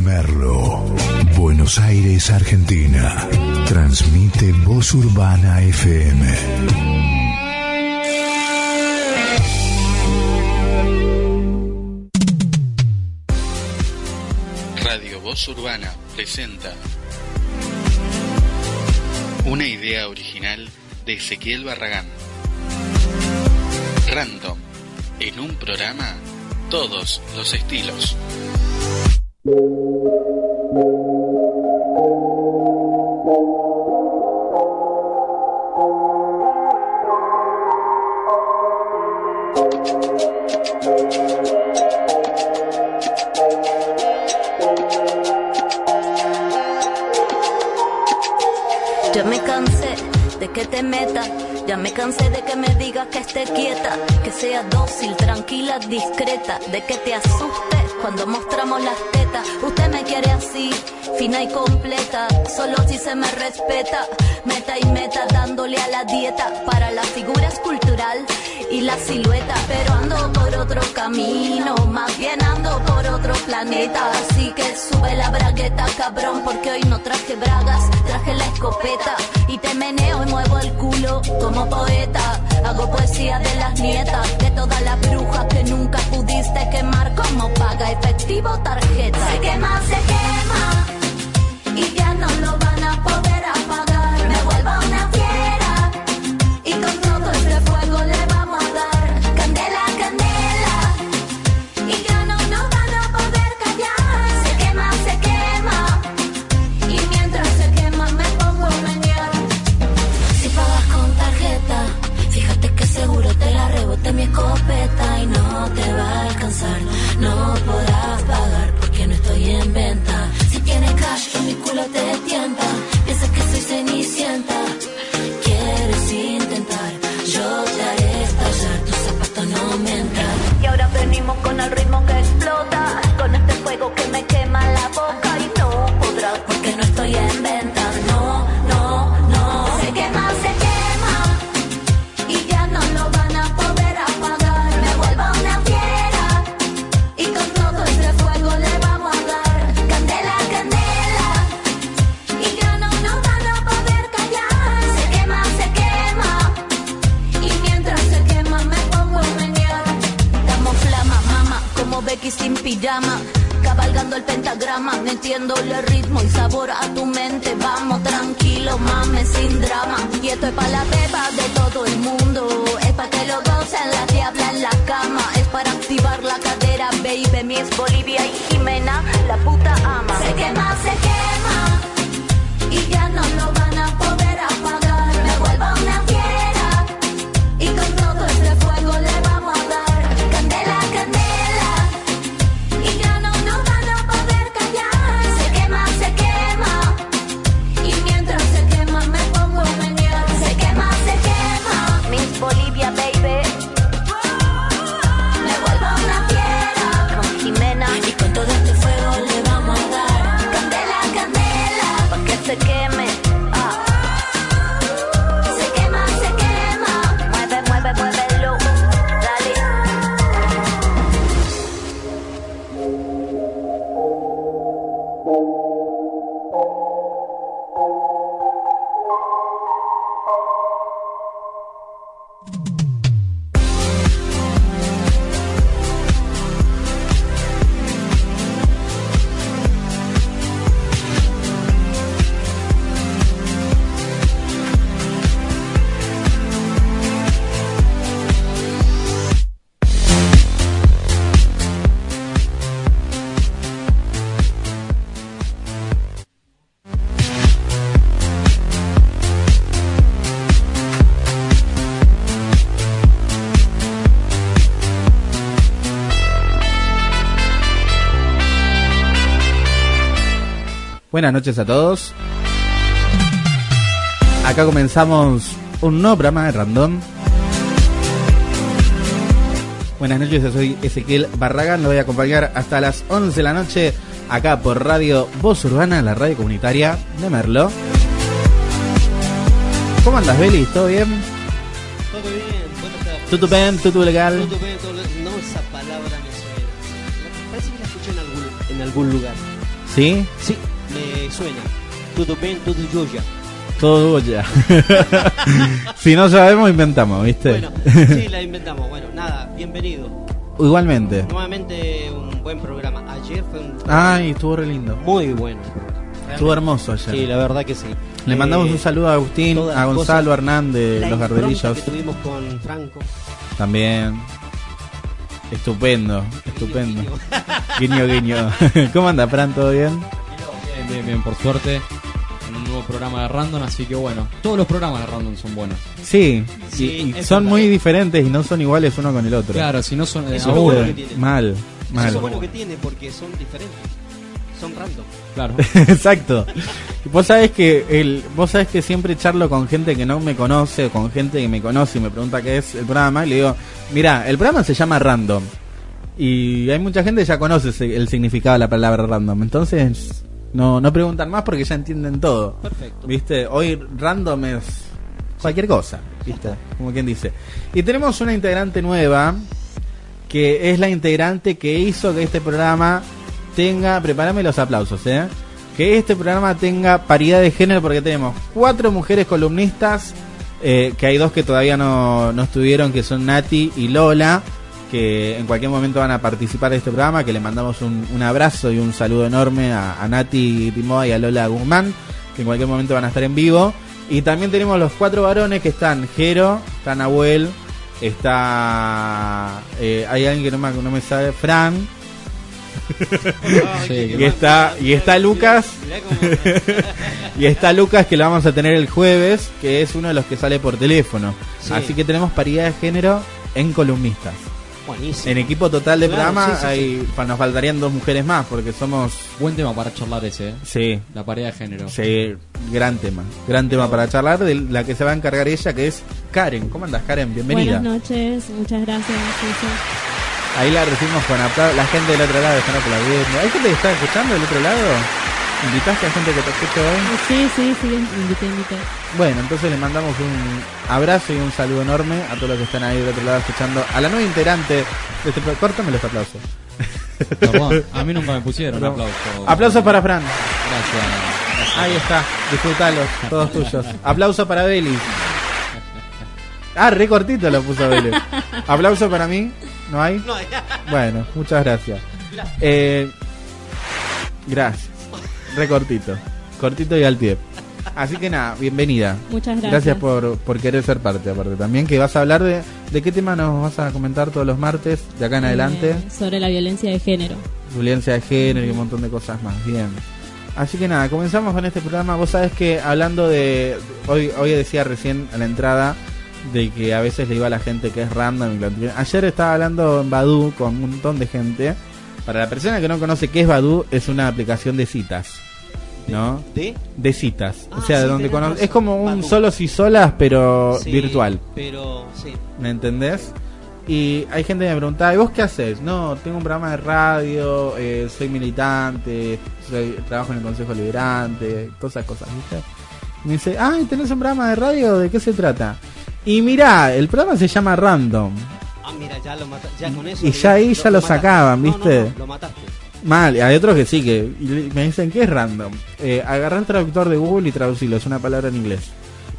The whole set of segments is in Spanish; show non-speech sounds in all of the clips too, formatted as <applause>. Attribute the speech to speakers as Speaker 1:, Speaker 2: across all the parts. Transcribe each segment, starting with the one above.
Speaker 1: Merlo, Buenos Aires, Argentina. Transmite Voz Urbana FM.
Speaker 2: Radio Voz Urbana presenta una idea original de Ezequiel Barragán. Random. En un programa, todos los estilos.
Speaker 3: Ya me cansé de que te metas, ya me cansé de que me digas que esté quieta, que sea dócil, tranquila, discreta, de que te asustes cuando mostramos las tetas. Usted me quiere así, fina y completa, solo si se me respeta, meta y meta dándole a la dieta. Para la figura escultural y la silueta, pero ando por otro camino, más bien ando por otro planeta, así que sube la bragueta, cabrón, porque hoy no traje bragas, traje la escopeta y te meneo y muevo el culo como poeta, hago poesía de las nietas, de todas las brujas que nunca pudiste quemar como paga efectivo tarjeta. Se quema, se quema y ya no lo sin drama. Y esto es para la beba de todo el mundo. Es para que lo gocen la diabla en la cama. Es para activar la cadera, baby. Mi es Bolivia y Jimena, la puta ama. Se quema, se quema y ya no lo van a
Speaker 4: Buenas noches a todos. Acá comenzamos un nuevo programa de Random. Buenas noches, yo soy Ezequiel Barragán, lo voy a acompañar hasta las 11 de la noche acá por Radio Voz Urbana, la radio comunitaria de Merlo. ¿Cómo andas, Beli? ¿Todo bien?
Speaker 5: Todo bien, bueno, está.
Speaker 4: ¿Todo bien? ¿Todo legal?
Speaker 5: Todo bien, todo No, esa palabra me suena. Parece que la escuché en algún, en algún lugar.
Speaker 4: ¿Sí?
Speaker 5: Sí, suena. Todo bien, todo ya.
Speaker 4: Todo ya. <laughs> si no sabemos, inventamos, ¿viste?
Speaker 5: Bueno, sí, la inventamos. Bueno, nada, bienvenido.
Speaker 4: Igualmente.
Speaker 5: Nuevamente un buen programa. Ayer fue un
Speaker 4: Ay, estuvo re lindo.
Speaker 5: muy bueno.
Speaker 4: Estuvo hermoso ayer.
Speaker 5: Sí, la verdad que sí.
Speaker 4: Le
Speaker 5: Eh,
Speaker 4: mandamos un saludo a Agustín, a Gonzalo
Speaker 5: cosas-
Speaker 4: Hernán de
Speaker 5: la
Speaker 4: Los Gardelillos.
Speaker 5: que tuvimos con Franco.
Speaker 4: También. Estupendo, estupendo.
Speaker 5: Guiño,
Speaker 4: Guiño, guiño. <laughs> ¿Cómo anda, Fran? ¿Todo bien?
Speaker 6: Bien, bien, por suerte. En un nuevo programa de Random, así que bueno. Todos los programas de Random son buenos.
Speaker 4: Sí,
Speaker 5: Sí,
Speaker 4: y- son
Speaker 5: verdad.
Speaker 4: muy diferentes y no son iguales uno con el otro.
Speaker 6: Claro, si no son. eh,
Speaker 5: Eso bueno que tiene.
Speaker 4: Mal,
Speaker 5: Eso
Speaker 4: mal.
Speaker 5: es bueno que tiene porque son diferentes. Son random.
Speaker 6: Claro. <laughs>
Speaker 4: Exacto. Y Vos sabés que el, vos sabés que siempre charlo con gente que no me conoce, con gente que me conoce y me pregunta qué es el programa y le digo, mira, el programa se llama Random. Y hay mucha gente que ya conoce el significado de la palabra random. Entonces, no, no preguntan más porque ya entienden todo.
Speaker 5: Perfecto.
Speaker 4: ¿Viste? Hoy random es cualquier cosa, ¿viste? Como quien dice. Y tenemos una integrante nueva, que es la integrante que hizo que este programa tenga, prepárame los aplausos, ¿eh? Que este programa tenga paridad de género porque tenemos cuatro mujeres columnistas, eh, que hay dos que todavía no, no estuvieron, que son Nati y Lola, que en cualquier momento van a participar de este programa, que le mandamos un, un abrazo y un saludo enorme a, a Nati Timoa y a Lola Guzmán, que en cualquier momento van a estar en vivo. Y también tenemos los cuatro varones que están Jero, está Nahuel, está... eh, hay alguien que no me, no me sabe, Fran,
Speaker 6: Sí,
Speaker 4: y está, y está Lucas, <laughs> y está Lucas que lo vamos a tener el jueves, que es uno de los que sale por teléfono.
Speaker 5: Sí.
Speaker 4: Así que tenemos paridad de género en columnistas.
Speaker 5: Buenísimo.
Speaker 4: En equipo total de
Speaker 5: Claro,
Speaker 4: programa
Speaker 5: sí, sí,
Speaker 4: hay, nos faltarían dos mujeres más porque somos...
Speaker 6: Buen tema para charlar ese, ¿eh?
Speaker 4: Sí,
Speaker 6: La pareja de género.
Speaker 4: sí, gran tema. Gran tema para charlar de la que se va a encargar ella, que es Karen. ¿Cómo andas, Karen? Bienvenida.
Speaker 7: Buenas noches, muchas gracias.
Speaker 4: Ahí la recibimos con aplausos. La gente del otro lado están aplaudiendo. ¿Hay gente que está escuchando del otro lado? ¿Invitaste a gente que te escuche hoy?
Speaker 7: Sí, sí, sí, invité, invité.
Speaker 4: Bueno, entonces le mandamos un abrazo y un saludo enorme a todos los que están ahí del otro lado escuchando a la nueva integrante de este Córtame los aplausos.
Speaker 6: A mí nunca me pusieron
Speaker 4: No.
Speaker 6: aplauso.
Speaker 4: Aplausos para Fran.
Speaker 6: Gracias.
Speaker 4: Ahí está, disfrutalos, todos tuyos. Aplauso para Beli. Ah, re cortito lo puso Beli. Aplauso para mí, ¿no hay?
Speaker 5: No,
Speaker 4: Bueno, muchas gracias. Eh, gracias. Re cortito. Cortito y al pie. Así que nada, bienvenida.
Speaker 7: Muchas gracias.
Speaker 4: Gracias por, por querer ser parte, aparte también. Que vas a hablar de. ¿De qué tema nos vas a comentar todos los martes, de acá en adelante?
Speaker 7: Eh, sobre la violencia de género.
Speaker 4: Violencia de género y un montón de cosas más. Bien. Así que nada, comenzamos con este programa. Vos sabés que hablando de. Hoy, hoy decía recién a la entrada de que a veces le iba a la gente que es random. y Ayer estaba hablando en Badu con un montón de gente. Para la persona que no conoce qué es Badu, es una aplicación de citas. ¿No?
Speaker 5: ¿De?
Speaker 4: De citas.
Speaker 5: Ah,
Speaker 4: o sea,
Speaker 5: sí,
Speaker 4: de donde cono- es como un
Speaker 5: Badoo.
Speaker 4: solos y solas, pero
Speaker 5: Sí,
Speaker 4: virtual.
Speaker 5: Pero, sí.
Speaker 4: ¿Me entendés? Y hay gente que me pregunta, ¿y vos qué haces? No, tengo un programa de radio, eh, soy militante, soy, trabajo en el Consejo Liberante, todas esas cosas, ¿viste? Me dice, ay, ¿tenés un programa de radio? ¿De qué se trata? Y mirá, el programa se llama Random.
Speaker 5: Ah, mira, ya lo mataste. Ya con eso.
Speaker 4: Y ya ahí ya lo sacaban,
Speaker 5: No, no,
Speaker 4: ¿viste?
Speaker 5: no, lo mataste.
Speaker 4: Mal, hay otros que sí, que me dicen, ¿qué es random? Eh, agarrar el traductor de Google y traducirlo, es una palabra en inglés.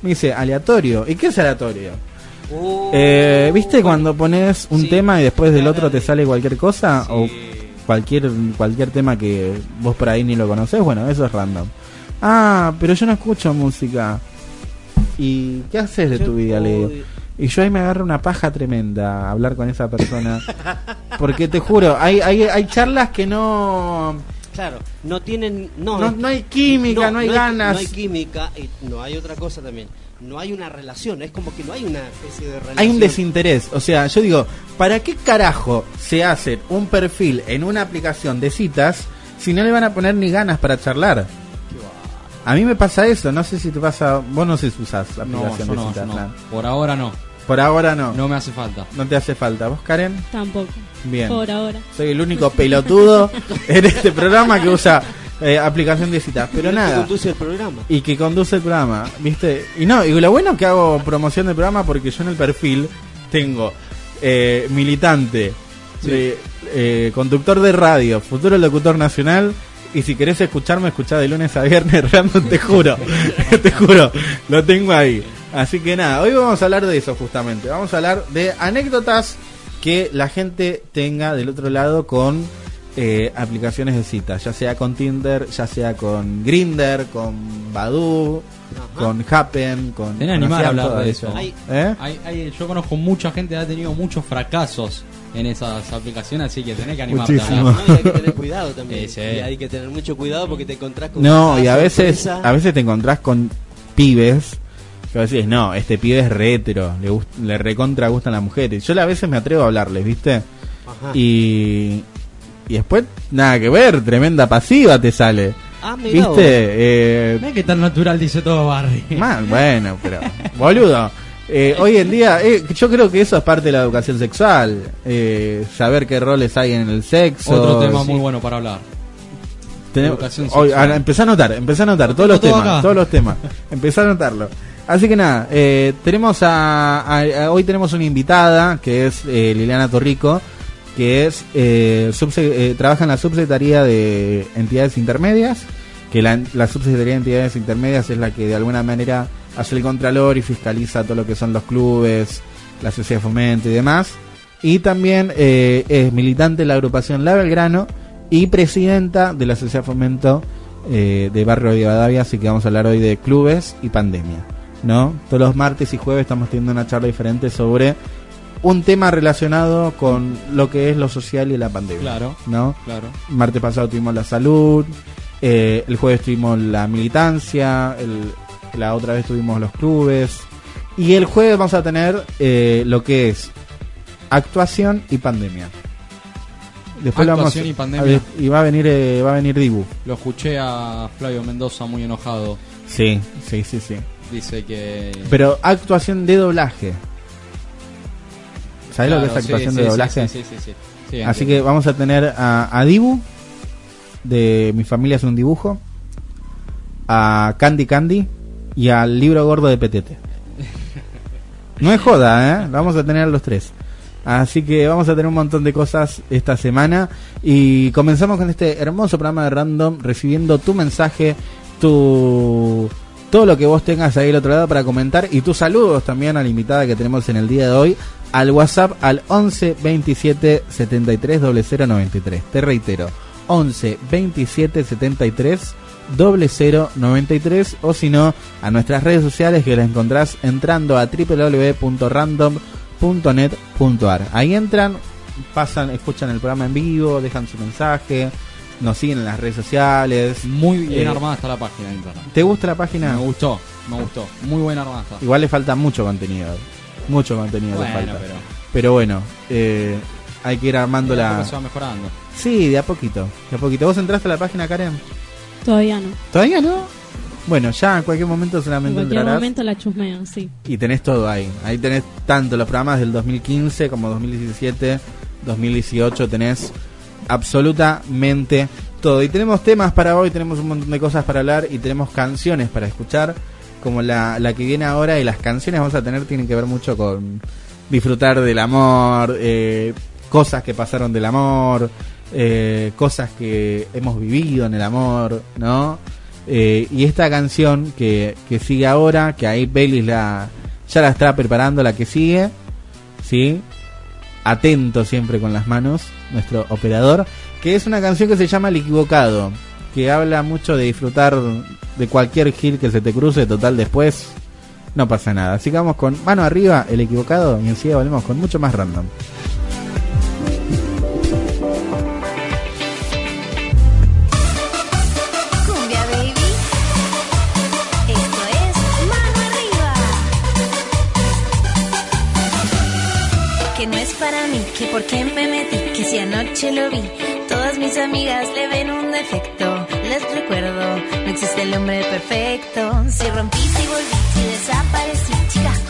Speaker 4: Me dice, aleatorio. ¿Y qué es aleatorio?
Speaker 5: Uh,
Speaker 4: Eh, ¿Viste
Speaker 5: bueno,
Speaker 4: cuando pones un
Speaker 5: sí.
Speaker 4: tema y después del otro te sale cualquier cosa?
Speaker 5: sí.
Speaker 4: O cualquier, cualquier tema que vos por ahí ni lo conoces, bueno, eso es random. Ah, pero yo no escucho música. ¿Y qué haces de
Speaker 5: Yo-
Speaker 4: tu vida, le digo? Y yo ahí me agarro una paja tremenda hablar con esa persona. Porque te juro, hay, hay, hay charlas que no,
Speaker 5: Claro, no tienen. No,
Speaker 4: no, no hay química, no, hay ganas.
Speaker 5: No hay química y no hay otra cosa también. No hay una relación, es como que no hay una especie de relación.
Speaker 4: Hay un desinterés. O sea, yo digo, ¿para qué carajo se hace un perfil en una aplicación de citas si no le van a poner ni ganas para charlar? A mí me pasa eso, no sé si te pasa, vos no sé si usás la
Speaker 6: No,
Speaker 4: aplicación
Speaker 6: yo
Speaker 4: de
Speaker 6: no, yo no. Por ahora no.
Speaker 4: Por ahora no. no,
Speaker 6: No me hace falta.
Speaker 4: te hace falta. ¿Vos, Karen?
Speaker 7: Tampoco.
Speaker 4: Bien.
Speaker 7: Por ahora.
Speaker 4: Soy el único pelotudo <laughs> en este programa que usa eh, aplicación de citas, pero
Speaker 5: Y no te
Speaker 4: nada.
Speaker 5: conduce el programa.
Speaker 4: Y que conduce el programa, ¿viste? Y no, y lo bueno es que hago promoción del programa porque yo en el perfil tengo eh, militante, de- eh, conductor de radio, futuro locutor nacional Y si querés escucharme, escuchá de lunes a viernes, <laughs> Random, te juro. <laughs> te juro, lo tengo ahí. Así que nada, hoy vamos a hablar de eso justamente. Vamos a hablar de anécdotas que la gente tenga del otro lado con eh, aplicaciones de citas, ya sea con Tinder, ya sea con Grinder, con Badoo,
Speaker 5: Ajá.
Speaker 4: con Happen, con.
Speaker 6: Tenés animal
Speaker 4: conocían
Speaker 6: a hablar
Speaker 4: todo
Speaker 6: de
Speaker 4: eso.
Speaker 6: eso.
Speaker 5: Hay-
Speaker 4: ¿Eh?
Speaker 6: Hay- hay- yo conozco mucha gente que ha tenido muchos fracasos en esas aplicaciones, así que tenés que animarte
Speaker 4: Muchísimo.
Speaker 6: a hablar.
Speaker 5: No, y hay que tener <laughs> cuidado también.
Speaker 6: Sí, sí.
Speaker 5: Y hay que tener mucho cuidado porque te encontrás con
Speaker 4: No, y a veces,
Speaker 5: sorpresa.
Speaker 4: a veces te encontrás con pibes que vos decís, no, este pibe es re hetero, le, gust- le recontra gustan las mujeres. Yo a veces me atrevo a hablarles, ¿viste?
Speaker 5: Ajá.
Speaker 4: Y, y después, nada que ver, tremenda pasiva te sale.
Speaker 5: Ah, mirá
Speaker 4: ¿Viste?
Speaker 5: vos.
Speaker 4: Eh,
Speaker 6: Mirá qué tan natural dice todo Barry.
Speaker 4: mal, bueno, pero, boludo. <laughs> eh, hoy en día, eh, yo creo que eso es parte de la educación sexual. eh, saber qué roles hay en el sexo.
Speaker 6: Otro tema
Speaker 4: sí.
Speaker 6: muy bueno para hablar.
Speaker 4: Tenemos- hoy- ahora, empecé a anotar, empecé a anotar todos los
Speaker 6: todo
Speaker 4: temas, todos los temas. Empecé a anotarlo. Así que nada, eh, tenemos a, a- a- hoy tenemos una invitada que es eh, Liliana Torrico, que es eh, subse- trabaja en la subsecretaría de entidades intermedias, que la, la subsecretaría de entidades intermedias es la que de alguna manera hace el contralor y fiscaliza todo lo que son los clubes, la sociedad de fomento y demás. Y también eh, es militante de la agrupación La Belgrano y presidenta de la sociedad de fomento eh, de Barrio de Rivadavia, así que vamos a hablar hoy de clubes y pandemia. ¿no? Todos los martes y jueves estamos teniendo una charla diferente sobre un tema relacionado con lo que es lo social y la pandemia.
Speaker 6: Claro.
Speaker 4: ¿no?
Speaker 6: Claro.
Speaker 4: Martes pasado tuvimos la salud, eh, el jueves tuvimos la militancia, el- la otra vez tuvimos los clubes y el jueves vamos a tener eh, lo que es actuación y pandemia. Después
Speaker 6: Actuación
Speaker 4: vamos,
Speaker 6: y pandemia.
Speaker 4: a- y va a venir eh, va a venir Dibu.
Speaker 6: Lo escuché a Flavio Mendoza muy enojado.
Speaker 4: Sí, sí, sí, sí.
Speaker 6: Dice que.
Speaker 4: Pero actuación de doblaje. ¿Sabes lo que es actuación
Speaker 6: sí,
Speaker 4: de
Speaker 6: sí,
Speaker 4: doblaje?
Speaker 6: Sí, sí, sí. sí. Sí,
Speaker 4: Así que vamos a tener a, a Dibu, de Mi familia es un dibujo, a Candy Candy y al libro gordo de Petete. No es joda, ¿eh? Vamos a tener a los tres. Así que vamos a tener un montón de cosas esta semana y comenzamos con este hermoso programa de Random recibiendo tu mensaje, tu todo lo que vos tengas ahí al otro lado para comentar y tus saludos también a la invitada que tenemos en el día de hoy al WhatsApp al 11 27 73 0093. Te reitero, 11 27 73 0093 o si no a nuestras redes sociales que las encontrás entrando a www.random.net.ar. Ahí entran, pasan, escuchan el programa en vivo, dejan su mensaje, nos siguen en las redes sociales.
Speaker 6: Muy bien
Speaker 4: Eh,
Speaker 6: armada está la página de internet.
Speaker 4: ¿Te gusta la página?
Speaker 6: Me gustó, me gustó. Muy buena armada está.
Speaker 4: Igual le falta mucho contenido. Mucho contenido
Speaker 6: Bueno,
Speaker 4: le falta.
Speaker 6: pero.
Speaker 4: Pero bueno, eh, hay que ir armando la...
Speaker 6: Se va mejorando.
Speaker 4: Sí, de a poquito. De a poquito. ¿Vos entraste a la página, Karen?
Speaker 7: Todavía no.
Speaker 4: ¿Todavía no? Bueno, ya en cualquier momento
Speaker 7: En
Speaker 4: solamente
Speaker 7: cualquier
Speaker 4: entrarás
Speaker 7: momento la chusmeo, sí.
Speaker 4: y tenés todo ahí. Ahí tenés tanto los programas del 2015 como 2017, 2018, tenés absolutamente todo. Y tenemos temas para hoy, tenemos un montón de cosas para hablar y tenemos canciones para escuchar, como la, la que viene ahora. Y las canciones vamos a tener tienen que ver mucho con disfrutar del amor, eh, cosas que pasaron del amor, eh, cosas que hemos vivido en el amor, ¿no? Eh, y esta canción que, que sigue ahora, que ahí Belis la, ya la está preparando, la que sigue, ¿sí? Atento siempre con las manos, nuestro operador, que es una canción que se llama El Equivocado, que habla mucho de disfrutar de cualquier gil que se te cruce, total después no pasa nada. Vamos con mano arriba, El Equivocado, y enseguida volvemos con mucho más random.
Speaker 8: Si anoche lo vi, todas mis amigas le ven un defecto. Les recuerdo, no existe el hombre perfecto. Si rompí, si volví, si desaparecí, chicas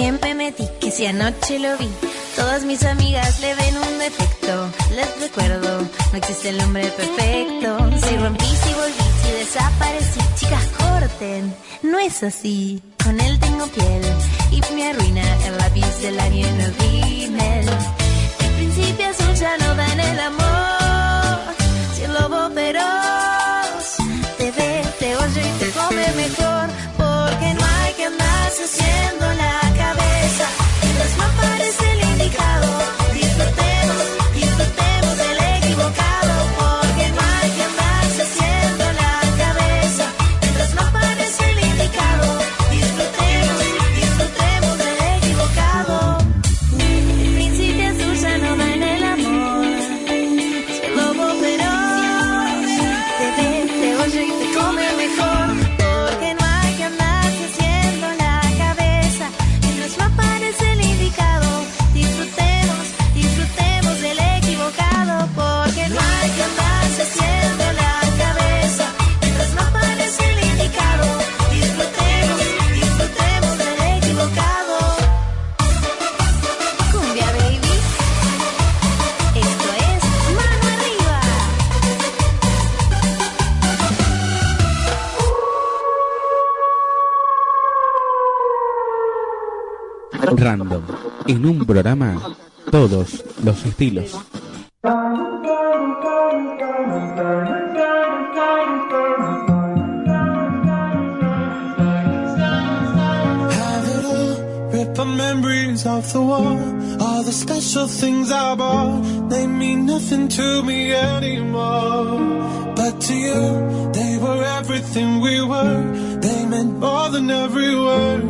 Speaker 8: siempre me di que si anoche lo vi. Todas mis amigas le ven un defecto. Les recuerdo, no existe el hombre perfecto. Si rompí, si volví, si desaparecí, chicas, corten. No es así. Con él tengo piel y me arruina el lápiz del año en el rímel. El principio azul ya no da en el amor. Si el lobo feroz te ve, te oye y te come mejor. Porque no hay que andarse haciendo en
Speaker 4: un programa todos los estilos.
Speaker 9: All the special they mean nothing to me anymore. But to you, they were everything we were. They meant more than every word.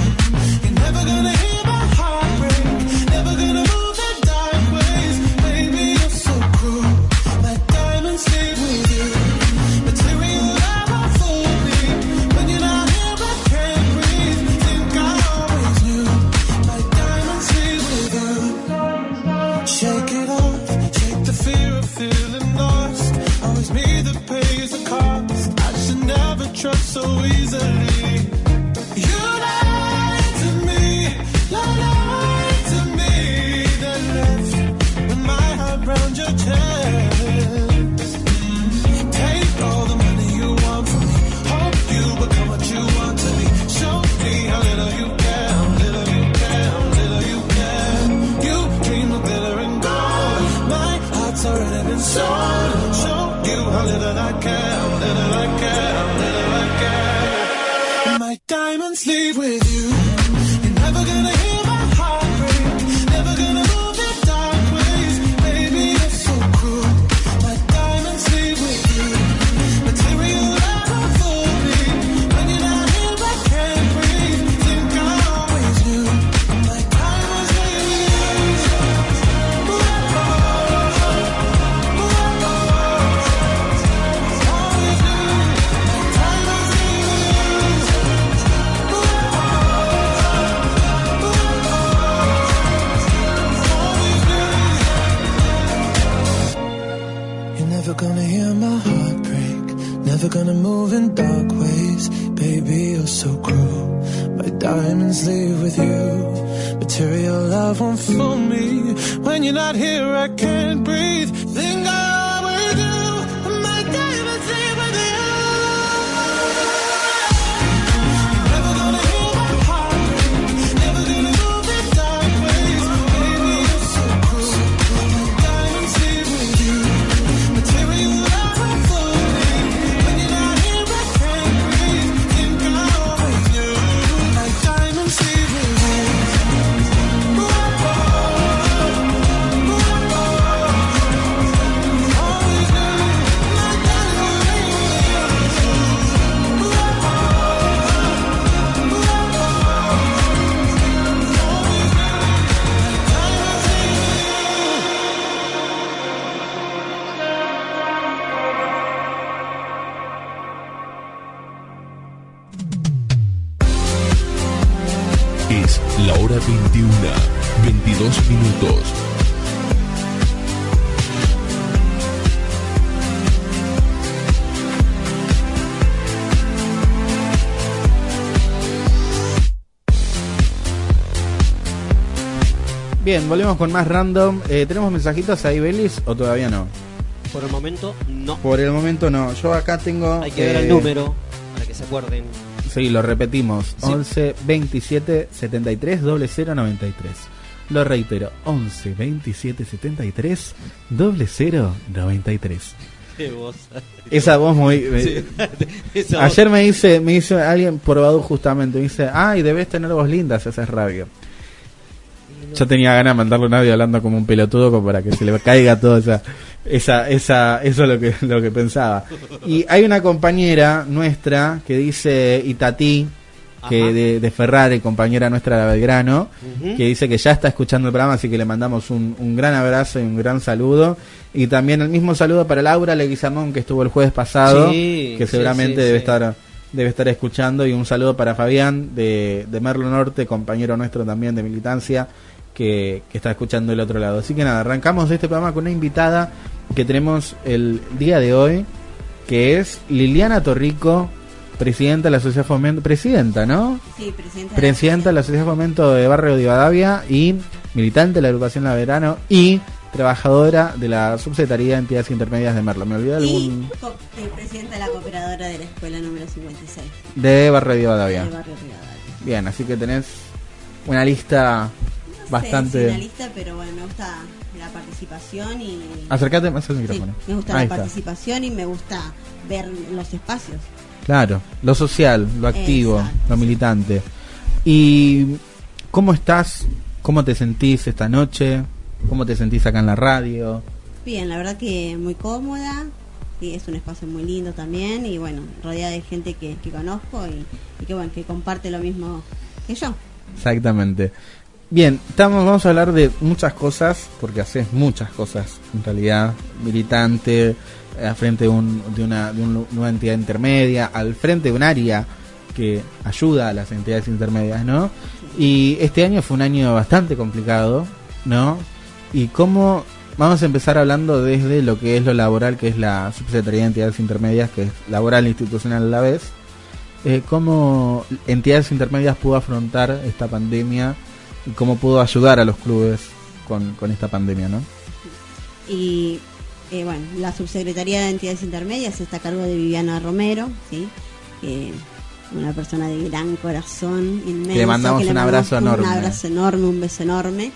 Speaker 4: Volvemos con más random. Eh, ¿Tenemos mensajitos ahí, Belis, o todavía no?
Speaker 5: Por el momento, no.
Speaker 4: Por el momento no. Yo acá tengo.
Speaker 5: Hay que ver el
Speaker 4: eh,
Speaker 5: número para que se acuerden.
Speaker 4: Sí, lo repetimos.
Speaker 5: Sí.
Speaker 4: 11 27 73 0093. Lo reitero. 11 27 73 0093.
Speaker 5: Qué voz.
Speaker 4: Esa voz muy. eh,
Speaker 5: Sí. <laughs> Esa voz.
Speaker 4: Ayer me dice, me dice alguien por Badu justamente, me dice, ay, debes tener voz linda si haces radio. Yo tenía ganas de mandarle un audio hablando como un pelotudo para que se le caiga toda esa, esa, esa, eso es lo que, lo que pensaba. Y hay una compañera nuestra que dice Itatí, que de, de Ferrari, compañera nuestra de Belgrano, que dice que ya está escuchando el programa, así que le mandamos un, un gran abrazo y un gran saludo. Y también el mismo saludo para Laura Leguizamón, que estuvo el jueves pasado,
Speaker 5: Sí,
Speaker 4: que seguramente
Speaker 5: sí,
Speaker 4: debe estar debe estar escuchando. Y un saludo para Fabián de, de Merlo Norte, compañero nuestro también de militancia, que, que está escuchando del otro lado. Así que nada, arrancamos este programa con una invitada que tenemos el día de hoy, que es Liliana Torrico, presidenta de la Sociedad Fomento, presidenta, ¿no?
Speaker 10: Sí, presidenta.
Speaker 4: Presidenta de la Sociedad Fomento de Barrio de Ivadavia y militante de la agrupación La Verano y trabajadora de la Subsecretaría de Entidades Intermedias de Merlo. ¿Me olvidé
Speaker 10: Y
Speaker 4: algún?
Speaker 10: co- eh, presidenta de la cooperadora de la escuela número 56
Speaker 4: De Barrio de Ivadavia.
Speaker 10: de Barrio Rivadavia.
Speaker 4: Bien, así que tenés una lista bastante...
Speaker 10: una lista, pero bueno, me gusta la participación y...
Speaker 4: Acércate más al
Speaker 10: Sí,
Speaker 4: micrófono.
Speaker 10: me gusta
Speaker 4: Ahí
Speaker 10: la
Speaker 4: está.
Speaker 10: participación y me gusta ver los espacios.
Speaker 4: Claro, lo social, lo activo,
Speaker 10: Exacto.
Speaker 4: lo militante. ¿Y cómo estás? ¿Cómo te sentís esta noche? ¿Cómo te sentís acá en la radio?
Speaker 10: Bien, la verdad que muy cómoda, y es un espacio muy lindo también y bueno, rodeada de gente que, que conozco y, y que bueno, que comparte lo mismo que yo.
Speaker 4: Exactamente. Bien, estamos, vamos a hablar de muchas cosas, porque haces muchas cosas en realidad. Militante, eh, al frente de, un, de, una, de un- de una entidad intermedia, al frente de un área que ayuda a las entidades intermedias, ¿no? Y este año fue un año bastante complicado, ¿no? Y cómo vamos a empezar hablando desde lo que es lo laboral, que es la Subsecretaría de Entidades Intermedias, que es laboral e institucional a la vez. Eh, ¿Cómo entidades intermedias pudo afrontar esta pandemia y cómo pudo ayudar a los clubes con, con esta pandemia, ¿no?
Speaker 10: Y eh, bueno, la subsecretaría de entidades intermedias está a cargo de Viviana Romero, ¿sí? Que una persona de gran corazón, inmenso.
Speaker 4: Le mandamos
Speaker 10: que
Speaker 4: un abrazo
Speaker 10: mandamos
Speaker 4: enorme.
Speaker 10: Un abrazo enorme, un beso enorme.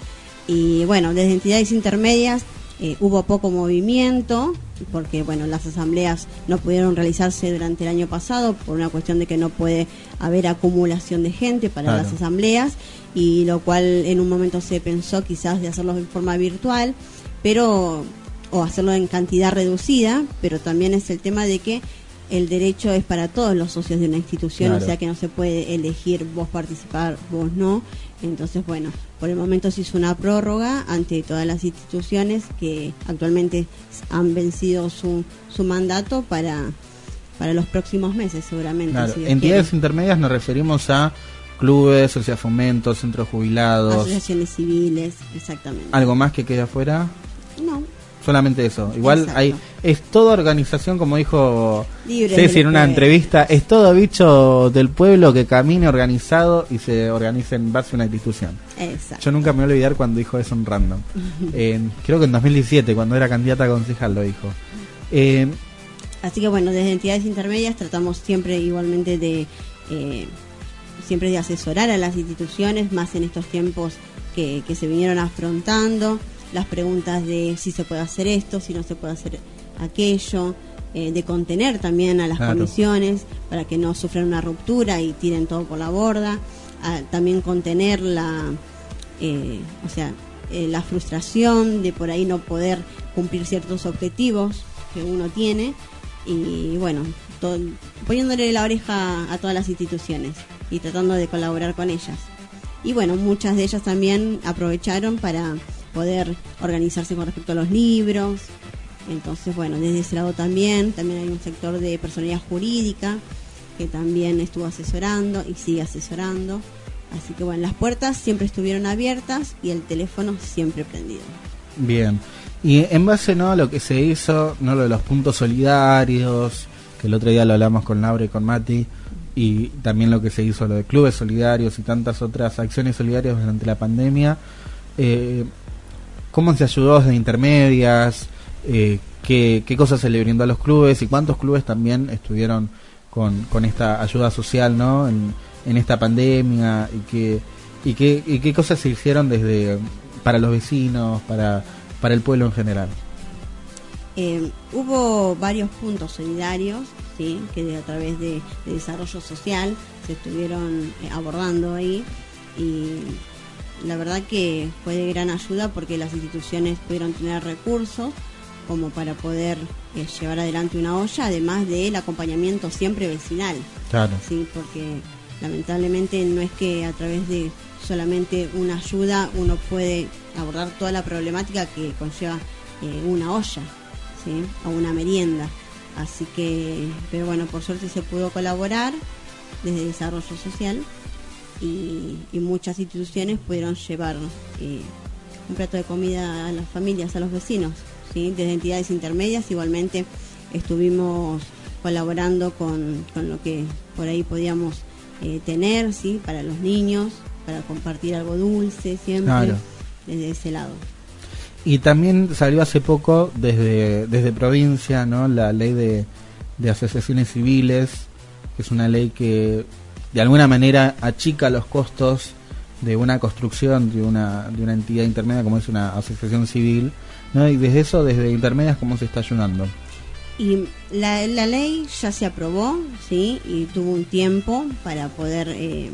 Speaker 10: Y bueno, desde entidades intermedias eh, hubo poco movimiento, porque bueno, las asambleas no pudieron realizarse durante el año pasado por una cuestión de que no puede haber acumulación de gente para
Speaker 4: Claro.
Speaker 10: las asambleas, y lo cual en un momento se pensó quizás de hacerlo en forma virtual, pero o hacerlo en cantidad reducida, pero también es el tema de que el derecho es para todos los socios de una institución,
Speaker 4: Claro.
Speaker 10: o sea que no se puede elegir vos participar, vos no. Entonces, bueno, por el momento se hizo una prórroga ante todas las instituciones que actualmente han vencido su, su mandato para, para los próximos meses, seguramente.
Speaker 4: Claro,
Speaker 10: si
Speaker 4: entidades
Speaker 10: quiere.
Speaker 4: intermedias nos referimos a clubes, sociedad fomento, centros jubilados,
Speaker 10: Asociaciones civiles, exactamente.
Speaker 4: algo más que quede afuera.
Speaker 10: No,
Speaker 4: Solamente eso. Igual
Speaker 10: Exacto.
Speaker 4: hay es toda organización, como dijo
Speaker 10: Libres
Speaker 4: Ceci en una
Speaker 10: pueblo.
Speaker 4: entrevista, es todo bicho del pueblo que camine organizado y se organice en base a una institución.
Speaker 10: exacto.
Speaker 4: Yo nunca me voy a olvidar cuando dijo eso en Random. <laughs> Creo que en 2017, cuando era candidata a concejal, lo dijo. Eh,
Speaker 10: Así que bueno, desde entidades intermedias tratamos siempre igualmente de eh, siempre de asesorar a las instituciones, más en estos tiempos que, que se vinieron afrontando, las preguntas de si se puede hacer esto, si no se puede hacer aquello, eh, de contener también a las
Speaker 4: Claro.
Speaker 10: comisiones para que no sufran una ruptura y tiren todo por la borda, a- también contener la, eh, o sea, eh, la frustración de por ahí no poder cumplir ciertos objetivos que uno tiene y bueno, to- poniéndole la oreja a todas las instituciones y tratando de colaborar con ellas. Y bueno, muchas de ellas también aprovecharon para poder organizarse con respecto a los libros. Entonces, bueno, desde ese lado también, también hay un sector de personalidad jurídica que también estuvo asesorando y sigue asesorando. Así que bueno, las puertas siempre estuvieron abiertas y el teléfono siempre prendido.
Speaker 4: Bien. Y en base ¿no? a lo que se hizo, no lo de los puntos solidarios, que el otro día lo hablamos con Laura y con Mati, y también lo que se hizo, lo de clubes solidarios y tantas otras acciones solidarias durante la pandemia, eh, ¿cómo se ayudó desde intermedias? Eh, ¿qué, ¿Qué cosas se le brindó a los clubes? ¿Y cuántos clubes también estuvieron con, con esta ayuda social ¿no? en, en esta pandemia? ¿Y qué, y, qué, ¿Y qué cosas se hicieron desde para los vecinos, para, para el pueblo en general?
Speaker 10: Eh, hubo varios puntos solidarios ¿sí? que a través de, de desarrollo social se estuvieron eh, abordando ahí y la verdad que fue de gran ayuda porque las instituciones pudieron tener recursos como para poder eh, llevar adelante una olla, además del acompañamiento siempre vecinal.
Speaker 4: Claro.
Speaker 10: Sí, porque lamentablemente no es que a través de solamente una ayuda uno puede abordar toda la problemática que conlleva eh, una olla, ¿sí? o una merienda. Así que, pero bueno, por suerte se pudo colaborar desde Desarrollo Social y, y muchas instituciones pudieron llevar eh, un plato de comida a las familias, a los vecinos, ¿sí? desde entidades intermedias igualmente estuvimos colaborando con, con lo que por ahí podíamos eh, tener, ¿sí? para los niños, para compartir algo dulce siempre,
Speaker 4: Claro.
Speaker 10: desde ese lado.
Speaker 4: Y también salió hace poco desde, desde provincia ¿no? la ley de, de asociaciones civiles, que es una ley que de alguna manera achica los costos de una construcción de una, de una entidad intermedia como es una asociación civil. ¿no? Y desde eso, desde intermedias, ¿cómo se está ayudando?
Speaker 10: Y la, la ley ya se aprobó, ¿sí? Y tuvo un tiempo para poder, eh,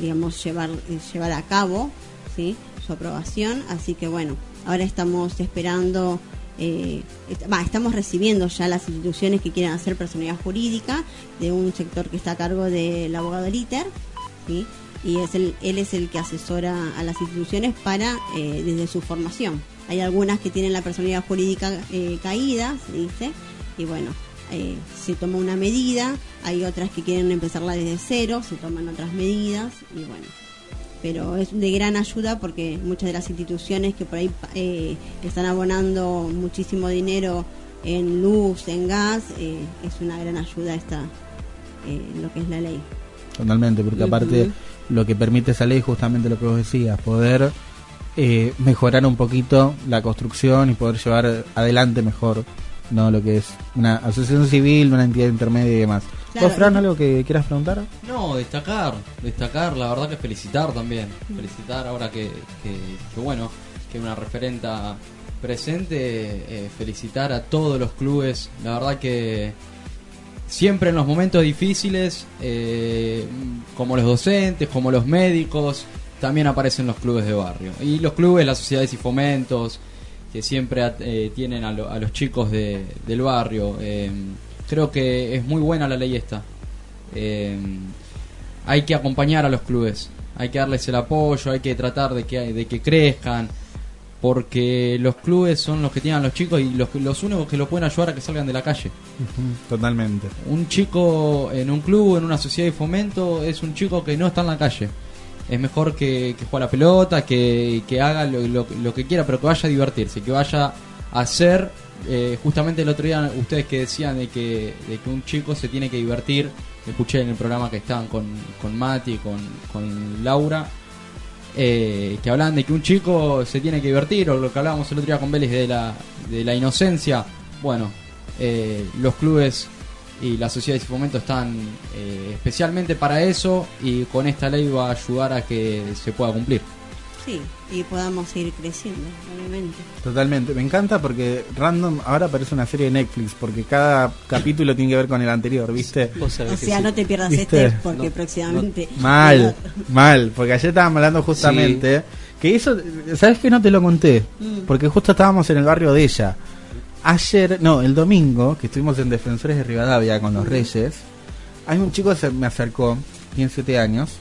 Speaker 10: digamos, llevar, eh, llevar a cabo, ¿sí? Su aprobación. Así que bueno, ahora estamos esperando, eh, estamos recibiendo ya las instituciones que quieran hacer personalidad jurídica de un sector que está a cargo del abogado ¿sí? Y es el, él es el que asesora a las instituciones para, eh, desde su formación. Hay algunas que tienen la personalidad jurídica eh, caída, se dice, y bueno, eh, se toma una medida, hay otras que quieren empezarla desde cero, se toman otras medidas y bueno, pero es de gran ayuda porque muchas de las instituciones que por ahí eh, están abonando muchísimo dinero en luz, en gas, eh, es una gran ayuda esta, eh, lo que es la ley.
Speaker 4: Totalmente, porque aparte lo que permite esa ley justamente lo que vos decías, poder mejorar un poquito la construcción y poder llevar adelante mejor no lo que es una asociación civil, una entidad intermedia y demás.
Speaker 6: Claro.
Speaker 4: ¿Vos, Fran, algo que quieras preguntar?
Speaker 6: No, destacar, destacar, la verdad que felicitar también, felicitar ahora que, que, que bueno, que una referenta presente, eh, felicitar a todos los clubes, la verdad que siempre en los momentos difíciles, eh, como los docentes, como los médicos, también aparecen los clubes de barrio. Y los clubes, las sociedades y fomentos, que siempre eh, tienen a, lo- a los chicos de- del barrio. Creo que es muy buena la ley esta. Eh, hay que acompañar a los clubes, hay que darles el apoyo, hay que tratar de que, de que crezcan, porque los clubes son los que tienen a los chicos y los, los únicos que los pueden ayudar a que salgan de la calle.
Speaker 4: Totalmente.
Speaker 6: Un chico en un club, en una sociedad de fomento, es un chico que no está en la calle. Es mejor que, que juegue a la pelota, que, que haga lo, lo- lo que quiera, pero que vaya a divertirse, que vaya a hacer. Eh, justamente el otro día, ustedes que decían de que, de que un chico se tiene que divertir, escuché en el programa que estaban con, con Mati, con, con Laura, eh, que hablaban de que un chico se tiene que divertir, o lo que hablábamos el otro día con Vélez de la, de la inocencia. Bueno, eh, los clubes y las sociedades de fomento están especialmente para eso y con esta ley va a ayudar a que se pueda cumplir.
Speaker 10: Sí, y podamos seguir creciendo, obviamente.
Speaker 4: Totalmente. Me encanta porque Random ahora parece una serie de Netflix porque cada capítulo tiene que ver con el anterior, ¿viste?
Speaker 10: O sea, no te pierdas
Speaker 4: ¿Viste?
Speaker 10: este porque próximamente...
Speaker 4: Mal, mal, porque ayer estábamos hablando justamente que eso, ¿sabes que no te lo conté?
Speaker 10: Mm.
Speaker 4: Porque justo estábamos en el barrio de ella. Ayer, no, el domingo, que estuvimos en Defensores de Rivadavia con los Reyes, hay un chico que se me acercó, tiene siete años,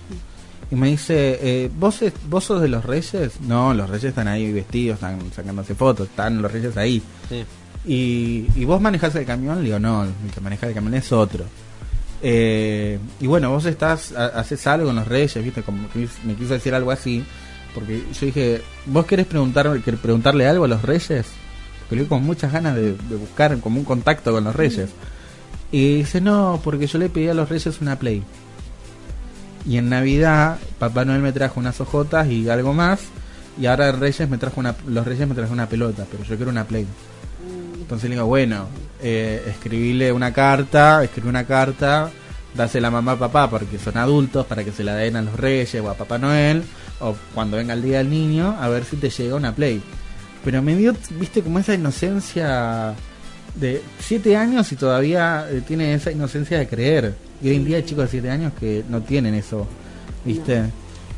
Speaker 4: y me dice, eh, ¿vos, es- ¿vos sos de los Reyes? No, los Reyes están ahí vestidos, están sacándose fotos, están los Reyes ahí.
Speaker 5: Sí.
Speaker 4: Y, ¿Y vos manejás el camión? Le digo, no, el que maneja el camión es otro. Eh, y bueno, vos estás, ha- haces algo en los Reyes, ¿viste? Como que me quiso decir algo así. Porque yo dije, ¿vos querés preguntar, querés preguntarle algo a los Reyes? Porque yo con muchas ganas de, de buscar como un contacto con los Reyes. Y dice, no, porque yo le pedí a los Reyes una Play. Y en Navidad, Papá Noel me trajo unas hojotas y algo más. Y ahora Reyes me trajo los Reyes me trajo una pelota, pero yo quiero una Play. Entonces le digo, bueno, eh, escribile una carta, escribí una carta, dásela a mamá papá porque son adultos para que se la den a los Reyes o a Papá Noel, o cuando venga el día del niño, a ver si te llega una Play. Pero me dio, viste, como esa inocencia de 7 años y todavía eh, tiene esa inocencia de creer. Y hoy en día hay chicos de 7 años que no tienen eso, viste.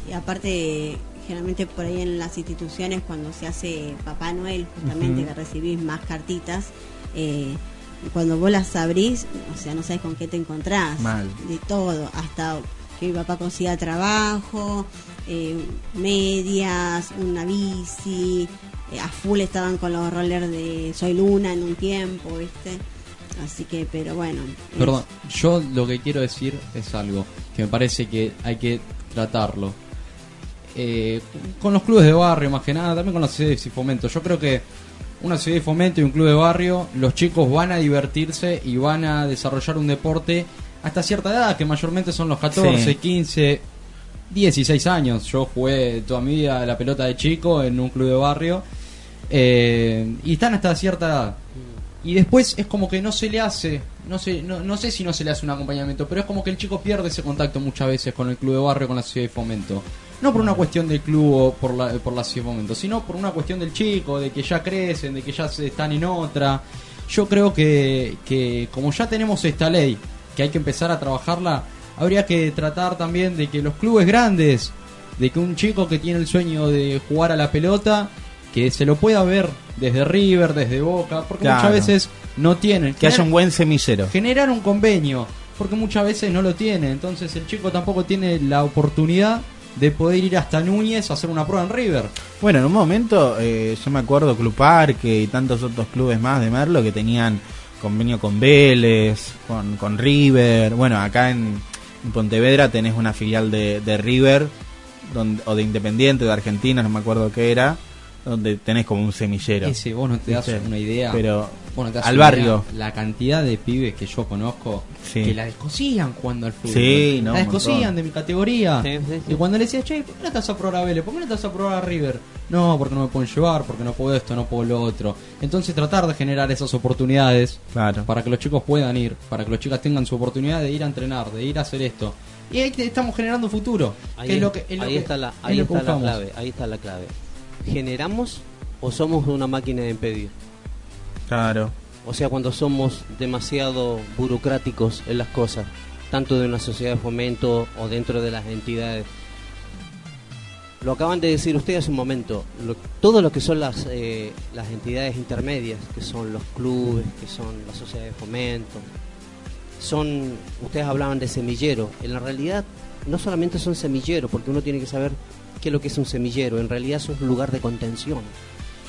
Speaker 10: Y aparte, generalmente por ahí en las instituciones, cuando se hace Papá Noel, justamente que recibís más cartitas, eh, cuando vos las abrís, o sea, no sabes con qué te encontrás.
Speaker 4: Mal.
Speaker 10: De todo, hasta que mi papá consiga trabajo, eh, medias, una bici, eh, a full estaban con los rollers de Soy Luna en un tiempo, ¿viste? Así que, pero bueno. es-
Speaker 6: Perdón, yo lo que quiero decir es algo que me parece que hay que tratarlo. Eh, con los clubes de barrio, más que nada, también con las sociedades y fomento. Yo creo que una sociedad de fomento y un club de barrio, los chicos van a divertirse y van a desarrollar un deporte hasta cierta edad, que mayormente son los 14,
Speaker 4: Sí.
Speaker 6: 15, 16 años. Yo jugué toda mi vida a la pelota de chico en un club de barrio. eh, y están hasta cierta edad. Y después es como que no se le hace, no sé, no, no sé si no se le hace un acompañamiento, pero es como que el chico pierde ese contacto muchas veces con el club de barrio, con la sociedad de fomento. No por una cuestión del club o por la, por la sociedad de fomento, sino por una cuestión del chico, de que ya crecen, de que ya se están en otra. Yo creo que, que como ya tenemos esta ley, que hay que empezar a trabajarla, habría que tratar también de que los clubes grandes, de que un chico que tiene el sueño de jugar a la pelota, que se lo pueda ver desde River, desde Boca, porque
Speaker 4: Claro.
Speaker 6: muchas veces no tienen.
Speaker 4: Que haya un buen semillero.
Speaker 6: Generar un convenio, porque muchas veces no lo tiene. Entonces el chico tampoco tiene la oportunidad de poder ir hasta Núñez a hacer una prueba en River.
Speaker 4: Bueno, en un momento, eh, yo me acuerdo Club Parque y tantos otros clubes más de Merlo que tenían convenio con Vélez, con, con River. Bueno, acá en, en Pontevedra tenés una filial de, de River donde, o de Independiente, de Argentina, no me acuerdo qué era, donde tenés como un semillero.
Speaker 6: Ese, vos no te das
Speaker 4: ¿Viste?
Speaker 6: una idea.
Speaker 4: Pero
Speaker 6: Vos no te das
Speaker 4: al
Speaker 6: una
Speaker 4: barrio.
Speaker 6: idea La cantidad de pibes que yo conozco
Speaker 4: Sí.
Speaker 6: que la descosían jugando al fútbol.
Speaker 4: Sí, no,
Speaker 6: la descosían de mi categoría.
Speaker 5: Sí, sí, sí.
Speaker 6: Y cuando le decía, che, ¿por qué no estás a probar a Vélez? ¿Por qué no estás a probar a River? No, porque no me pueden llevar, porque no puedo esto, no puedo lo otro. Entonces tratar de generar esas oportunidades
Speaker 4: Claro.
Speaker 6: para que los chicos puedan ir, para que los chicas tengan su oportunidad de ir a entrenar, de ir a hacer esto. Y ahí te- estamos generando un futuro.
Speaker 5: Ahí,
Speaker 6: que es lo que, es lo
Speaker 5: ahí
Speaker 6: que-
Speaker 5: está la, ahí está la clave, ahí está la clave. ¿Generamos o somos una máquina de impedir?
Speaker 4: Claro.
Speaker 5: O sea, cuando somos demasiado burocráticos en las cosas, tanto de una sociedad de fomento o dentro de las entidades. Lo acaban de decir ustedes hace un momento, lo- todo lo que son las, eh, las entidades intermedias, que son los clubes, que son las sociedades de fomento, son, ustedes hablaban de semillero, en la realidad no solamente son semilleros, porque uno tiene que saber qué es lo que es un semillero, en realidad es un lugar de contención.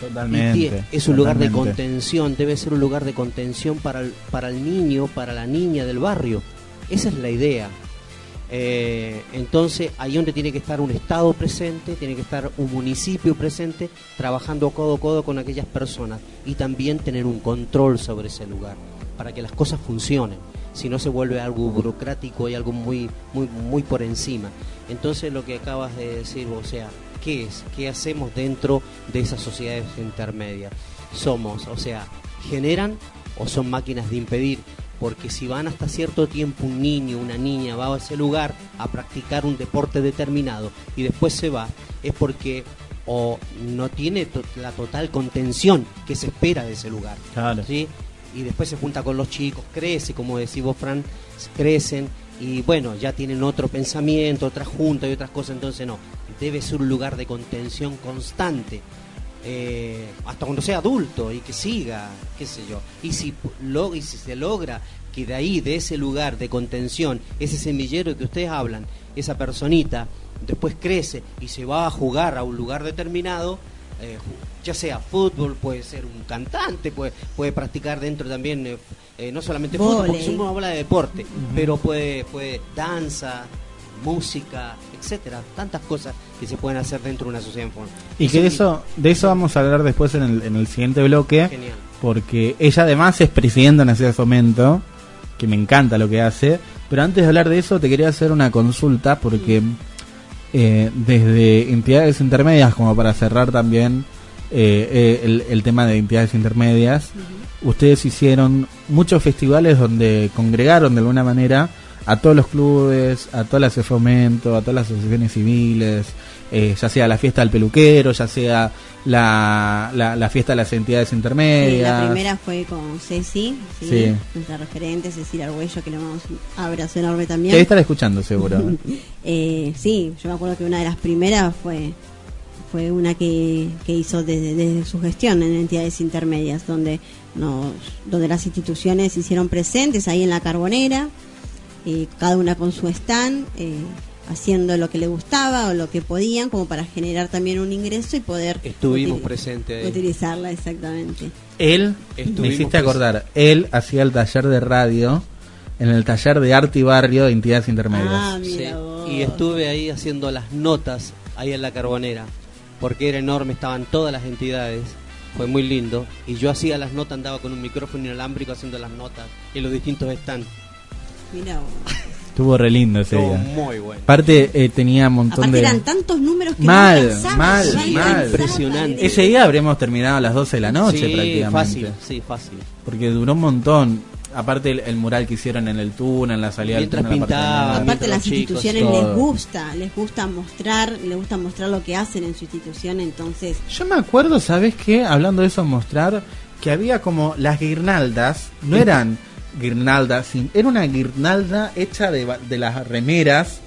Speaker 4: Totalmente.
Speaker 5: es un lugar de contención, debe ser un lugar de contención para el, para el niño, para la niña del barrio. Esa es la idea. Eh, entonces, ahí donde tiene que estar un Estado presente, tiene que estar un municipio presente, trabajando codo a codo con aquellas personas y también tener un control sobre ese lugar para que las cosas funcionen. Si no se vuelve algo burocrático y algo muy, muy, muy por encima. Entonces, lo que acabas de decir, o sea, ¿qué es? ¿Qué hacemos dentro de esas sociedades intermedias? Somos, o sea, generan o son máquinas de impedir porque si van hasta cierto tiempo un niño, una niña va a ese lugar a practicar un deporte determinado y después se va, es porque o no tiene to- la total contención que se espera de ese lugar.
Speaker 4: Claro.
Speaker 5: ¿sí? Y después se junta con los chicos, crece, como decís vos, Fran, crecen y bueno, ya tienen otro pensamiento, otra junta y otras cosas, entonces no, debe ser un lugar de contención constante eh, hasta cuando sea adulto y que siga, qué sé yo. Y si, lo, y si se logra que de ahí, de ese lugar de contención, ese semillero que ustedes hablan, esa personita, después crece y se va a jugar a un lugar determinado, eh, ya sea fútbol, puede ser un cantante, puede, puede practicar dentro también, eh, eh, no solamente fútbol, porque habla de deporte, pero puede, puede danza, música, etcétera, tantas cosas que se pueden hacer dentro de una sociedad en forma.
Speaker 4: Y que de eso, de eso vamos a hablar después en el, en el siguiente bloque.
Speaker 5: Genial.
Speaker 4: Porque ella además es presidenta de Nación de Fomento, que me encanta lo que hace. Pero antes de hablar de eso, te quería hacer una consulta, porque eh, desde entidades intermedias, como para cerrar también eh, eh, el, el tema de entidades intermedias, ustedes hicieron muchos festivales donde congregaron de alguna manera a todos los clubes, a todas las de fomento, a todas las asociaciones civiles, eh, ya sea la fiesta del peluquero, ya sea la, la, la fiesta de las entidades
Speaker 10: Sí,
Speaker 4: intermedias.
Speaker 10: la primera fue con Ceci, ¿sí?
Speaker 4: Sí.
Speaker 10: nuestra referente, Cecilia Arguello, que le damos un abrazo enorme también.
Speaker 4: debe estar escuchando seguro. <laughs>
Speaker 10: Eh, sí, yo me acuerdo que una de las primeras fue fue una que, que hizo desde, desde su gestión en entidades intermedias, donde nos, donde las instituciones se hicieron presentes ahí en la carbonera, eh, cada una con su stand, eh, haciendo lo que le gustaba o lo que podían, como para generar también un ingreso y poder
Speaker 5: Estuvimos presentes ahí.
Speaker 10: utilizarla exactamente.
Speaker 4: Él, me hiciste acordar, él hacía el taller de radio en el taller de arte y barrio de entidades intermedias.
Speaker 10: Ah,
Speaker 5: Sí,
Speaker 10: vos.
Speaker 5: Y estuve ahí haciendo las notas ahí en la carbonera, porque era enorme, estaban todas las entidades, fue muy lindo, y yo hacía las notas, andaba con un micrófono inalámbrico haciendo las notas en los distintos stands.
Speaker 10: Mira vos.
Speaker 4: Estuvo re lindo ese
Speaker 5: Estuvo
Speaker 4: día.
Speaker 5: muy bueno.
Speaker 4: Aparte eh, tenía un montón
Speaker 10: Aparte
Speaker 4: de...
Speaker 10: eran tantos números que
Speaker 4: Mal,
Speaker 10: no alcanzaba,
Speaker 4: mal,
Speaker 10: no
Speaker 4: mal.
Speaker 5: Impresionante.
Speaker 4: Ese día habríamos terminado a las 12 de la noche
Speaker 5: sí,
Speaker 4: prácticamente.
Speaker 5: fácil, sí, fácil.
Speaker 4: Porque duró un montón. Aparte el, el mural que hicieron en el túnel, en la salida
Speaker 5: Mientras
Speaker 4: del túnel. la.
Speaker 10: Aparte las
Speaker 5: chicos,
Speaker 10: instituciones
Speaker 4: todo.
Speaker 10: les gusta, les gusta mostrar, les gusta mostrar lo que hacen en su institución, entonces
Speaker 4: Yo me acuerdo, ¿sabes qué? Hablando de eso, mostrar que había como las guirnaldas, no eran guirnaldas, sin- era una guirnalda hecha de, ba- de las remeras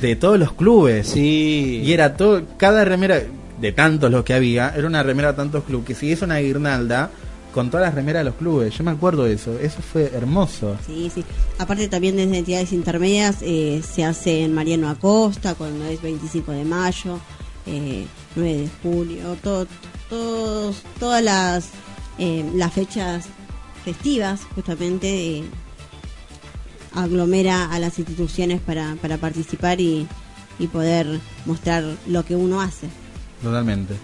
Speaker 4: de todos los clubes.
Speaker 5: Sí.
Speaker 4: Y era todo, cada remera, de tantos los que había, era una remera de tantos clubes, que si es una guirnalda con todas las remeras de los clubes. Yo me acuerdo de eso, eso fue hermoso.
Speaker 10: sí, sí. Aparte también desde entidades intermedias eh, se hace en Mariano Acosta, cuando es 25 de mayo, eh, 9 de junio, todo, todos, todas las, eh, las fechas festivas justamente eh, aglomera a las instituciones para, para participar y, y poder mostrar lo que uno hace.
Speaker 4: Totalmente.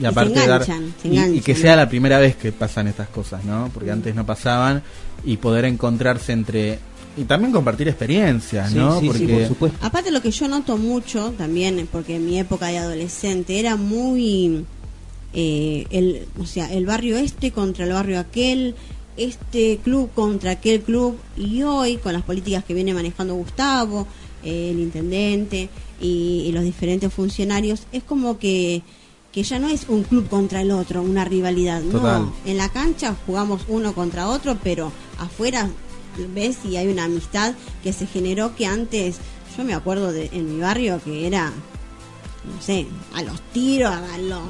Speaker 4: Y aparte dar
Speaker 10: enganchan, se
Speaker 4: y- que sea la primera vez que pasan estas cosas, ¿no? Porque antes no pasaban y poder encontrarse entre y también compartir experiencias,
Speaker 5: Sí,
Speaker 4: ¿no?
Speaker 5: sí, sí,
Speaker 4: Porque
Speaker 5: por supuesto.
Speaker 10: Aparte lo que yo noto mucho también, porque en mi época de adolescente era muy, eh, el, o sea, el barrio este contra el barrio aquel, este club contra aquel club, y hoy con las políticas que viene manejando Gustavo, eh, el intendente y, y los diferentes funcionarios, es como que que ya no es un club contra el otro, una rivalidad,
Speaker 4: Total.
Speaker 10: no, en la cancha jugamos uno contra otro, pero afuera ves y hay una amistad que se generó que antes, yo me acuerdo de en mi barrio que era, no sé, a los tiros, a los...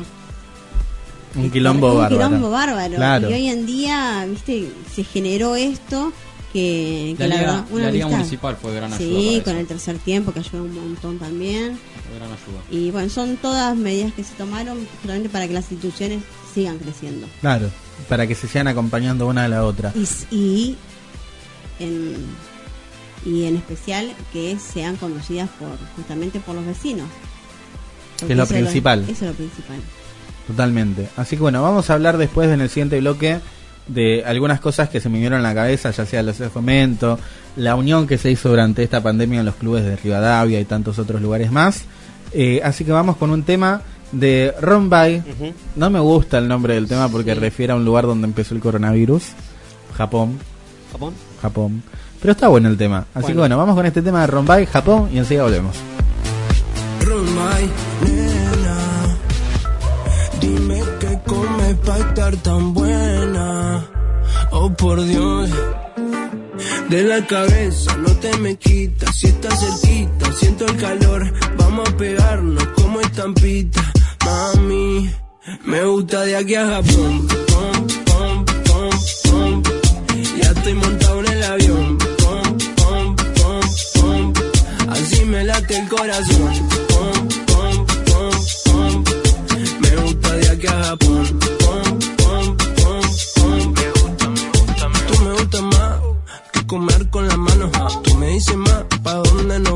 Speaker 4: un quilombo
Speaker 10: un
Speaker 4: bárbaro.
Speaker 10: quilombo bárbaro.
Speaker 4: Claro.
Speaker 10: Y hoy en día, viste, se generó esto que, que
Speaker 6: La
Speaker 10: la,
Speaker 6: liga,
Speaker 10: verdad, una
Speaker 6: la liga municipal fue gran ayuda.
Speaker 10: Sí,
Speaker 6: para
Speaker 10: con
Speaker 6: eso.
Speaker 10: el tercer tiempo que ayudó un montón también.
Speaker 6: Fue gran ayuda.
Speaker 10: Y bueno, son todas medidas que se tomaron justamente para que las instituciones sigan creciendo.
Speaker 4: Claro, para que se sigan acompañando una a la otra.
Speaker 10: Y, y, en, y en especial que sean conocidas por justamente por los vecinos.
Speaker 4: Que es lo
Speaker 10: Porque
Speaker 4: principal.
Speaker 10: eso es lo principal.
Speaker 4: Totalmente. Así que bueno, vamos a hablar después en el siguiente bloque de algunas cosas que se me vinieron a la cabeza, ya sea los de fomento, la unión que se hizo durante esta pandemia en los clubes de Rivadavia y tantos otros lugares más. Eh, así que vamos con un tema de Rombay. No me gusta el nombre del tema porque
Speaker 5: Sí.
Speaker 4: refiere a un lugar donde empezó el coronavirus, Japón,
Speaker 5: Japón.
Speaker 4: Japón. Pero está bueno el tema. Así que
Speaker 5: Bueno.
Speaker 4: vamos con este tema de Rombay, Japón y enseguida volvemos.
Speaker 9: Romay, hay para estar tan buena? Oh por Dios, de la cabeza no te me quitas. Si estás cerquita, siento el calor. Vamos a pegarnos como estampita, mami. Me gusta de aquí a Japón. Pom, pom. Ya estoy montado en el avión. Pom, pom, pom. Así me late el corazón. Pom, pom, pom, pom. Me gusta de
Speaker 11: aquí a Japón. dice más pa' dónde
Speaker 12: no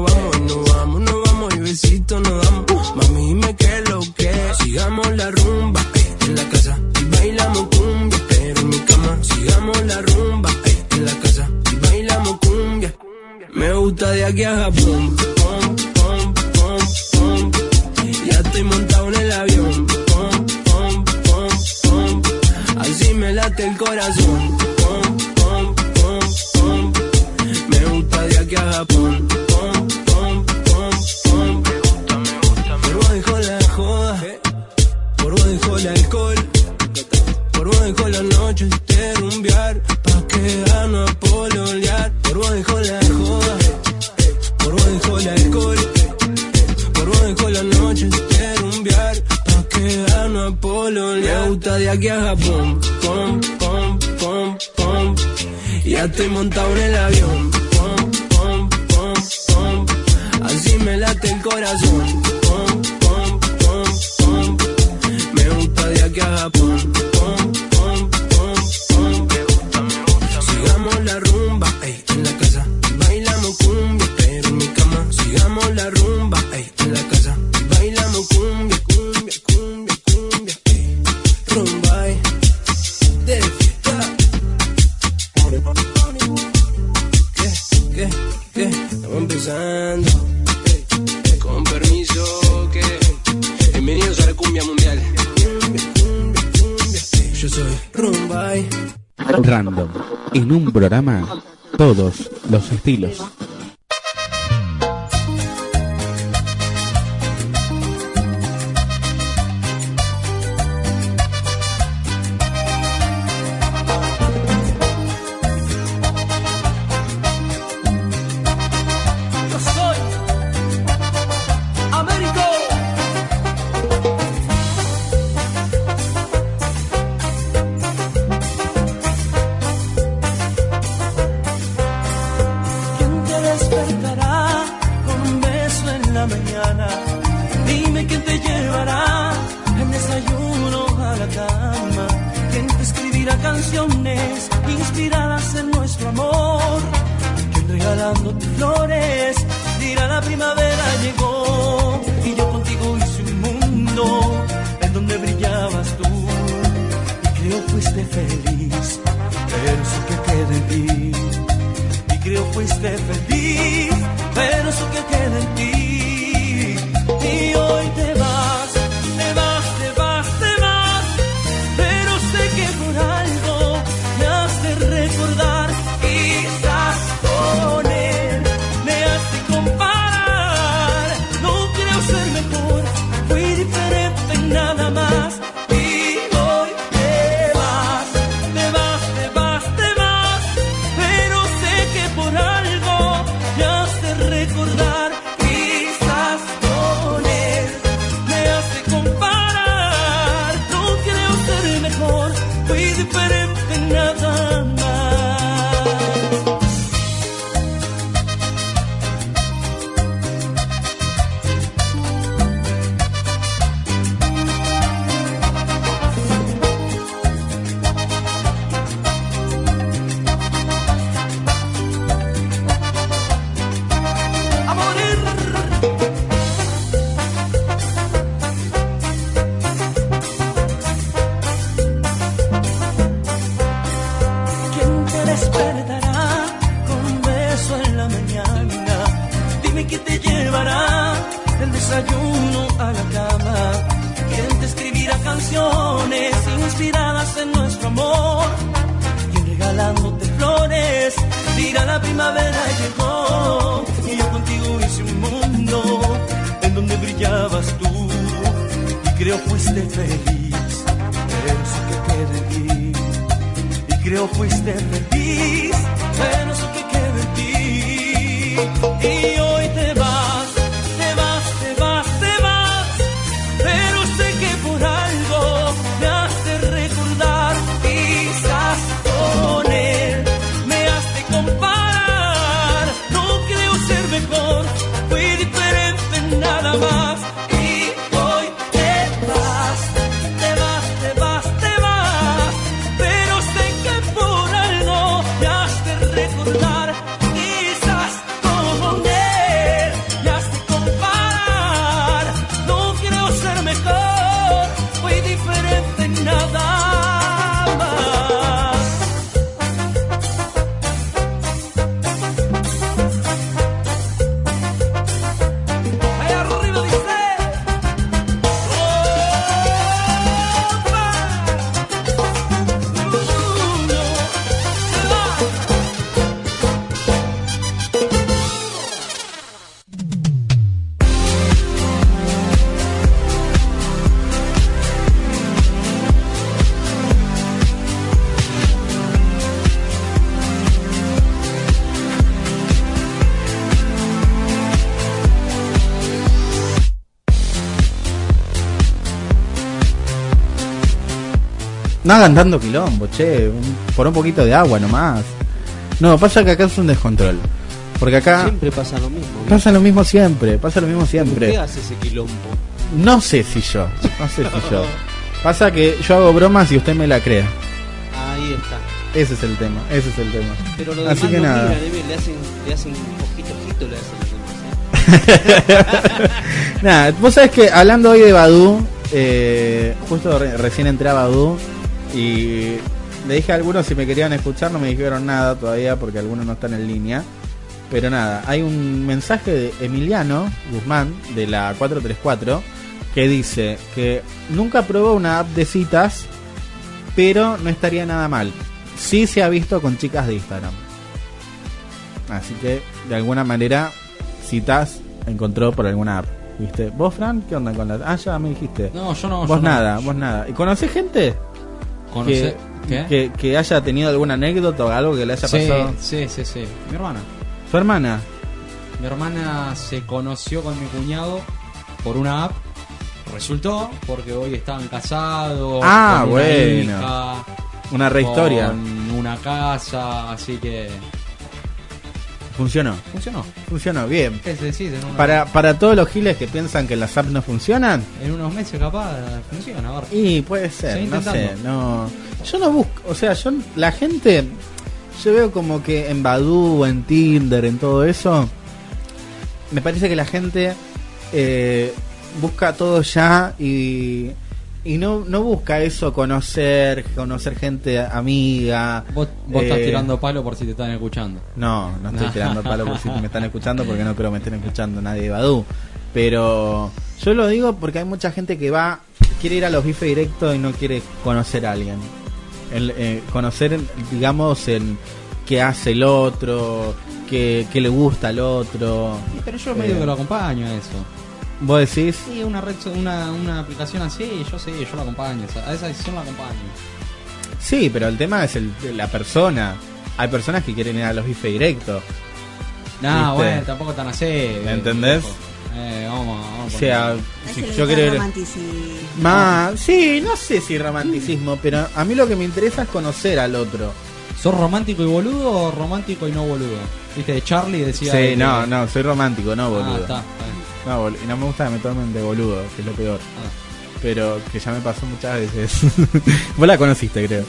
Speaker 12: estilos.
Speaker 13: llevará del desayuno a la cama. Quien te escribirá canciones inspiradas en nuestro amor. Quien regalándote flores dirá la primavera llegó. Y yo contigo hice un mundo en donde brillabas tú. Y creo fuiste feliz, pero eso que queda en. Y creo fuiste feliz, pero eso que queda en ti. Y No
Speaker 4: hagan tanto quilombo, che. un- por un poquito de agua nomás. No, pasa que acá es un descontrol. Porque acá
Speaker 5: Siempre pasa lo mismo. ¿no?
Speaker 4: pasa lo mismo siempre, pasa lo mismo
Speaker 5: ¿Por
Speaker 4: siempre.
Speaker 5: ¿Qué hace ese quilombo?
Speaker 4: No sé si yo, no sé si yo. Pasa que yo hago bromas y usted me la cree.
Speaker 5: Ahí está.
Speaker 4: Ese es el tema, ese es el tema.
Speaker 5: Pero lo
Speaker 4: Así
Speaker 5: demás
Speaker 4: que
Speaker 5: no
Speaker 4: nada.
Speaker 5: miran, le hacen, le hacen ojito, ojito, le hacen los demás. ¿eh? <laughs>
Speaker 4: Nada, vos sabés que hablando hoy de Badu, eh, justo re- recién entré a Badu y le dije a algunos si me querían escuchar, no me dijeron nada todavía porque algunos no están en línea. Pero nada, hay un mensaje de Emiliano Guzmán de la 434 que dice que nunca probó una app de citas, pero no estaría nada mal. Sí se ha visto con chicas de Instagram. Así que de alguna manera citas encontró por alguna app. ¿Viste? ¿Vos, Fran? ¿Qué onda con la.? Ah, ya me dijiste.
Speaker 6: No, yo no.
Speaker 4: Vos
Speaker 6: yo no.
Speaker 4: nada, vos nada. ¿Y conocés gente?
Speaker 6: Conocé-
Speaker 4: que,
Speaker 6: ¿Qué?
Speaker 4: que, que haya tenido alguna anécdota o algo que le haya
Speaker 6: Sí,
Speaker 4: pasado.
Speaker 6: sí, sí, sí. Mi hermana.
Speaker 4: ¿Su hermana?
Speaker 6: Mi hermana se conoció con mi cuñado por una app. Resultó porque hoy estaban casados.
Speaker 4: Ah,
Speaker 6: con una
Speaker 4: bueno.
Speaker 6: hija,
Speaker 4: Una rehistoria.
Speaker 6: Con una casa, así que.
Speaker 4: Funcionó.
Speaker 6: Funcionó.
Speaker 4: Funcionó, bien. Para, para todos los giles que piensan que las apps no funcionan,
Speaker 6: en unos meses capaz funciona. A ver.
Speaker 4: y puede ser, no sé, no. Yo no busco, o sea, yo la gente, yo veo como que en Badoo, en Tinder, en todo eso, me parece que la gente eh, busca todo ya y, y no, no busca eso, conocer, conocer gente amiga.
Speaker 6: Vos, vos estás
Speaker 4: eh,
Speaker 6: tirando palo por si te están escuchando.
Speaker 4: No, no estoy tirando palo por si me están escuchando porque no creo que me estén escuchando nadie de Badu. Pero yo lo digo porque hay mucha gente que va, quiere ir a los bifes directos y no quiere conocer a alguien. El, eh, conocer, digamos, el qué hace el otro, qué, qué le gusta al otro.
Speaker 6: Pero yo medio
Speaker 4: Eh,
Speaker 6: que lo acompaño a eso.
Speaker 4: Vos decís,
Speaker 6: Sí, una red, so- una, una aplicación así, yo sí, yo la acompaño. a esa decisión la acompaño.
Speaker 4: sí, pero el tema es el, la persona. Hay personas que quieren ir a los bifes directos.
Speaker 6: No,
Speaker 4: ¿Viste?
Speaker 6: bueno, tampoco tan así.
Speaker 4: ¿Me entendés?
Speaker 6: Eh, vamos, vamos.
Speaker 4: O sea, si yo quiero
Speaker 10: romanticismo.
Speaker 4: Más, sí, no sé si romanticismo, pero a mí lo que me interesa es conocer al otro.
Speaker 6: ¿Sos romántico y boludo o romántico y no boludo? Viste, Charlie decía.
Speaker 4: Sí,
Speaker 6: que-
Speaker 4: no, no, soy romántico, no boludo.
Speaker 6: Ah, está, está bien.
Speaker 4: No, bol- y no me gusta que me tomen de boludo, que es lo peor.
Speaker 6: Ah.
Speaker 4: Pero que ya me pasó muchas veces. <laughs> Vos la conociste, creo.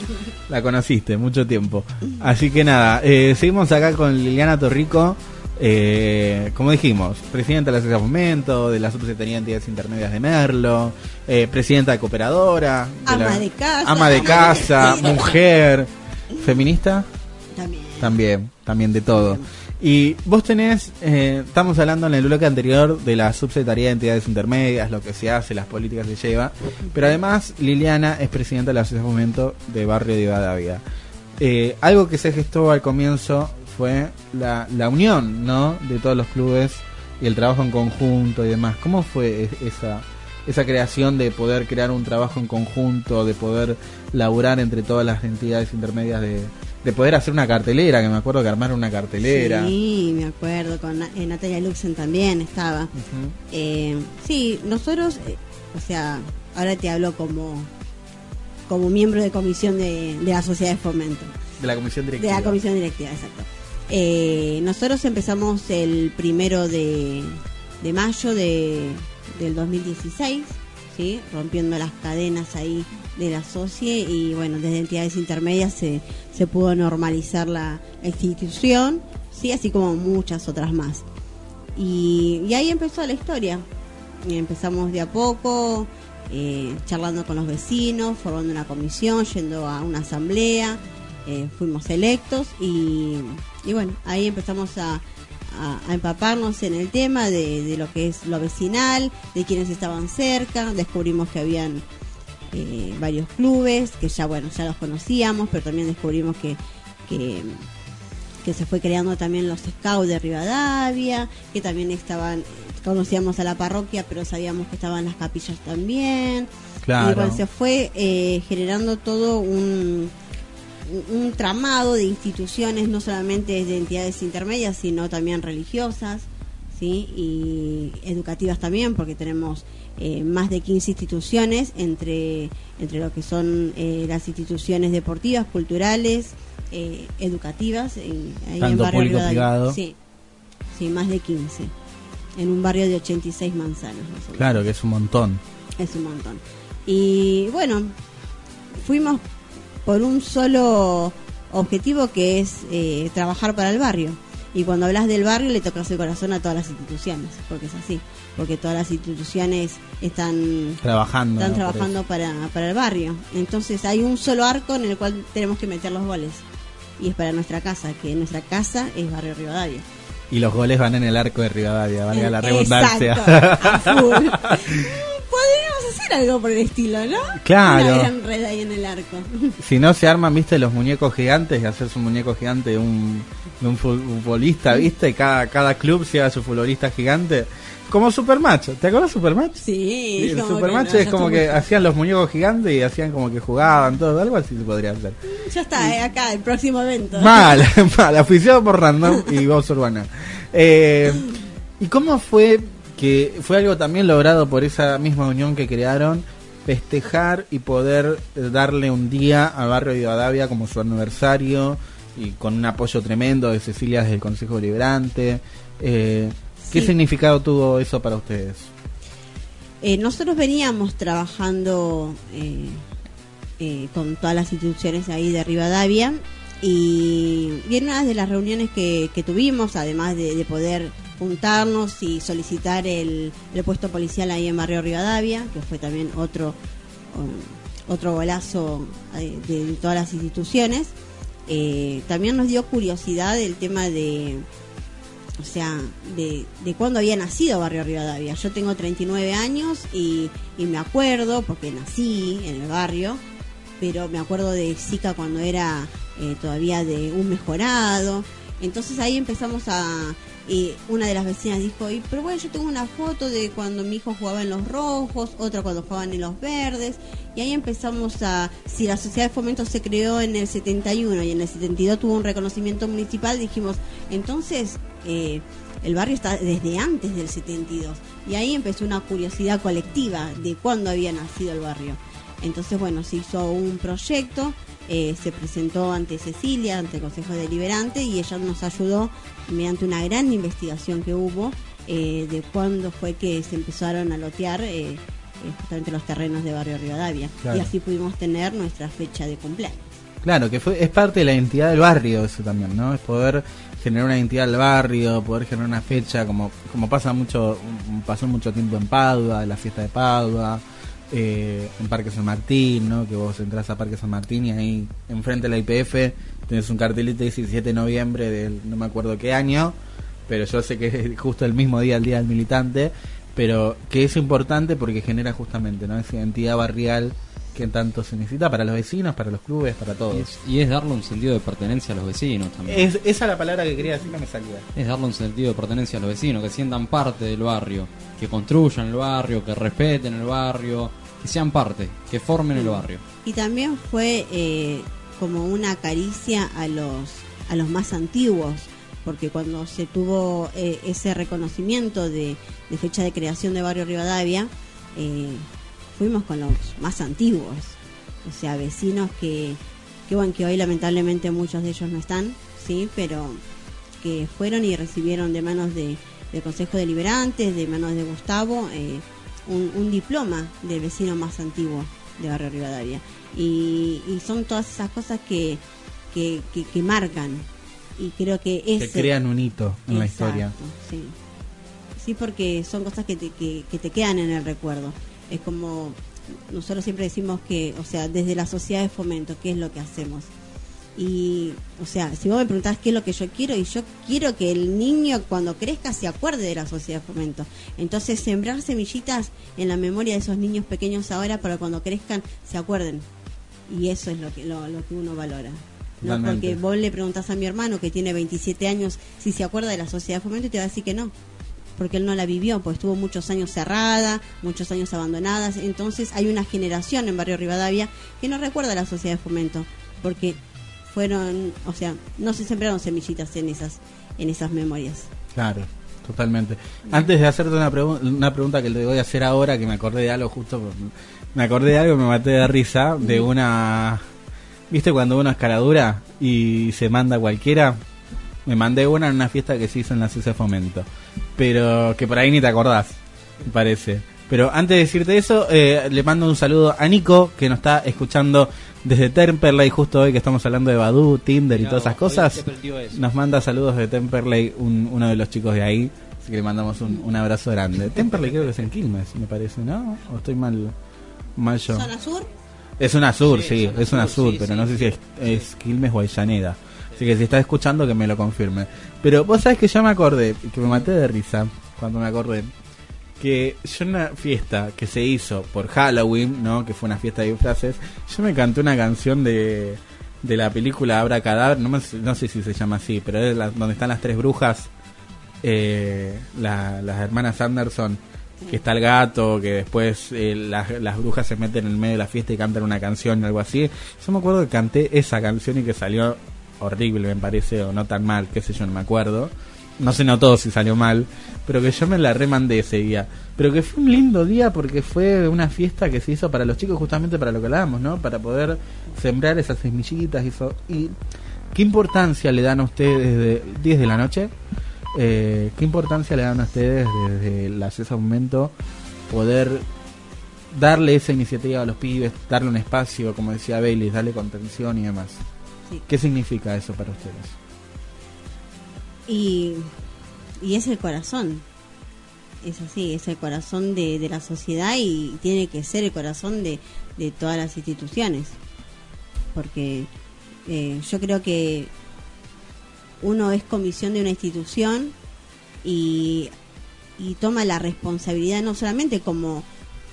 Speaker 4: La conociste, mucho tiempo. Así que nada, eh, seguimos acá con Liliana Torrico. eh, como dijimos, presidenta de la Sociedad de Fomento, de la Subsecretaría de Entidades Intermedias de Merlo, eh, presidenta de Cooperadora, de
Speaker 10: Ama
Speaker 4: la-
Speaker 10: de casa.
Speaker 4: ama de casa, <laughs> mujer, feminista.
Speaker 10: También.
Speaker 4: También, también de todo. Y vos tenés, eh, estamos hablando en el bloque anterior de la subsecretaría de entidades intermedias, lo que se hace, las políticas que lleva, pero además Liliana es presidenta de la Asociación de Fomento de Barrio de Badavia. Eh, algo que se gestó al comienzo fue la, la unión, ¿no? De todos los clubes y el trabajo en conjunto y demás. ¿Cómo fue esa, esa creación de poder crear un trabajo en conjunto, de poder laburar entre todas las entidades intermedias de, de poder hacer una cartelera, que me acuerdo que armaron una cartelera.
Speaker 10: Sí, me acuerdo, con eh, Natalia Luxen también estaba. Eh, sí, nosotros, eh, o sea, ahora te hablo como como miembro de comisión de, de la sociedad de fomento,
Speaker 4: De la comisión
Speaker 10: de
Speaker 4: directiva.
Speaker 10: la comisión directiva, exacto. Eh, nosotros empezamos el primero de, de mayo de, del 2016, ¿sí? rompiendo las cadenas ahí de la SOCIE y bueno, desde entidades intermedias se, se pudo normalizar la institución, ¿sí? así como muchas otras más. Y, ahí empezó la historia. Y empezamos de a poco, eh, charlando con los vecinos, formando una comisión, yendo a una asamblea, eh, fuimos electos y, y bueno, ahí empezamos a, a- a empaparnos en el tema de, de lo que es lo vecinal, de quienes estaban cerca, descubrimos que habían eh, varios clubes, que ya bueno, ya los conocíamos, pero también descubrimos que, que que se fue creando también los scouts de Rivadavia, que también estaban, conocíamos a la parroquia, pero sabíamos que estaban las capillas también.
Speaker 4: Claro.
Speaker 10: Y bueno, se fue eh, generando todo un, un- un tramado de instituciones, no solamente de entidades intermedias, sino también religiosas, ¿sí? y educativas también, porque tenemos eh, más de 15 instituciones entre, entre lo que son eh, las instituciones deportivas, culturales, eh, educativas. en- ahí
Speaker 4: Tanto
Speaker 10: Barrio
Speaker 4: público.
Speaker 10: Sí, sí, más de 15. En un barrio de 86 manzanas. más.
Speaker 4: Claro, que es un montón.
Speaker 10: Es un montón. Y bueno, fuimos por un solo objetivo que es eh, trabajar para el barrio. Y cuando hablas del barrio le tocas el corazón a todas las instituciones, porque es así, porque todas las instituciones están
Speaker 4: Trabajando.
Speaker 10: están trabajando para, para el barrio. Entonces hay un solo arco en el cual tenemos que meter los goles. Y es para nuestra casa, que nuestra casa es Barrio Rivadavia.
Speaker 4: Y los goles van en el arco de Rivadavia, valga la redundancia. <laughs>
Speaker 10: Podríamos hacer algo por el estilo, ¿no?
Speaker 4: Claro.
Speaker 10: Una gran red ahí en el arco. <laughs>
Speaker 4: si no se arman, viste, los muñecos gigantes y hacerse un muñeco gigante de un, de un fu- futbolista, viste, cada, cada club se haga su futbolista gigante. Como Supermatch, ¿te acuerdas Supermatch?
Speaker 10: Sí,
Speaker 4: el Supermatch
Speaker 10: no,
Speaker 4: es como que hacían los muñecos gigantes y hacían como que jugaban, todo, algo así se podría hacer.
Speaker 10: Ya está, eh, acá, el próximo evento.
Speaker 4: Mal, <laughs> mal, oficiado por Random y Voz Urbana. Eh, ¿Y cómo fue que fue algo también logrado por esa misma unión que crearon? Festejar y poder darle un día al barrio de Rivadavia como su aniversario y con un apoyo tremendo de Cecilia desde el Consejo Deliberante. Eh, ¿Qué
Speaker 10: Sí.
Speaker 4: significado tuvo eso para ustedes?
Speaker 10: Eh, nosotros veníamos trabajando eh, eh, con todas las instituciones ahí de Rivadavia y, y en una de las reuniones que, que tuvimos, además de, de poder juntarnos y solicitar el, el puesto policial ahí en Barrio Rivadavia, que fue también otro, um, otro golazo de, de todas las instituciones, también nos dio curiosidad el tema de, o sea, de, de cuándo había nacido Barrio Rivadavia. Yo tengo 39 años y, y me acuerdo, porque nací en el barrio, pero me acuerdo de Zika cuando era eh, todavía de un mejorado. Entonces ahí empezamos a... Y una de las vecinas dijo, y, pero bueno, yo tengo una foto de cuando mi hijo jugaba en los rojos, otra cuando jugaban en los verdes, y ahí empezamos a, si la sociedad de fomento se creó en el 71 y en el 72 tuvo un reconocimiento municipal, dijimos, entonces eh, el barrio está desde antes del 72, y ahí empezó una curiosidad colectiva de cuándo había nacido el barrio. Entonces, bueno, se hizo un proyecto, eh, se presentó ante Cecilia, ante el Consejo Deliberante, y ella nos ayudó mediante una gran investigación que hubo eh, de cuándo fue que se empezaron a lotear eh, eh, justamente los terrenos de Barrio Rivadavia.
Speaker 4: Claro.
Speaker 10: Y así pudimos tener nuestra fecha de cumpleaños.
Speaker 4: Claro, que fue, es parte de la identidad del barrio eso también, ¿no? Es poder generar una identidad del barrio, poder generar una fecha, como, como pasa mucho, pasó mucho tiempo en Padua, la fiesta de Padua, eh, en Parque San Martín, ¿no? Que vos entras a Parque San Martín y ahí enfrente de la IPF tenés un cartelito de 17 de noviembre del no me acuerdo qué año, pero yo sé que es <laughs> justo el mismo día, el día del militante, pero que es importante porque genera justamente, ¿no? Esa identidad barrial que tanto se necesita para los vecinos, para los clubes, para todos.
Speaker 6: Y es, y es darle un sentido de pertenencia a los vecinos también.
Speaker 4: Es, esa es la palabra que quería decir, no me salía.
Speaker 6: Es darle un sentido de pertenencia a los vecinos, que sientan parte del barrio, que construyan el barrio, que respeten el barrio, que sean parte, que formen el barrio.
Speaker 10: Y también fue eh, como una caricia a los, a los más antiguos, porque cuando se tuvo eh, ese reconocimiento de, de fecha de creación de Barrio Rivadavia, eh, fuimos con los más antiguos, o sea, vecinos que, que, bueno, que hoy lamentablemente muchos de ellos no están, sí, pero que fueron y recibieron de manos de, del Consejo Deliberante, de manos de Gustavo, eh, un, un diploma del vecino más antiguo de Barrio Rivadavia. Y, y son todas esas cosas que, que, que, que marcan. Y creo que es...
Speaker 4: Que crean un hito en la historia.
Speaker 10: Sí. sí, porque son cosas que te, que, que te quedan en el recuerdo. Es como nosotros siempre decimos que, o sea, desde la sociedad de fomento, ¿qué es lo que hacemos? Y, o sea, si vos me preguntás qué es lo que yo quiero, y yo quiero que el niño cuando crezca se acuerde de la sociedad de fomento. Entonces, sembrar semillitas en la memoria de esos niños pequeños ahora para cuando crezcan se acuerden. Y eso es lo que, lo, lo que uno valora. ¿no? Porque vos le preguntás a mi hermano que tiene 27 años si se acuerda de la sociedad de fomento y te va a decir que no. Porque él no la vivió, pues estuvo muchos años cerrada, muchos años abandonadas. Entonces hay una generación en Barrio Rivadavia que no recuerda la sociedad de fomento. Porque fueron, o sea, no se sembraron semillitas en esas, en esas memorias.
Speaker 4: Claro. Totalmente. Antes de hacerte una, pregu- una pregunta que te voy a hacer ahora, que me acordé de algo justo, me acordé de algo y me maté de risa, de una... ¿Viste cuando uno es caradura y se manda cualquiera? Me mandé una en una fiesta que se hizo en la CC Fomento, pero que por ahí ni te acordás, me parece. Pero antes de decirte eso, eh, le mando un saludo a Nico, que nos está escuchando desde Temperley, justo hoy que estamos hablando de Badu, Tinder y todas esas cosas. Nos manda saludos de Temperley, un- uno de los chicos de ahí. Así que le mandamos un, un abrazo grande. Temperley creo que es en Quilmes, me parece, ¿no? ¿O estoy mal, mal yo?
Speaker 10: ¿Zona sur?
Speaker 4: Es una sur,
Speaker 5: Sí,
Speaker 4: es una
Speaker 5: sur,
Speaker 4: sur,
Speaker 5: sí,
Speaker 4: pero
Speaker 5: sí,
Speaker 4: no sé si es, es Quilmes o Avellaneda. Así que si está escuchando que me lo confirme. Pero vos sabés que ya me acordé, que me maté de risa cuando me acordé, que yo en una fiesta que se hizo por Halloween, ¿no? Que fue una fiesta de disfraces, yo me canté una canción de, de la película Abra Cadáver, no, no sé si se llama así, pero es la- donde están las tres brujas, eh, la- las hermanas Anderson, que está el gato, que después eh, las, las brujas se meten en el medio de la fiesta y cantan una canción o algo así. Yo me acuerdo que canté esa canción y que salió horrible, me parece, o no tan mal, qué sé yo, no me acuerdo. No se notó si salió mal, pero que yo me la remandé ese día. Pero que fue un lindo día porque fue una fiesta que se hizo para los chicos, justamente para lo que hablábamos, ¿no? Para poder sembrar esas semillitas y eso. ¿Y qué importancia le dan a ustedes desde 10 de la noche? Eh, ¿Qué importancia le dan a ustedes desde ese momento poder darle esa iniciativa a los pibes, darle un espacio, como decía Bailey, darle contención y demás? ¿Qué significa eso para ustedes?
Speaker 10: Y, y es el corazón. Es así, es el corazón de, de la sociedad y tiene que ser el corazón de, de todas las instituciones. Porque eh, yo creo que uno es comisión de una institución y, y toma la responsabilidad no solamente como,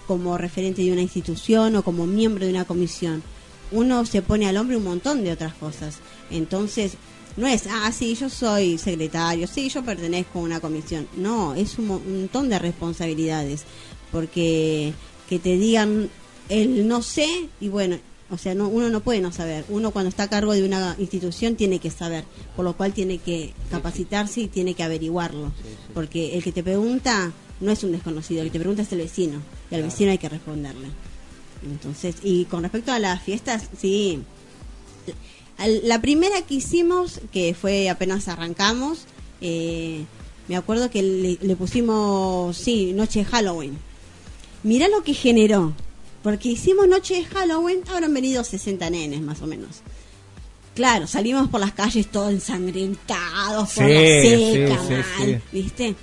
Speaker 10: como referente de una institución o como miembro de una comisión, uno se pone al hombre un montón de otras cosas. Entonces, no es, ah, sí, yo soy secretario, sí, yo pertenezco a una comisión. No, es un mo- un montón de responsabilidades. Porque que te digan el no sé, y bueno, o sea, no, uno no puede no saber. Uno cuando está a cargo de una institución tiene que saber, por lo cual tiene que capacitarse y tiene que averiguarlo. Porque el que te pregunta no es un desconocido, el que te pregunta es el vecino, y al vecino hay que responderle. Entonces, y con respecto a las fiestas, sí. La primera que hicimos, que fue apenas arrancamos, eh, me acuerdo que le, le pusimos, sí, Noche de Halloween. Mirá lo que generó, porque hicimos Noche de Halloween, habrán venido 60 nenes más o menos. Claro, salimos por las calles todos ensangrentados, por
Speaker 4: Sí,
Speaker 10: la seca,
Speaker 4: sí,
Speaker 10: mal,
Speaker 4: sí.
Speaker 10: ¿viste?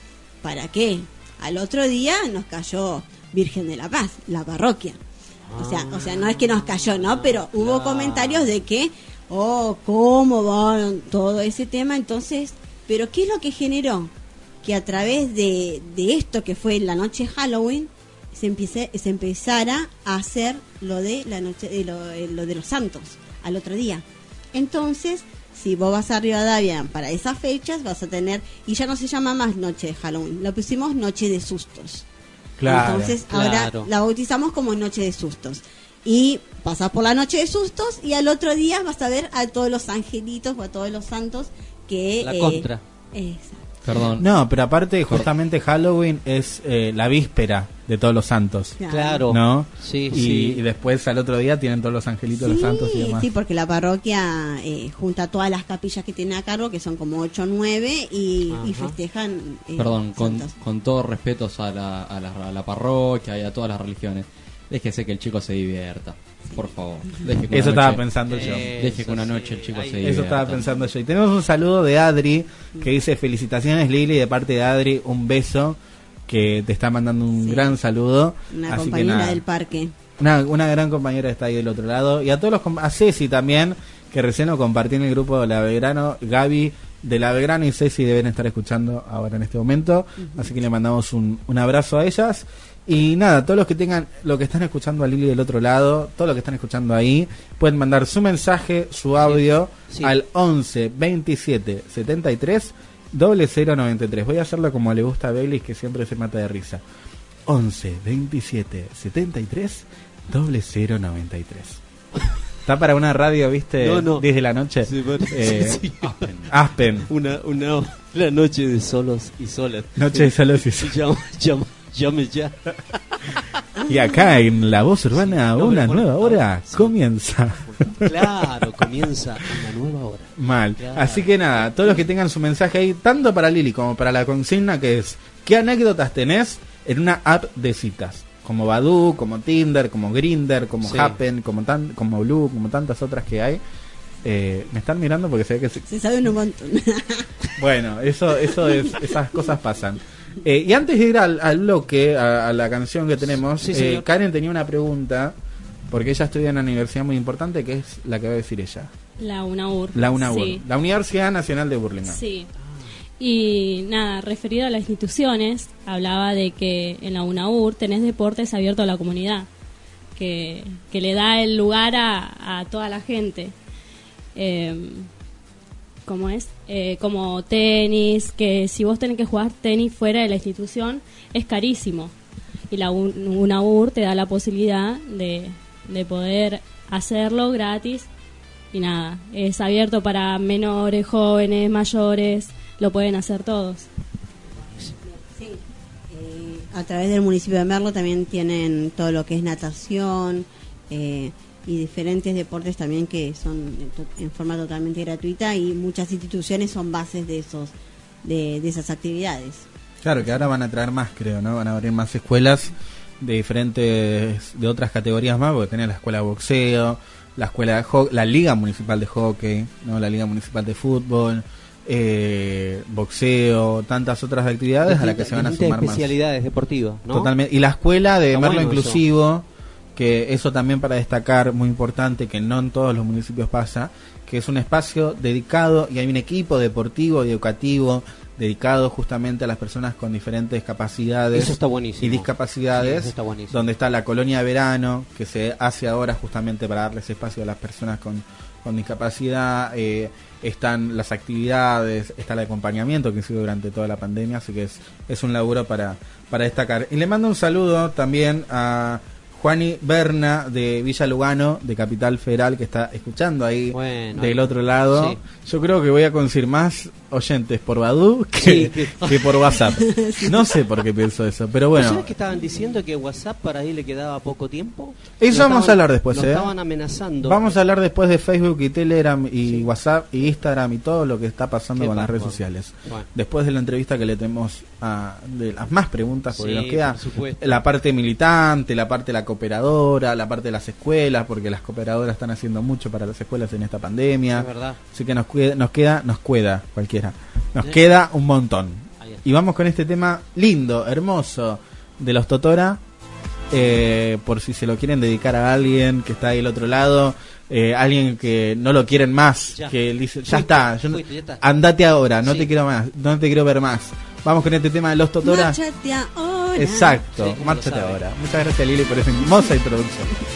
Speaker 10: ¿Para qué? Al otro día nos cayó Virgen de la Paz, la parroquia. O sea, o sea, no es que nos cayó, ¿no? Pero hubo comentarios de que, oh, ¿cómo va todo ese tema? Entonces, ¿pero qué es lo que generó? Que a través de, de esto que fue la noche Halloween, se, empiece, se empezara a hacer lo de la noche de lo, eh, lo de los santos al otro día. Entonces, si vos vas a Rivadavia para esas fechas, vas a tener, y ya no se llama más noche de Halloween, lo pusimos noche de sustos.
Speaker 4: Claro,
Speaker 10: Entonces
Speaker 5: claro.
Speaker 10: ahora la bautizamos como Noche de Sustos. Y pasas por la Noche de Sustos y al otro día vas a ver a todos los angelitos o a todos los santos que...
Speaker 5: La
Speaker 10: eh,
Speaker 5: contra.
Speaker 10: exacto.
Speaker 6: Perdón.
Speaker 4: No, pero aparte, justamente Halloween es eh, la víspera de todos los santos.
Speaker 5: Claro.
Speaker 4: ¿No?
Speaker 5: Sí,
Speaker 4: y,
Speaker 5: sí.
Speaker 4: y después al otro día tienen todos los angelitos, los santos y
Speaker 10: Sí,
Speaker 4: demás.
Speaker 10: sí, porque la parroquia eh, junta todas las capillas que tiene a cargo, que son como 8 o 9, y, festejan... eh,
Speaker 6: Perdón, con, con todos respetos a la, a, la, a la parroquia y a todas las religiones, déjese que el chico se divierta, por favor. Deje que
Speaker 4: Eso
Speaker 6: noche-
Speaker 4: estaba pensando yo.
Speaker 6: Deje que una noche el chico se divierta.
Speaker 4: Eso estaba pensando yo. Y tenemos un saludo de Adri que dice felicitaciones Lili de parte de Adri, un beso que te está mandando un
Speaker 10: Sí.
Speaker 4: gran saludo.
Speaker 10: Una
Speaker 4: Así que
Speaker 10: compañera
Speaker 4: nada,
Speaker 10: del parque.
Speaker 4: Una, una gran compañera está ahí del otro lado. Y a todos los a Ceci también, que recién lo compartí en el grupo de la Belgrano. Gaby de la Belgrano y Ceci deben estar escuchando ahora en este momento. Así que le mandamos un, un abrazo a ellas. Y nada, todos los que tengan, lo que están escuchando a Lili del otro lado, todos los que están escuchando ahí, pueden mandar su mensaje, su audio
Speaker 5: sí.
Speaker 4: al 11 27 73 0093. Voy a hacerlo como le gusta a Bailey, que siempre se mata de risa. 11 27 73 0093. Está para una radio, viste,
Speaker 5: No, no.
Speaker 4: 10 de la noche.
Speaker 5: Sí, bueno,
Speaker 4: Eh,
Speaker 5: sí, sí.
Speaker 4: Aspen.
Speaker 5: Una, una, una noche de solos y solas.
Speaker 4: Noche de solos y solas.
Speaker 5: Llame ya.
Speaker 4: Y acá en La Voz Urbana,
Speaker 5: No,
Speaker 4: una
Speaker 5: por
Speaker 4: nueva hora comienza.
Speaker 5: Claro, comienza una nueva hora.
Speaker 4: Mal.
Speaker 5: Claro.
Speaker 4: Así que nada, todos los que tengan su mensaje ahí, tanto para Lili como para la consigna, que es, ¿qué anécdotas tenés en una app de citas? Como Badoo, como Tinder, como Grinder, como
Speaker 5: Sí.
Speaker 4: Happen, como tan, como Blue, como tantas otras que hay. Eh, me están mirando porque se ve que se-
Speaker 10: Se sabe un montón.
Speaker 4: Bueno, eso, eso es, esas cosas pasan. Eh, y antes de ir al, al bloque, a, a la canción que tenemos,
Speaker 5: Sí,
Speaker 4: eh. Karen tenía una pregunta, porque ella estudia en una universidad muy importante, que es la que va a decir ella.
Speaker 7: La UNAUR.
Speaker 4: La UNAUR,
Speaker 7: Sí.
Speaker 4: la Universidad Nacional de Burlingame.
Speaker 7: Sí. Y nada, referido a las instituciones, hablaba de que en la UNAUR tenés deportes abiertos a la comunidad, que, que le da el lugar a, a toda la gente. Eh, ¿Cómo es? Eh, como tenis, que si vos tenés que jugar tenis fuera de la institución, es carísimo. Y la Un- UNAUR te da la posibilidad de, de poder hacerlo gratis y nada, es abierto para menores, jóvenes, mayores, lo pueden hacer todos.
Speaker 10: Eh, a través del municipio de Merlo también tienen todo lo que es natación eh, y diferentes deportes también que son en, to- en forma totalmente gratuita y muchas instituciones son bases de esos de, de esas actividades.
Speaker 4: Claro, que ahora van a traer más, creo, ¿no? Van a abrir más escuelas de diferentes, de otras categorías más, porque tenía la escuela de boxeo, la escuela de la liga municipal de hockey, ¿no? La liga municipal de fútbol, eh, boxeo, tantas otras actividades a las que se van a sumar más.
Speaker 5: especialidades deportivas, ¿no?
Speaker 4: Totalmente. Y la escuela de
Speaker 5: Está
Speaker 4: Merlo
Speaker 5: bueno eso.
Speaker 4: Que eso también para destacar, muy importante, que no en todos los municipios pasa, que es un espacio dedicado y hay un equipo deportivo y educativo dedicado justamente a las personas con diferentes capacidades
Speaker 5: Eso está buenísimo.
Speaker 4: y discapacidades,
Speaker 5: Sí, eso está buenísimo.
Speaker 4: donde está la colonia de verano, que se hace ahora justamente para darles espacio a las personas con, con discapacidad, eh, están las actividades, está el acompañamiento que hizo durante toda la pandemia, así que es, es un laburo para, para destacar. Y le mando un saludo también a Juani Berna de Villa Lugano, de Capital Federal, que está escuchando ahí
Speaker 5: Bueno,
Speaker 4: del otro lado.
Speaker 5: sí.
Speaker 4: Yo creo que voy a conseguir más oyentes por Badu que,
Speaker 5: Sí, que-
Speaker 4: por WhatsApp. <laughs> No sé por qué pienso eso, pero bueno.
Speaker 5: ¿Sabes que estaban diciendo que WhatsApp para ahí le quedaba poco tiempo?
Speaker 4: Eso vamos a hablar después,
Speaker 5: lo
Speaker 4: ¿eh?
Speaker 5: estaban amenazando.
Speaker 4: Vamos a hablar después de Facebook y Telegram y WhatsApp y Instagram y todo lo que está pasando
Speaker 5: Qué
Speaker 4: con las redes sociales.
Speaker 5: Bueno.
Speaker 4: Después de la entrevista que le tenemos a, de las más preguntas, porque
Speaker 5: Sí,
Speaker 4: nos queda
Speaker 5: por
Speaker 4: la parte militante, la parte de la cooperadora, la parte de las escuelas, porque las cooperadoras están haciendo mucho para las escuelas en esta pandemia.
Speaker 5: Es verdad.
Speaker 4: Así que nos, nos queda, nos queda cualquiera. Nos
Speaker 5: Sí.
Speaker 4: queda un montón. Y vamos con este tema lindo, hermoso, de los Totora. eh, por si se lo quieren dedicar a alguien que está ahí al otro lado, eh, alguien que no lo quieren más,
Speaker 5: Ya.
Speaker 4: que dice, ya
Speaker 5: Fuiste,
Speaker 4: está, yo no-
Speaker 5: fuiste, ya está.
Speaker 4: andate ahora, no
Speaker 5: Sí.
Speaker 4: te quiero más, no te quiero ver más. Vamos con este tema de los Totora.
Speaker 10: Márchate ahora.
Speaker 4: Exacto,
Speaker 5: Sí,
Speaker 4: márchate ahora. Muchas gracias Lili por esa hermosa introducción. <laughs>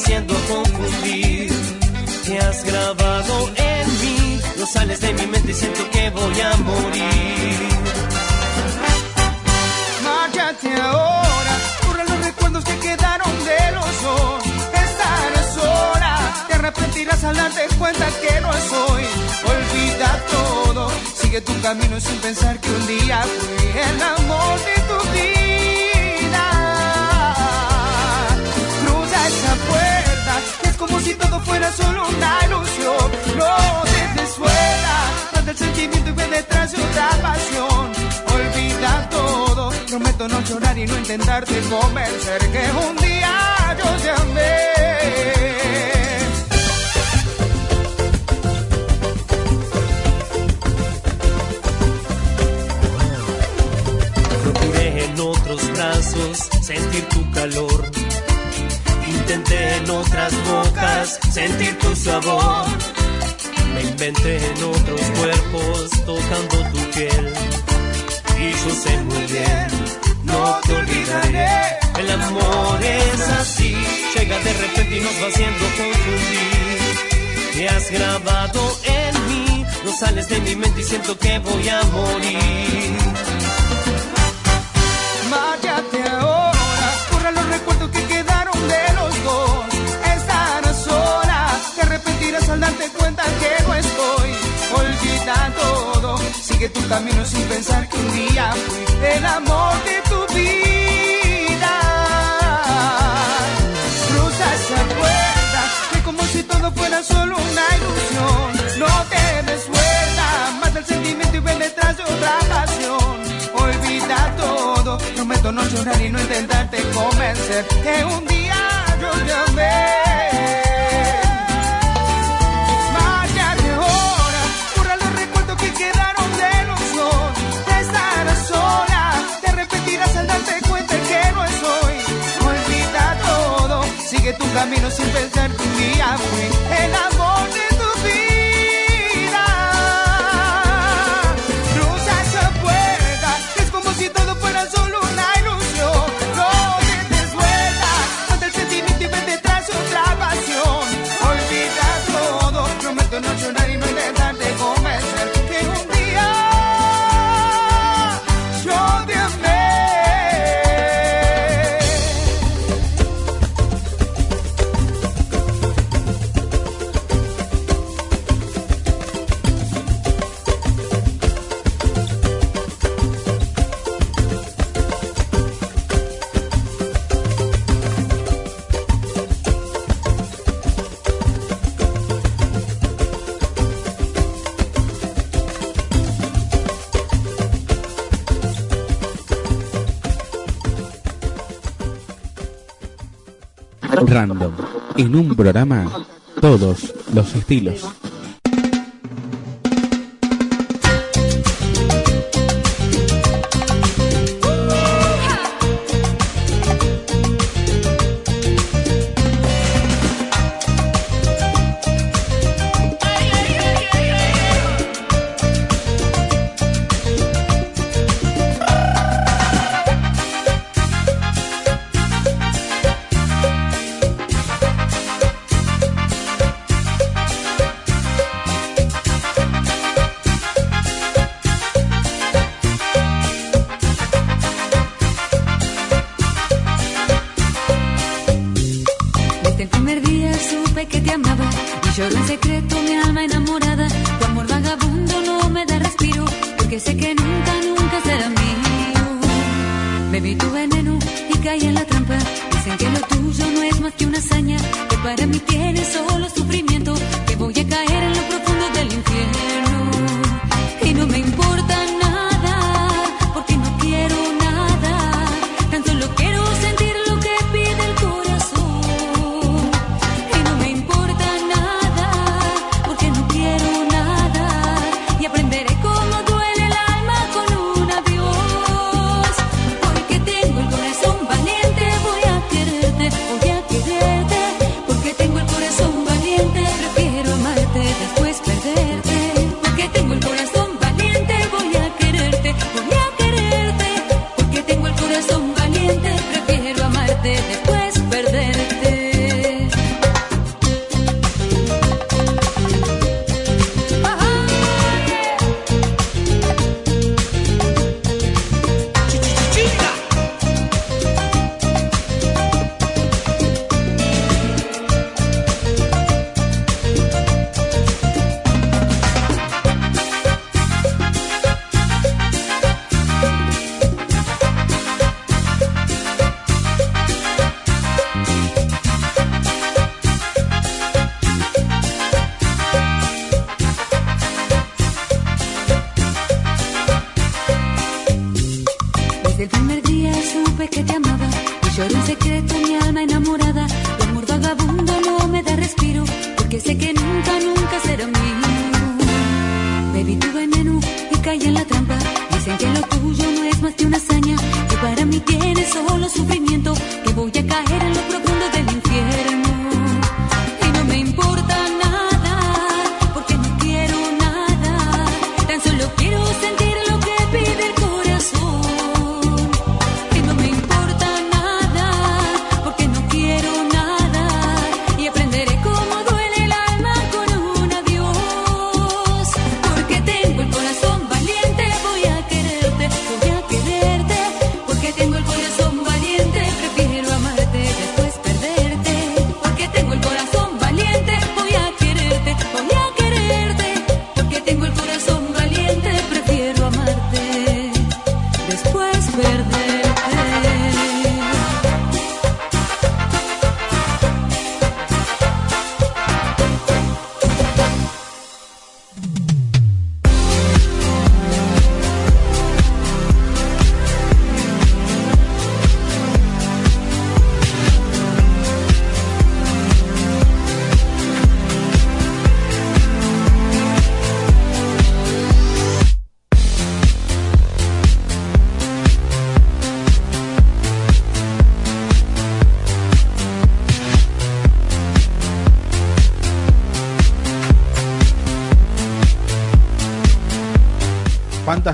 Speaker 14: haciendo confundir. Te has grabado en mí, no sales de mi mente y siento que voy a morir.
Speaker 15: Márchate ahora, borra los recuerdos que quedaron de los dos. Estarás sola, te arrepentirás al darte cuenta que no soy. Olvida todo, sigue tu camino sin pensar que un día fui el amor de tu vida. si todo fuera solo una ilusión. No te suela, manda el sentimiento y ve detrás de otra pasión. Olvida todo, prometo no llorar y no intentarte convencer que un día yo te amé.
Speaker 14: en otros brazos sentir tu calor Intenté en otras bocas sentir tu sabor. Me inventé en otros cuerpos tocando tu piel. Y yo sé muy bien, no te olvidaré. El amor es así, llega de repente y nos va haciendo confundir. Te has grabado en mí, no sales de mi mente y siento que voy a morir.
Speaker 15: Sigue tu camino sin pensar que un día fui el amor de tu vida. Cruza esa puerta, que como si todo fuera solo una ilusión. No te des vuelta, mata el sentimiento y ven detrás de otra pasión. Olvida todo, prometo no llorar y no intentarte convencer que un día yo llamé. Márchate sigue tu camino sin pensar que un día fui el amor de
Speaker 16: En un programa, todos los estilos.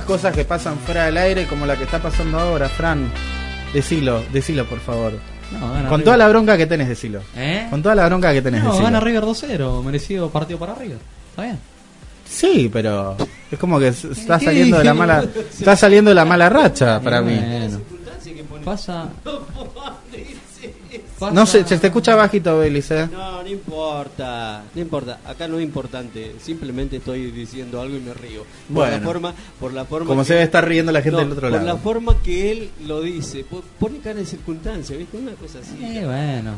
Speaker 4: Cosas que pasan fuera del aire como la que está pasando ahora, Fran. Decilo, decilo por favor.
Speaker 6: No,
Speaker 4: Con
Speaker 6: River.
Speaker 4: toda la bronca que tenés, decilo.
Speaker 6: ¿Eh?
Speaker 4: Con toda la bronca que tenés,
Speaker 6: No,
Speaker 4: decilo.
Speaker 6: gana River 2-0, merecido partido para River. ¿Está bien?
Speaker 4: Sí, pero es como que está
Speaker 6: ¿Qué
Speaker 4: saliendo de la mala <laughs> está saliendo de la mala racha para mí.
Speaker 6: Pasa. Pasa-
Speaker 4: No sé, se te escucha bajito, Belis, ¿eh?
Speaker 5: No, no importa, no importa. Acá no es importante. Simplemente estoy diciendo algo y me río. Por
Speaker 4: Bueno.
Speaker 5: la forma, por la forma.
Speaker 4: Como
Speaker 5: que-
Speaker 4: se debe estar riendo la gente
Speaker 5: No,
Speaker 4: del otro
Speaker 5: por
Speaker 4: lado.
Speaker 5: la forma que él lo dice. Por- Pone cara de circunstancia, ¿viste? Una cosa así.
Speaker 6: Eh, bueno.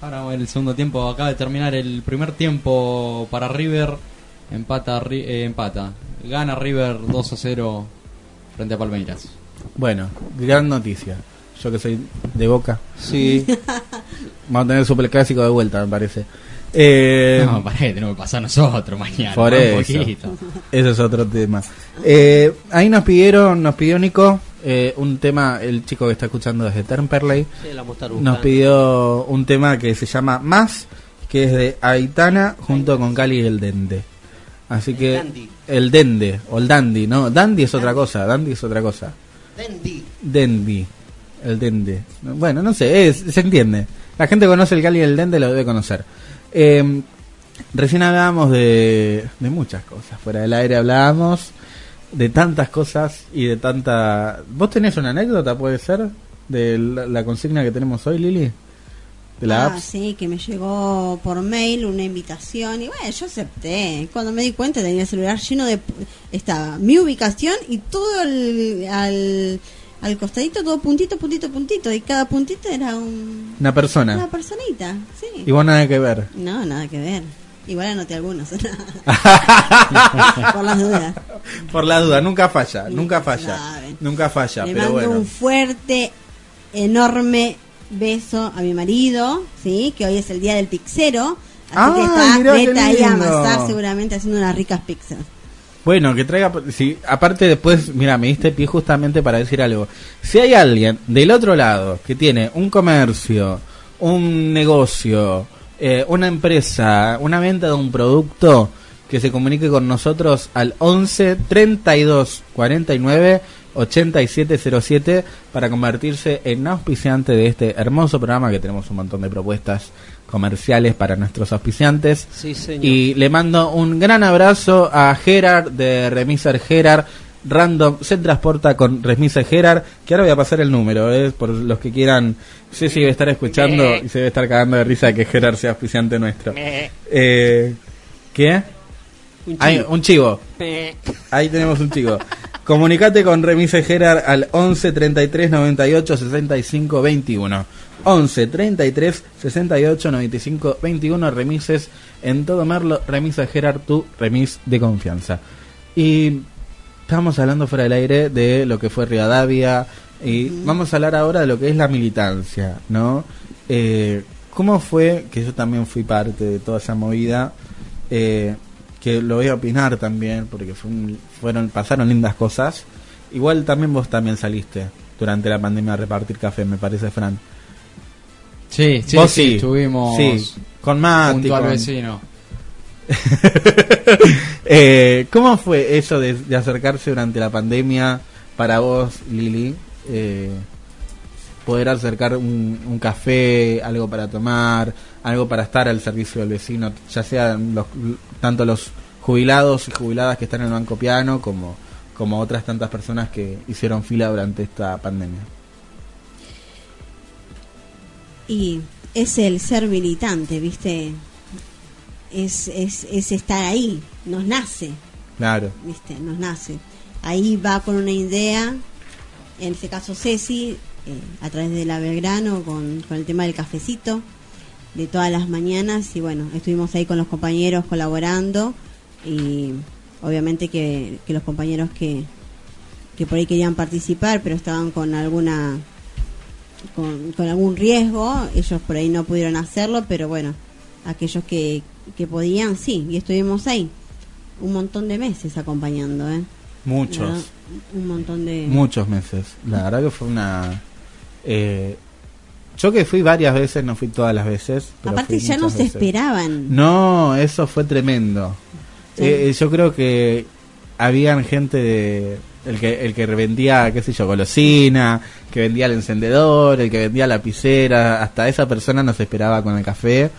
Speaker 6: Ahora el segundo tiempo acaba de terminar el primer tiempo para River. Empata, Ri- eh, empata. Gana River 2 a 0 frente a Palmeiras.
Speaker 4: Bueno, gran noticia. Yo que soy de Boca.
Speaker 5: Sí. <laughs>
Speaker 4: Vamos a tener el superclásico de vuelta, me parece. Eh,
Speaker 6: no, para que tenemos que pasar nosotros mañana.
Speaker 4: Por
Speaker 6: un
Speaker 4: eso.
Speaker 6: poquito.
Speaker 4: Ese es otro tema. Eh, ahí nos pidieron, nos pidió Nico eh, un tema, el chico que está escuchando desde Temperley.
Speaker 5: Sí,
Speaker 4: Nos pidió un tema que se llama Más, que es de Aitana junto con Cali y el Dende. Así que
Speaker 5: Dandy.
Speaker 4: el Dende o el Dandy, no, Dandy es otra cosa, Dandy es otra cosa.
Speaker 5: Dandy.
Speaker 4: Dendi, el Dende. Bueno, no sé, es- se entiende. La gente conoce el Cali y el Dende, lo debe conocer. Eh, recién hablábamos de, de muchas cosas. Fuera del aire hablábamos de tantas cosas y de tanta... ¿Vos tenés una anécdota, puede ser? De la, la consigna que tenemos hoy, Lili? De la
Speaker 10: ah,
Speaker 4: apps.
Speaker 10: sí, que me llegó por mail una invitación y bueno, yo acepté. Cuando me di cuenta tenía el celular lleno de... Estaba mi ubicación y todo el, al, al costadito, todo puntito, puntito, puntito. Y cada puntito era un,
Speaker 4: Una persona.
Speaker 10: una personita, sí.
Speaker 4: Y vos nada que ver.
Speaker 10: No, nada que ver. Igual anoté algunos. <laughs> por las dudas.
Speaker 4: Por la duda, nunca falla, nunca falla. Nunca falla,
Speaker 10: Le
Speaker 4: pero
Speaker 10: mando
Speaker 4: bueno.
Speaker 10: un fuerte, enorme beso a mi marido, sí, que hoy es el día del pixero. Así
Speaker 4: Ah,
Speaker 10: que está
Speaker 4: mirá qué
Speaker 10: vete ahí a
Speaker 4: lindo.
Speaker 10: amasar seguramente haciendo unas ricas pizzas.
Speaker 4: Bueno, que traiga. Si, aparte, después, mira, me diste pie justamente para decir algo. Si hay alguien del otro lado que tiene un comercio, un negocio, eh, una empresa, una venta de un producto, que se comunique con nosotros al 11 32 49 8707 para convertirse en auspiciante de este hermoso programa que tenemos un montón de propuestas comerciales para nuestros auspiciantes.
Speaker 5: Sí, señor.
Speaker 4: Y le mando un gran abrazo a Gerard de Remiser Gerard. Random se transporta con Remiser Gerard. Que ahora voy a pasar el número, ¿eh? por los que quieran. Sí, sí, debe estar escuchando y se debe estar cagando de risa de que Gerard sea auspiciante nuestro. Eh, ¿Qué?
Speaker 5: Un
Speaker 4: Hay
Speaker 5: chivo.
Speaker 4: un chivo. Ahí tenemos un chico. Comunicate con Remise Gerard al 11 33 98 65 21. 11 33 68 95 21. Remises en todo Merlo. Remise Gerard, tu remis de confianza. Y estábamos hablando fuera del aire de lo que fue Rivadavia. Y vamos a hablar ahora de lo que es la militancia, ¿no? Eh, ¿Cómo fue, que yo también fui parte de toda esa movida, eh, que lo voy a opinar también, porque fue un- fueron pasaron lindas cosas. Igual también vos también saliste durante la pandemia a repartir café, me parece, Fran.
Speaker 6: Sí, sí,
Speaker 4: Vos
Speaker 6: sí,
Speaker 4: sí.
Speaker 6: estuvimos
Speaker 4: Sí, con Mati,
Speaker 6: junto al
Speaker 4: con-
Speaker 6: vecino. <laughs>
Speaker 4: Eh, ¿Cómo fue eso de, de acercarse durante la pandemia para vos, Lili? Eh, poder acercar un, un café, algo para tomar, algo para estar al servicio del vecino, ya sean los, tanto los jubilados y jubiladas que están en el Banco Piano como, como otras tantas personas que hicieron fila durante esta pandemia.
Speaker 10: Y es el ser militante, ¿viste? Es, es, es estar ahí, nos nace,
Speaker 4: Claro.
Speaker 10: ¿viste? Nos nace. Ahí va con una idea, en este caso Ceci, eh, a través de la Belgrano, con, con el tema del cafecito, de todas las mañanas, y bueno, estuvimos ahí con los compañeros colaborando, y obviamente que, que los compañeros que, que por ahí querían participar, pero estaban con alguna con, con algún riesgo, ellos por ahí no pudieron hacerlo, pero bueno, aquellos que, que podían, sí, y estuvimos ahí un montón de meses acompañando, ¿eh?
Speaker 4: Muchos.
Speaker 10: Verdad, Un montón de...
Speaker 4: Muchos meses. La verdad que fue una... eh, yo que fui varias veces, no fui todas las veces. pero
Speaker 10: Aparte ya no se esperaban.
Speaker 4: No, eso fue tremendo.
Speaker 10: Sí.
Speaker 4: Eh, eh, yo creo que habían gente de el que el que vendía, qué sé yo, golosina, que vendía el encendedor, el que vendía lapicera, hasta esa persona nos esperaba con el café.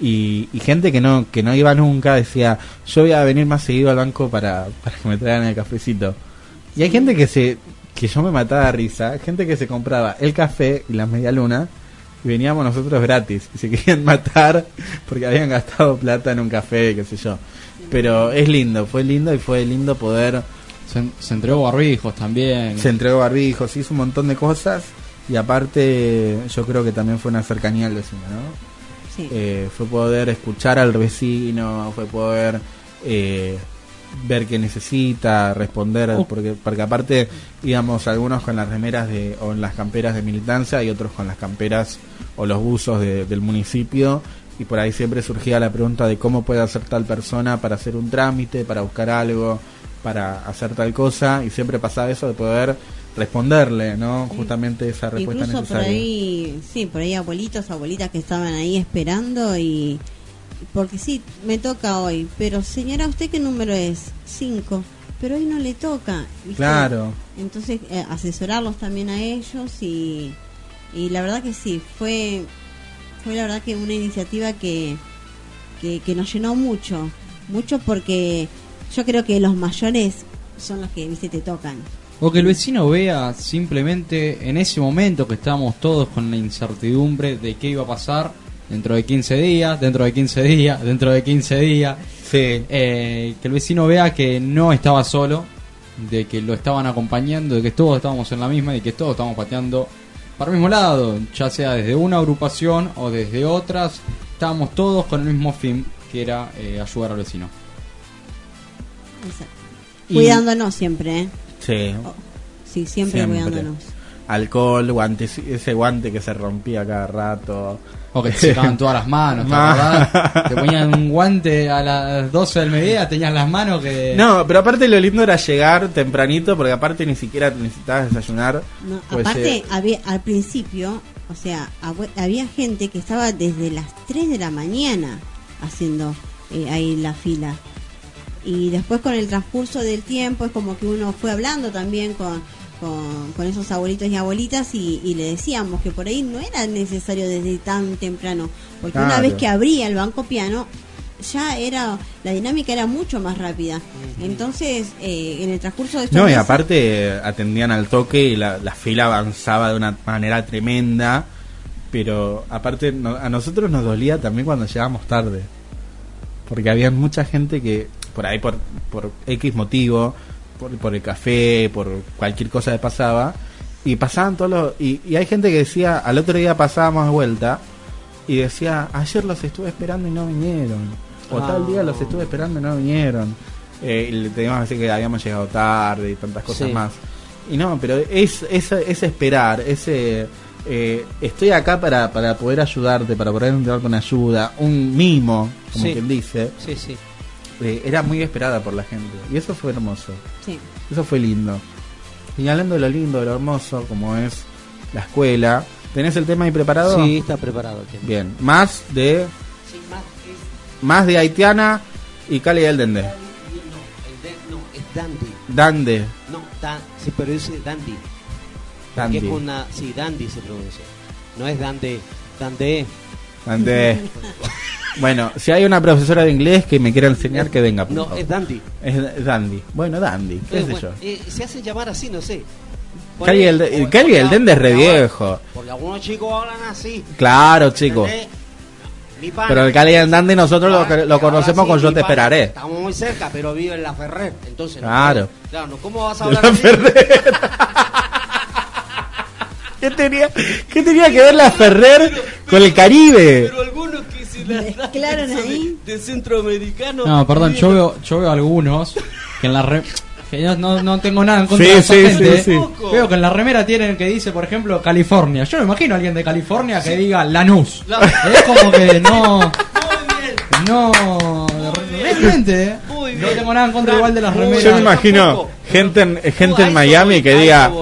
Speaker 4: Y, y gente que no que no iba nunca decía, yo voy a venir más seguido al banco para, para que me traigan el cafecito. Y hay gente que se que yo me mataba de risa, gente que se compraba el café y las media luna y veníamos nosotros gratis y se <laughs> querían matar porque habían gastado plata en un café, qué sé yo. Pero es lindo, fue lindo y fue lindo poder...
Speaker 6: Se, se entregó barbijos también.
Speaker 4: Se entregó barbijos, hizo un montón de cosas y aparte yo creo que también fue una cercanía al vecino, ¿no?
Speaker 10: Sí.
Speaker 4: Eh, fue poder escuchar al vecino, fue poder eh, ver qué necesita, responder,
Speaker 6: Oh.
Speaker 4: porque, porque aparte íbamos algunos con las remeras de, o en las camperas de militancia y otros con las camperas o los buzos de- del municipio y por ahí siempre surgía la pregunta de cómo puede hacer tal persona para hacer un trámite, para buscar algo, para hacer tal cosa y siempre pasaba eso de poder responderle, ¿no? Justamente esa respuesta
Speaker 10: Incluso por
Speaker 4: necesaria.
Speaker 10: ahí, sí, por ahí abuelitos, abuelitas que estaban ahí esperando y... Porque sí, me toca hoy, pero señora, ¿usted qué número es? Cinco, pero hoy no le toca. ¿viste?
Speaker 4: Claro.
Speaker 10: Entonces, eh, asesorarlos también a ellos y, y la verdad que sí, fue, fue la verdad que una iniciativa que, que, que nos llenó mucho, mucho porque yo creo que los mayores son los que, viste, te tocan.
Speaker 6: O que el vecino vea simplemente en ese momento que estábamos todos con la incertidumbre de qué iba a pasar dentro de 15 días, dentro de 15 días, dentro de 15 días. Eh, que el vecino vea que no estaba solo, de que lo estaban acompañando, de que todos estábamos en la misma y que todos estábamos pateando para el mismo lado, ya sea desde una agrupación o desde otras, estábamos todos con el mismo fin, que era eh, ayudar al vecino.
Speaker 10: Exacto.
Speaker 4: Y-
Speaker 10: Cuidándonos siempre, ¿eh?
Speaker 4: Sí.
Speaker 10: Sí, siempre, cuidándonos.
Speaker 4: Alcohol, guantes, ese guante que se rompía cada rato.
Speaker 6: O que te secaban todas las manos, <laughs> ¿te ponían un guante a las 12 del mediodía, tenías las manos que...
Speaker 4: No, pero aparte lo lindo era llegar tempranito, porque aparte ni siquiera necesitabas desayunar.
Speaker 10: No,
Speaker 4: Pues,
Speaker 10: aparte,
Speaker 4: eh,
Speaker 10: había, al principio, o sea, había gente que estaba desde las 3 de la mañana haciendo eh, ahí la fila. Y después con el transcurso del tiempo es como que uno fue hablando también con, con, con esos abuelitos y abuelitas y, y le decíamos que por ahí no era necesario desde tan temprano, porque una vez que abría el banco piano ya era la dinámica era mucho más rápida. Entonces, eh, en el transcurso de estos
Speaker 4: No, y aparte atendían al toque y la, la fila avanzaba de una manera tremenda. Pero aparte no- a nosotros nos dolía también cuando llegábamos tarde. Porque había mucha gente que por ahí por, por X motivo, por, por el café, por cualquier cosa que pasaba, y pasaban todos los... Y, y hay gente que decía, al otro día pasábamos de vuelta y decía, ayer los estuve esperando y no vinieron. O
Speaker 5: Ah.
Speaker 4: tal día los estuve esperando y no vinieron. Eh, y le teníamos que decir que habíamos llegado tarde y tantas cosas
Speaker 5: Sí.
Speaker 4: más. Y no, pero es, es, es esperar, ese... eh, estoy acá para, para poder ayudarte, para poder entrar con ayuda, un mimo, como
Speaker 5: Sí.
Speaker 4: quien dice,
Speaker 5: Sí, sí.
Speaker 4: Eh, era muy esperada por la gente. Y eso fue hermoso.
Speaker 10: Sí.
Speaker 4: Eso fue lindo. Y hablando de lo lindo, de lo hermoso, como es la escuela, ¿tenés el tema ahí preparado?
Speaker 5: Sí, está preparado.
Speaker 4: Bien, más de
Speaker 5: Sí, más es-
Speaker 4: más de Haitiana y Cali del Dende.
Speaker 5: No, el de- no, es Dandy.
Speaker 4: Dande,
Speaker 5: No, dan, se pronuncia Dandy.
Speaker 4: Dandy.
Speaker 5: Es una, sí, Dandy se pronuncia. No es Dande, Dande.
Speaker 4: Dande. <laughs> Bueno, si hay una profesora de inglés que me quiera enseñar, que venga. por
Speaker 5: No,
Speaker 4: favor.
Speaker 5: es Dandy.
Speaker 4: Es Dandy. Bueno, Dandy, qué sé
Speaker 5: bueno,
Speaker 4: yo.
Speaker 5: eh, se hacen llamar así, no sé.
Speaker 4: Cali el Cali del Dende es re viejo.
Speaker 5: Porque algunos chicos hablan así.
Speaker 4: Claro, chicos. Pero el Cali Dende nosotros lo, lo conocemos
Speaker 5: sí,
Speaker 4: con Yo te esperaré.
Speaker 5: Estamos muy cerca, pero vive en la Ferrer. Entonces, no
Speaker 4: Claro.
Speaker 5: puedo. Claro, no, ¿cómo vas a hablar
Speaker 4: la
Speaker 5: así?
Speaker 4: Ferrer. ¿Qué tenía, ¿Qué tenía que ver la Ferrer con el Caribe?
Speaker 5: Pero
Speaker 10: Mezclaron ahí.
Speaker 5: de, de centroamericano.
Speaker 6: No, perdón, yo veo, yo veo algunos que en la re- que yo no, no tengo nada en contra
Speaker 4: Sí,
Speaker 6: de esa
Speaker 4: sí,
Speaker 6: gente.
Speaker 4: sí, sí.
Speaker 6: Veo que en la remera tienen que dice, por ejemplo, California. Yo no imagino a alguien de California que diga Lanús.
Speaker 5: La-
Speaker 6: Es como que no. <laughs> No, realmente, ¿eh?
Speaker 5: Muy
Speaker 6: no tengo nada en contra igual de las remeras.
Speaker 4: Yo me imagino gente en, gente en Miami que diga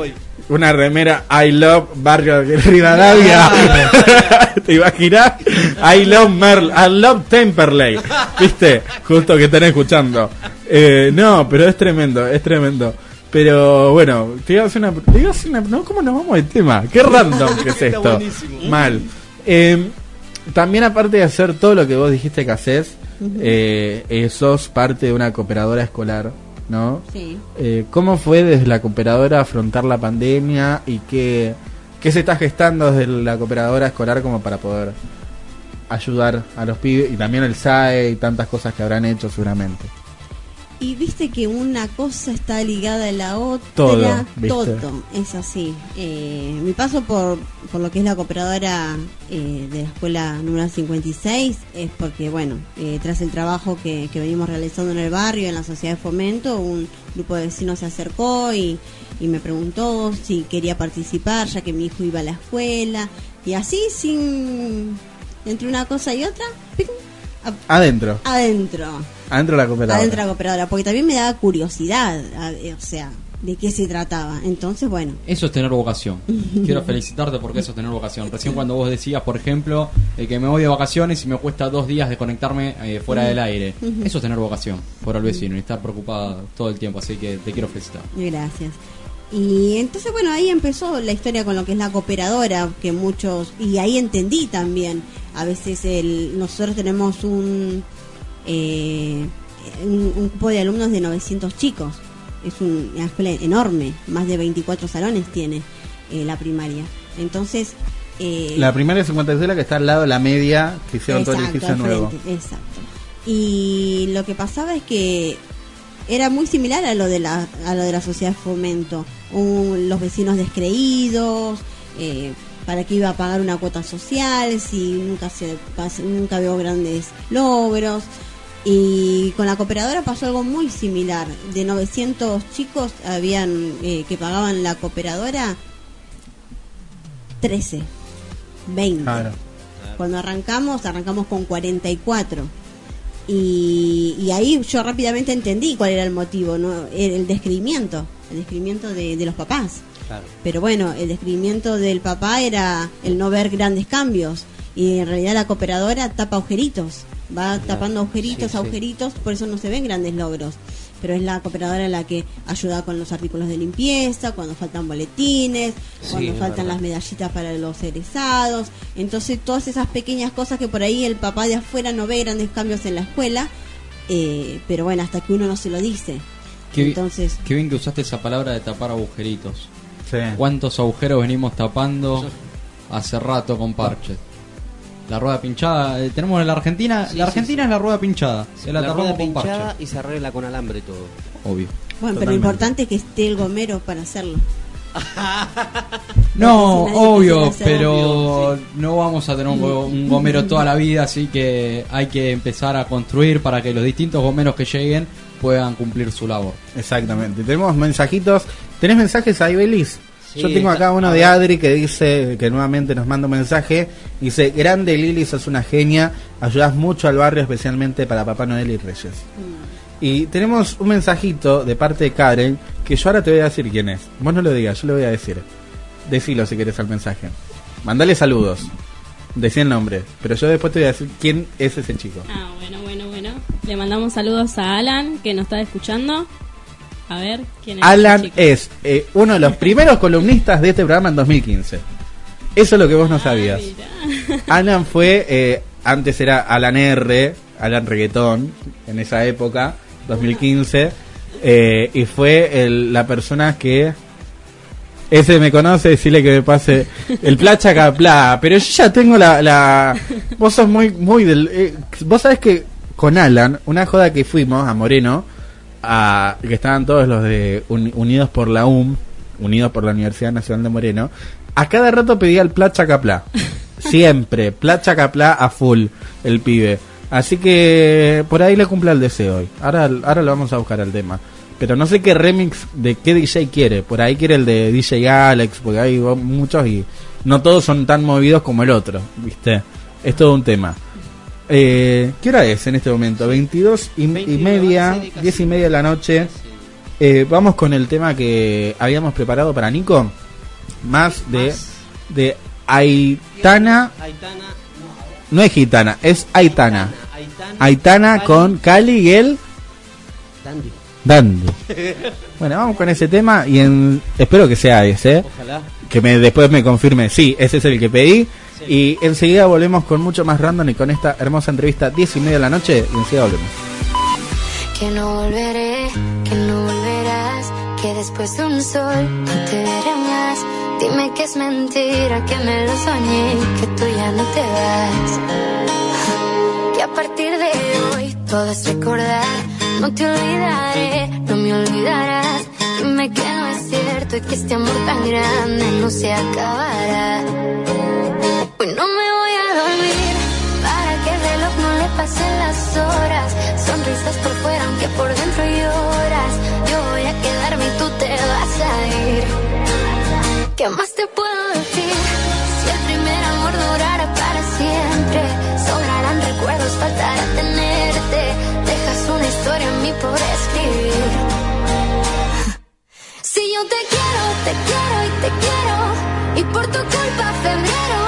Speaker 4: una remera I love Barrio de Rivadavia. <laughs> <laughs> ¿Te imaginas? I love Merl, I love Temperley. ¿Viste? Justo que están escuchando. Eh, no, pero es tremendo, es tremendo. Pero bueno, te iba a hacer una. Te iba a hacer una no, ¿Cómo nos vamos del tema? Qué random que es esto. Mal. Eh, también, aparte de hacer todo lo que vos dijiste que haces, eh, eh, sos parte de una cooperadora escolar, ¿no?
Speaker 10: Sí.
Speaker 4: Eh, ¿Cómo fue desde la cooperadora afrontar la pandemia y qué, qué se está gestando desde la cooperadora escolar como para poder ayudar a los pibes y también el SAE y tantas cosas que habrán hecho seguramente?
Speaker 10: Y viste que una cosa está ligada a la otra.
Speaker 4: Todo.
Speaker 10: Todo, es así. Eh, mi paso por, por lo que es la cooperadora eh, de la escuela número 56 es porque, bueno, eh, tras el trabajo que, que venimos realizando en el barrio, en la sociedad de fomento, un grupo de vecinos se acercó y, y me preguntó si quería participar, ya que mi hijo iba a la escuela. Y así, sin. entre una cosa y otra,
Speaker 4: Adentro,
Speaker 10: adentro.
Speaker 4: Adentro de la cooperadora.
Speaker 10: Adentro de la cooperadora, porque también me daba curiosidad, a- eh, o sea, de qué se trataba. Entonces, bueno,
Speaker 6: Eso es tener vocación. <laughs> Quiero felicitarte porque eso es tener vocación. Recién cuando vos decías, por ejemplo, eh, que me voy de vacaciones y me cuesta dos días desconectarme eh, fuera del aire. Eso es tener vocación por el vecino y estar preocupada todo el tiempo. Así que te quiero felicitar.
Speaker 10: gracias. Y entonces, bueno, ahí empezó la historia con lo que es la cooperadora, que muchos, y ahí entendí también, a veces el, nosotros tenemos un, eh, un, un grupo de alumnos de 900 chicos, es un- una escuela enorme, más de 24 salones tiene eh, la primaria. Entonces, eh,
Speaker 4: La primera de 56 la que está al lado de la media que hicieron todo el edificio nuevo.
Speaker 10: exacto. Y lo que pasaba es que era muy similar a lo de la, a lo de la sociedad de fomento. Un- los vecinos descreídos, eh, para qué iba a pagar una cuota social, si nunca, se, nunca veo grandes logros. Y con la cooperadora pasó algo muy similar. De 900 chicos habían eh, que pagaban la cooperadora 13, 20.
Speaker 4: Claro.
Speaker 10: Cuando arrancamos, arrancamos con 44. Y, y ahí yo rápidamente entendí cuál era el motivo, ¿no? el, el descrimiento, el descrimiento de, de los papás.
Speaker 5: Claro.
Speaker 10: Pero bueno, el descrimiento del papá era el no ver grandes cambios. Y en realidad la cooperadora tapa agujeritos, va tapando agujeritos,
Speaker 5: Sí, sí.
Speaker 10: agujeritos, por eso no se ven grandes logros. Pero es la cooperadora la que ayuda con los artículos de limpieza, cuando faltan boletines,
Speaker 5: Sí,
Speaker 10: cuando faltan
Speaker 5: verdad.
Speaker 10: las medallitas para los egresados. Entonces, todas esas pequeñas cosas que por ahí el papá de afuera no ve grandes cambios en la escuela, eh, pero bueno, hasta que uno no se lo dice.
Speaker 6: Qué,
Speaker 10: Entonces,
Speaker 6: qué bien que usaste esa palabra de tapar agujeritos.
Speaker 4: Sí.
Speaker 6: ¿Cuántos agujeros venimos tapando hace rato con parches? La rueda pinchada, eh, tenemos en la Argentina,
Speaker 5: Sí,
Speaker 6: la
Speaker 5: sí,
Speaker 6: Argentina es la rueda pinchada, se la,
Speaker 5: la rueda
Speaker 6: con
Speaker 5: pinchada
Speaker 6: parche.
Speaker 5: y se arregla con alambre todo.
Speaker 6: Obvio.
Speaker 10: bueno, pero lo importante es que esté el gomero para hacerlo.
Speaker 6: No, obvio, pero no vamos a tener un, go- un gomero toda la vida, así que hay que empezar a construir para que los distintos gomeros que lleguen puedan cumplir su labor.
Speaker 4: Exactamente. Tenemos mensajitos. ¿Tenés mensajes ahí, Belis?
Speaker 5: Sí,
Speaker 4: Yo tengo acá uno de. Adri que dice que nuevamente nos manda un mensaje. Dice, grande Lili, sos una genia. Ayudas mucho al barrio, especialmente para Papá Noel y Reyes. Y tenemos un mensajito de parte de Karen que yo ahora te voy a decir quién es. Vos no lo digas, yo lo voy a decir. Decilo si querés al mensaje. Mandale saludos. Decí el nombre. Pero yo después te voy a decir quién es ese chico.
Speaker 7: Ah, bueno, bueno, bueno. Le mandamos saludos a Alan, que nos está escuchando. A ver, ¿quién es?
Speaker 4: Alan
Speaker 7: chico?
Speaker 4: es eh, uno de los primeros columnistas de este programa en 2015. Eso es lo que vos no sabías. <laughs> Alan fue, eh, antes era Alan R, Alan Reggaetón, en esa época, 2015, eh, y fue el- la persona que... Ese me conoce, decirle que me pase el placha capla, pero yo ya tengo la, la... Vos sos muy, muy del... eh, vos sabés que con Alan, una joda que fuimos a Moreno, a, que estaban todos los de Uni- Unidos por la UM, Unidos por la Universidad Nacional de Moreno, a cada rato pedía el placha capla. <laughs> Siempre, placha capla a full, el pibe. Así que por ahí le cumple el deseo hoy. Ahora, ahora lo vamos a buscar al tema. Pero no sé qué remix de qué DJ quiere. Por ahí quiere el de DJ Alex, porque hay muchos y no todos son tan movidos como el otro, ¿viste? Es todo un tema. Eh, ¿Qué hora es en este momento? 22 y, y media, 10 y media de la noche. Eh, vamos con el tema que habíamos preparado para Nico. Más de, de Aitana. No es gitana, es Aitana.
Speaker 5: Aitana,
Speaker 4: Aitana con Cali y el
Speaker 5: Dandy.
Speaker 4: Dandy. <laughs> Bueno, vamos con ese tema y en, espero que sea ese.
Speaker 5: Ojalá.
Speaker 4: Que me, después me confirme, sí, ese es el que pedí. Y enseguida volvemos con mucho más random y con esta hermosa entrevista 10 y media de la noche. Y enseguida volvemos.
Speaker 17: Que no volveré, que no volverás, que después de un sol no te veré más. Dime que es mentira, que me lo soñé, que tú ya no te vas. Que a partir de hoy todo es recordar, no te olvidaré, no me olvidarás. Dime que no es cierto y que este amor tan grande no se acabará. Hoy no me voy a dormir para que el reloj no le pasen las horas. Sonrisas por fuera, aunque por dentro lloras. Yo voy a quedarme y tú te vas a ir. ¿Qué más te puedo decir? Si el primer amor durara para siempre, sobrarán recuerdos, faltará tenerte. Dejas una historia en mí por escribir. Si yo te quiero, te quiero y te quiero. Y por tu culpa febrero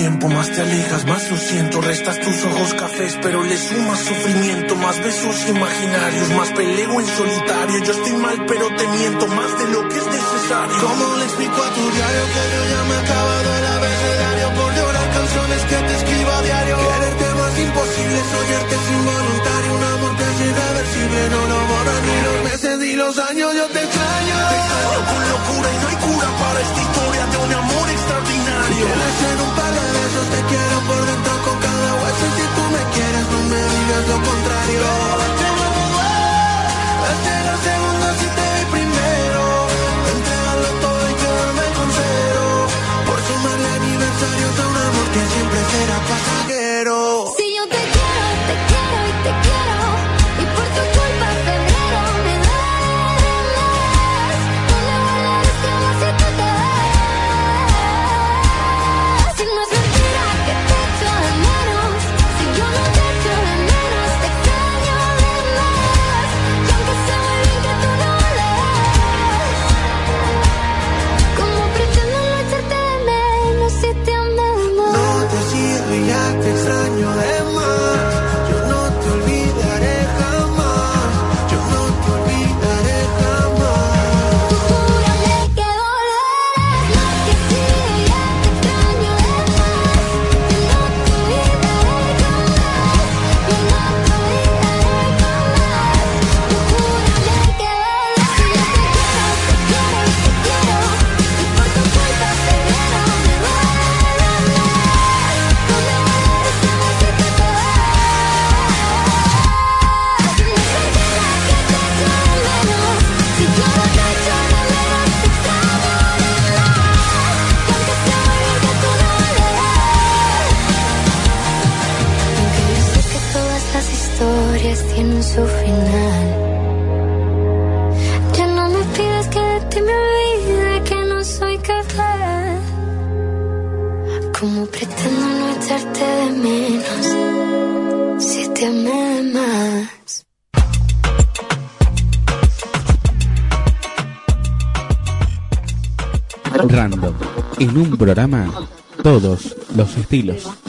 Speaker 18: tiempo, más te alejas, más lo siento. Restas tus ojos cafés, pero le sumas sufrimiento. Más besos imaginarios, más peleo en solitario. Yo estoy mal, pero te miento más de lo que es necesario. ¿Cómo le explico a tu diario que yo ya me he acabado el abecedario por llorar canciones que te escribo a diario? Quererte más imposible, soñarte es involuntario. Un amor que es irreversible, no lo borran ni los meses ni los años. Yo te extraño, te extraño con locura y no hay cura para esta historia de un amor extraordinario. Quieres ser un par de besos, te quiero por dentro con cada hueso. Si tú me quieres, no me digas lo contrario. Date los segundos si te doy primero. Entregarlo todo y quedarme con cero. Por sumarle aniversarios a un amor que siempre será pasajero.
Speaker 16: En
Speaker 4: un programa, todos los estilos.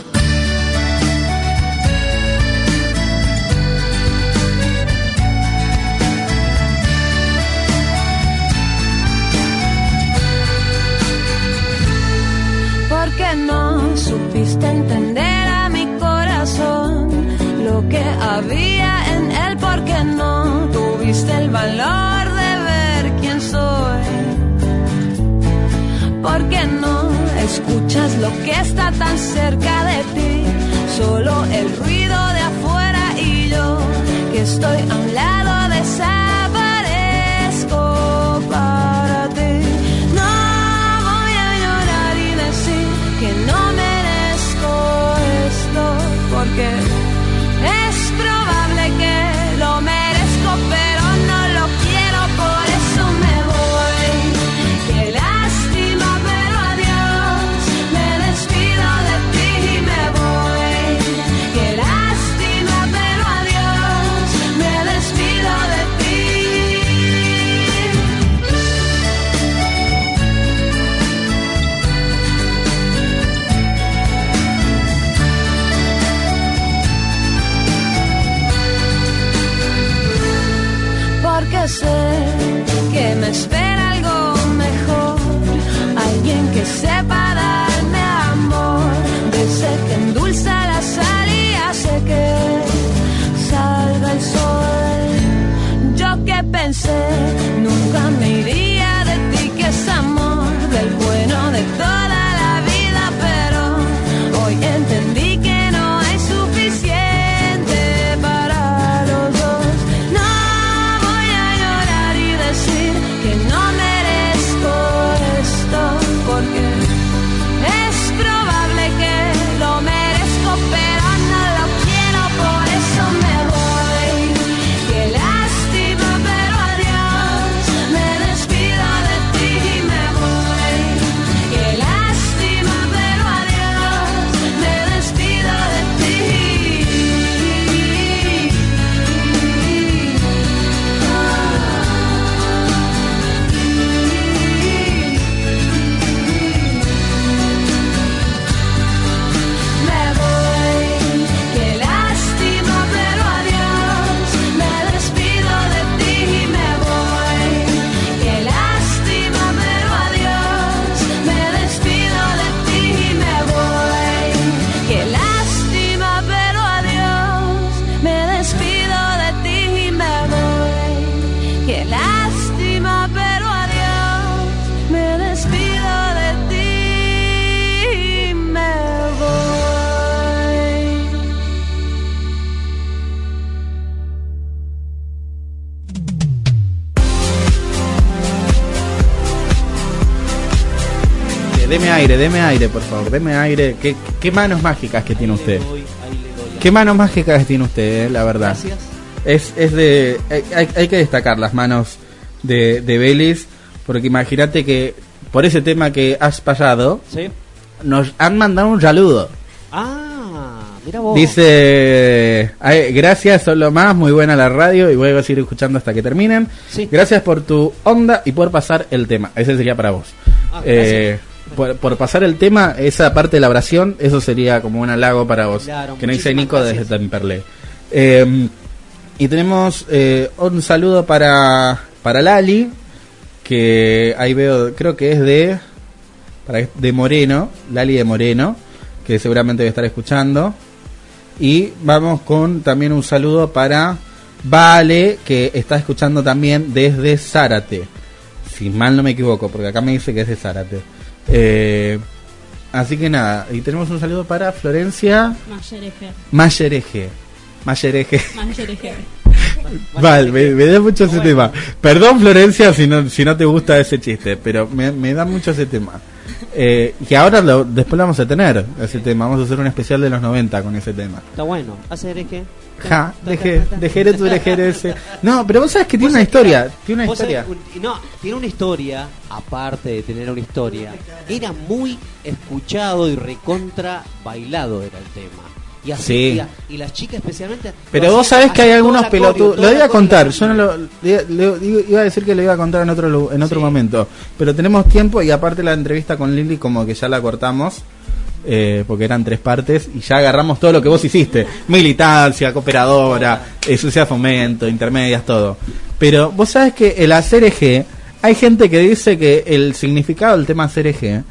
Speaker 3: Lo que está tan cerca de ti? Solo el ruido de afuera y yo que estoy a un lado que me espera algo mejor, alguien que sepa darme amor, de ese que endulza la sal y que salga el sol. Yo que pensé, nunca me iría
Speaker 4: Deme aire, deme aire, por favor, deme aire. ¿Qué, qué manos mágicas que tiene usted? ¿Qué manos mágicas tiene usted, eh, la verdad?
Speaker 5: Gracias.
Speaker 4: Es, es de. Hay, que destacar las manos de, de Belis, porque imagínate que por ese tema que has pasado,
Speaker 5: Sí.
Speaker 4: nos han mandado un saludo.
Speaker 5: Ah, mira vos.
Speaker 4: Dice, "Ay, gracias, son lo más, muy buena la radio y voy a seguir escuchando hasta que terminen. Gracias por tu onda y por pasar el tema. Ese sería para vos.
Speaker 5: Ah,
Speaker 4: Eh, por, por pasar el tema, esa parte de la oración, eso sería como un halago para vos.
Speaker 5: Claro,
Speaker 4: que no dice
Speaker 5: muchísimas
Speaker 4: Nico desde Temperley. Eh, y tenemos eh, un saludo para, para Lali, que ahí veo, creo que es de, para, de Moreno, Lali de Moreno, que seguramente debe estar escuchando. Y vamos con también un saludo para Vale, que está escuchando también desde Zárate. Si mal no me equivoco, porque acá me dice que es de Zárate. Eh, así que nada, y tenemos un saludo para Florencia
Speaker 7: Mayereje.
Speaker 4: Mayereje. Mayereje.
Speaker 7: Mayereje. <laughs>
Speaker 4: Vale, me, me da mucho ese tema. Perdón, Florencia, si no, si no te gusta ese chiste, pero me, me da mucho ese tema. Eh, que ahora lo- después lo vamos a tener, ese tema. Vamos a hacer un especial de los 90 con ese tema.
Speaker 5: Está bueno. Hacer es que.
Speaker 4: Ja, deje, deje tu ese. No, pero vos sabes que tiene una historia. Tiene una
Speaker 5: sabés,
Speaker 4: historia.
Speaker 5: un- no, tiene una historia, aparte de tener una historia, era muy escuchado y recontra bailado era el tema. Y así,
Speaker 4: Sí.
Speaker 5: y, las chicas especialmente.
Speaker 4: Pero vos sabés que hay algunos pelotudos. Lo iba a contar, yo no lo. le- le- iba a decir que lo iba a contar en otro, en otro momento. Pero tenemos tiempo y aparte la entrevista con Lili, como que ya la cortamos. Eh, porque eran tres partes y ya agarramos todo lo que vos hiciste: militancia, cooperadora, eh, sociedad de fomento, intermedias, todo. Pero vos sabés que el hacer eje, hay gente que dice que el significado del tema hacer eje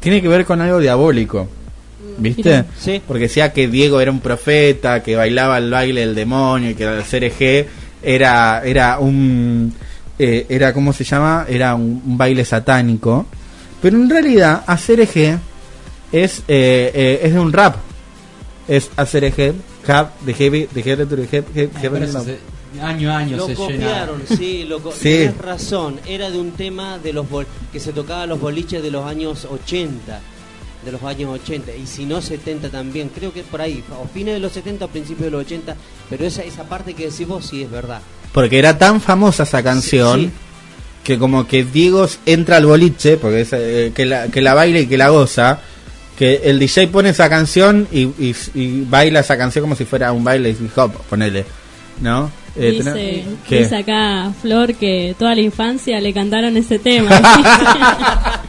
Speaker 4: tiene que ver con algo diabólico. ¿Viste?
Speaker 5: Sí.
Speaker 4: Porque decía que Diego era un profeta, que bailaba el baile del demonio y que el CRG era, era un. eh, era, ¿cómo se llama? Era un, un baile satánico. Pero en realidad, hacer eje es, eh, eh, es de un rap. Es hacer eje, cap, de heavy, de heavy, de heavy, heavy,
Speaker 6: Pero eso se- año a año
Speaker 5: Lo
Speaker 6: se
Speaker 5: copiaron, sí, lo co-
Speaker 4: Sí.
Speaker 5: tenés razón. Era de un tema de los bol- que se tocaba los boliches de los años 80. De los años 80, y si no 70 también, creo que por ahí, o fines de los 70 o principios de los 80, pero esa, esa parte que decís vos sí es verdad.
Speaker 4: Porque era tan famosa esa canción
Speaker 5: Sí, sí.
Speaker 4: que como que Diego entra al boliche, porque es, eh, que, la, que la baila y que la goza, que el DJ pone esa canción y, y- y baila esa canción como si fuera un baile hip hop, ponele, ¿no? Eh,
Speaker 7: Dice, acá Flor que toda la infancia le cantaron ese tema. <laughs>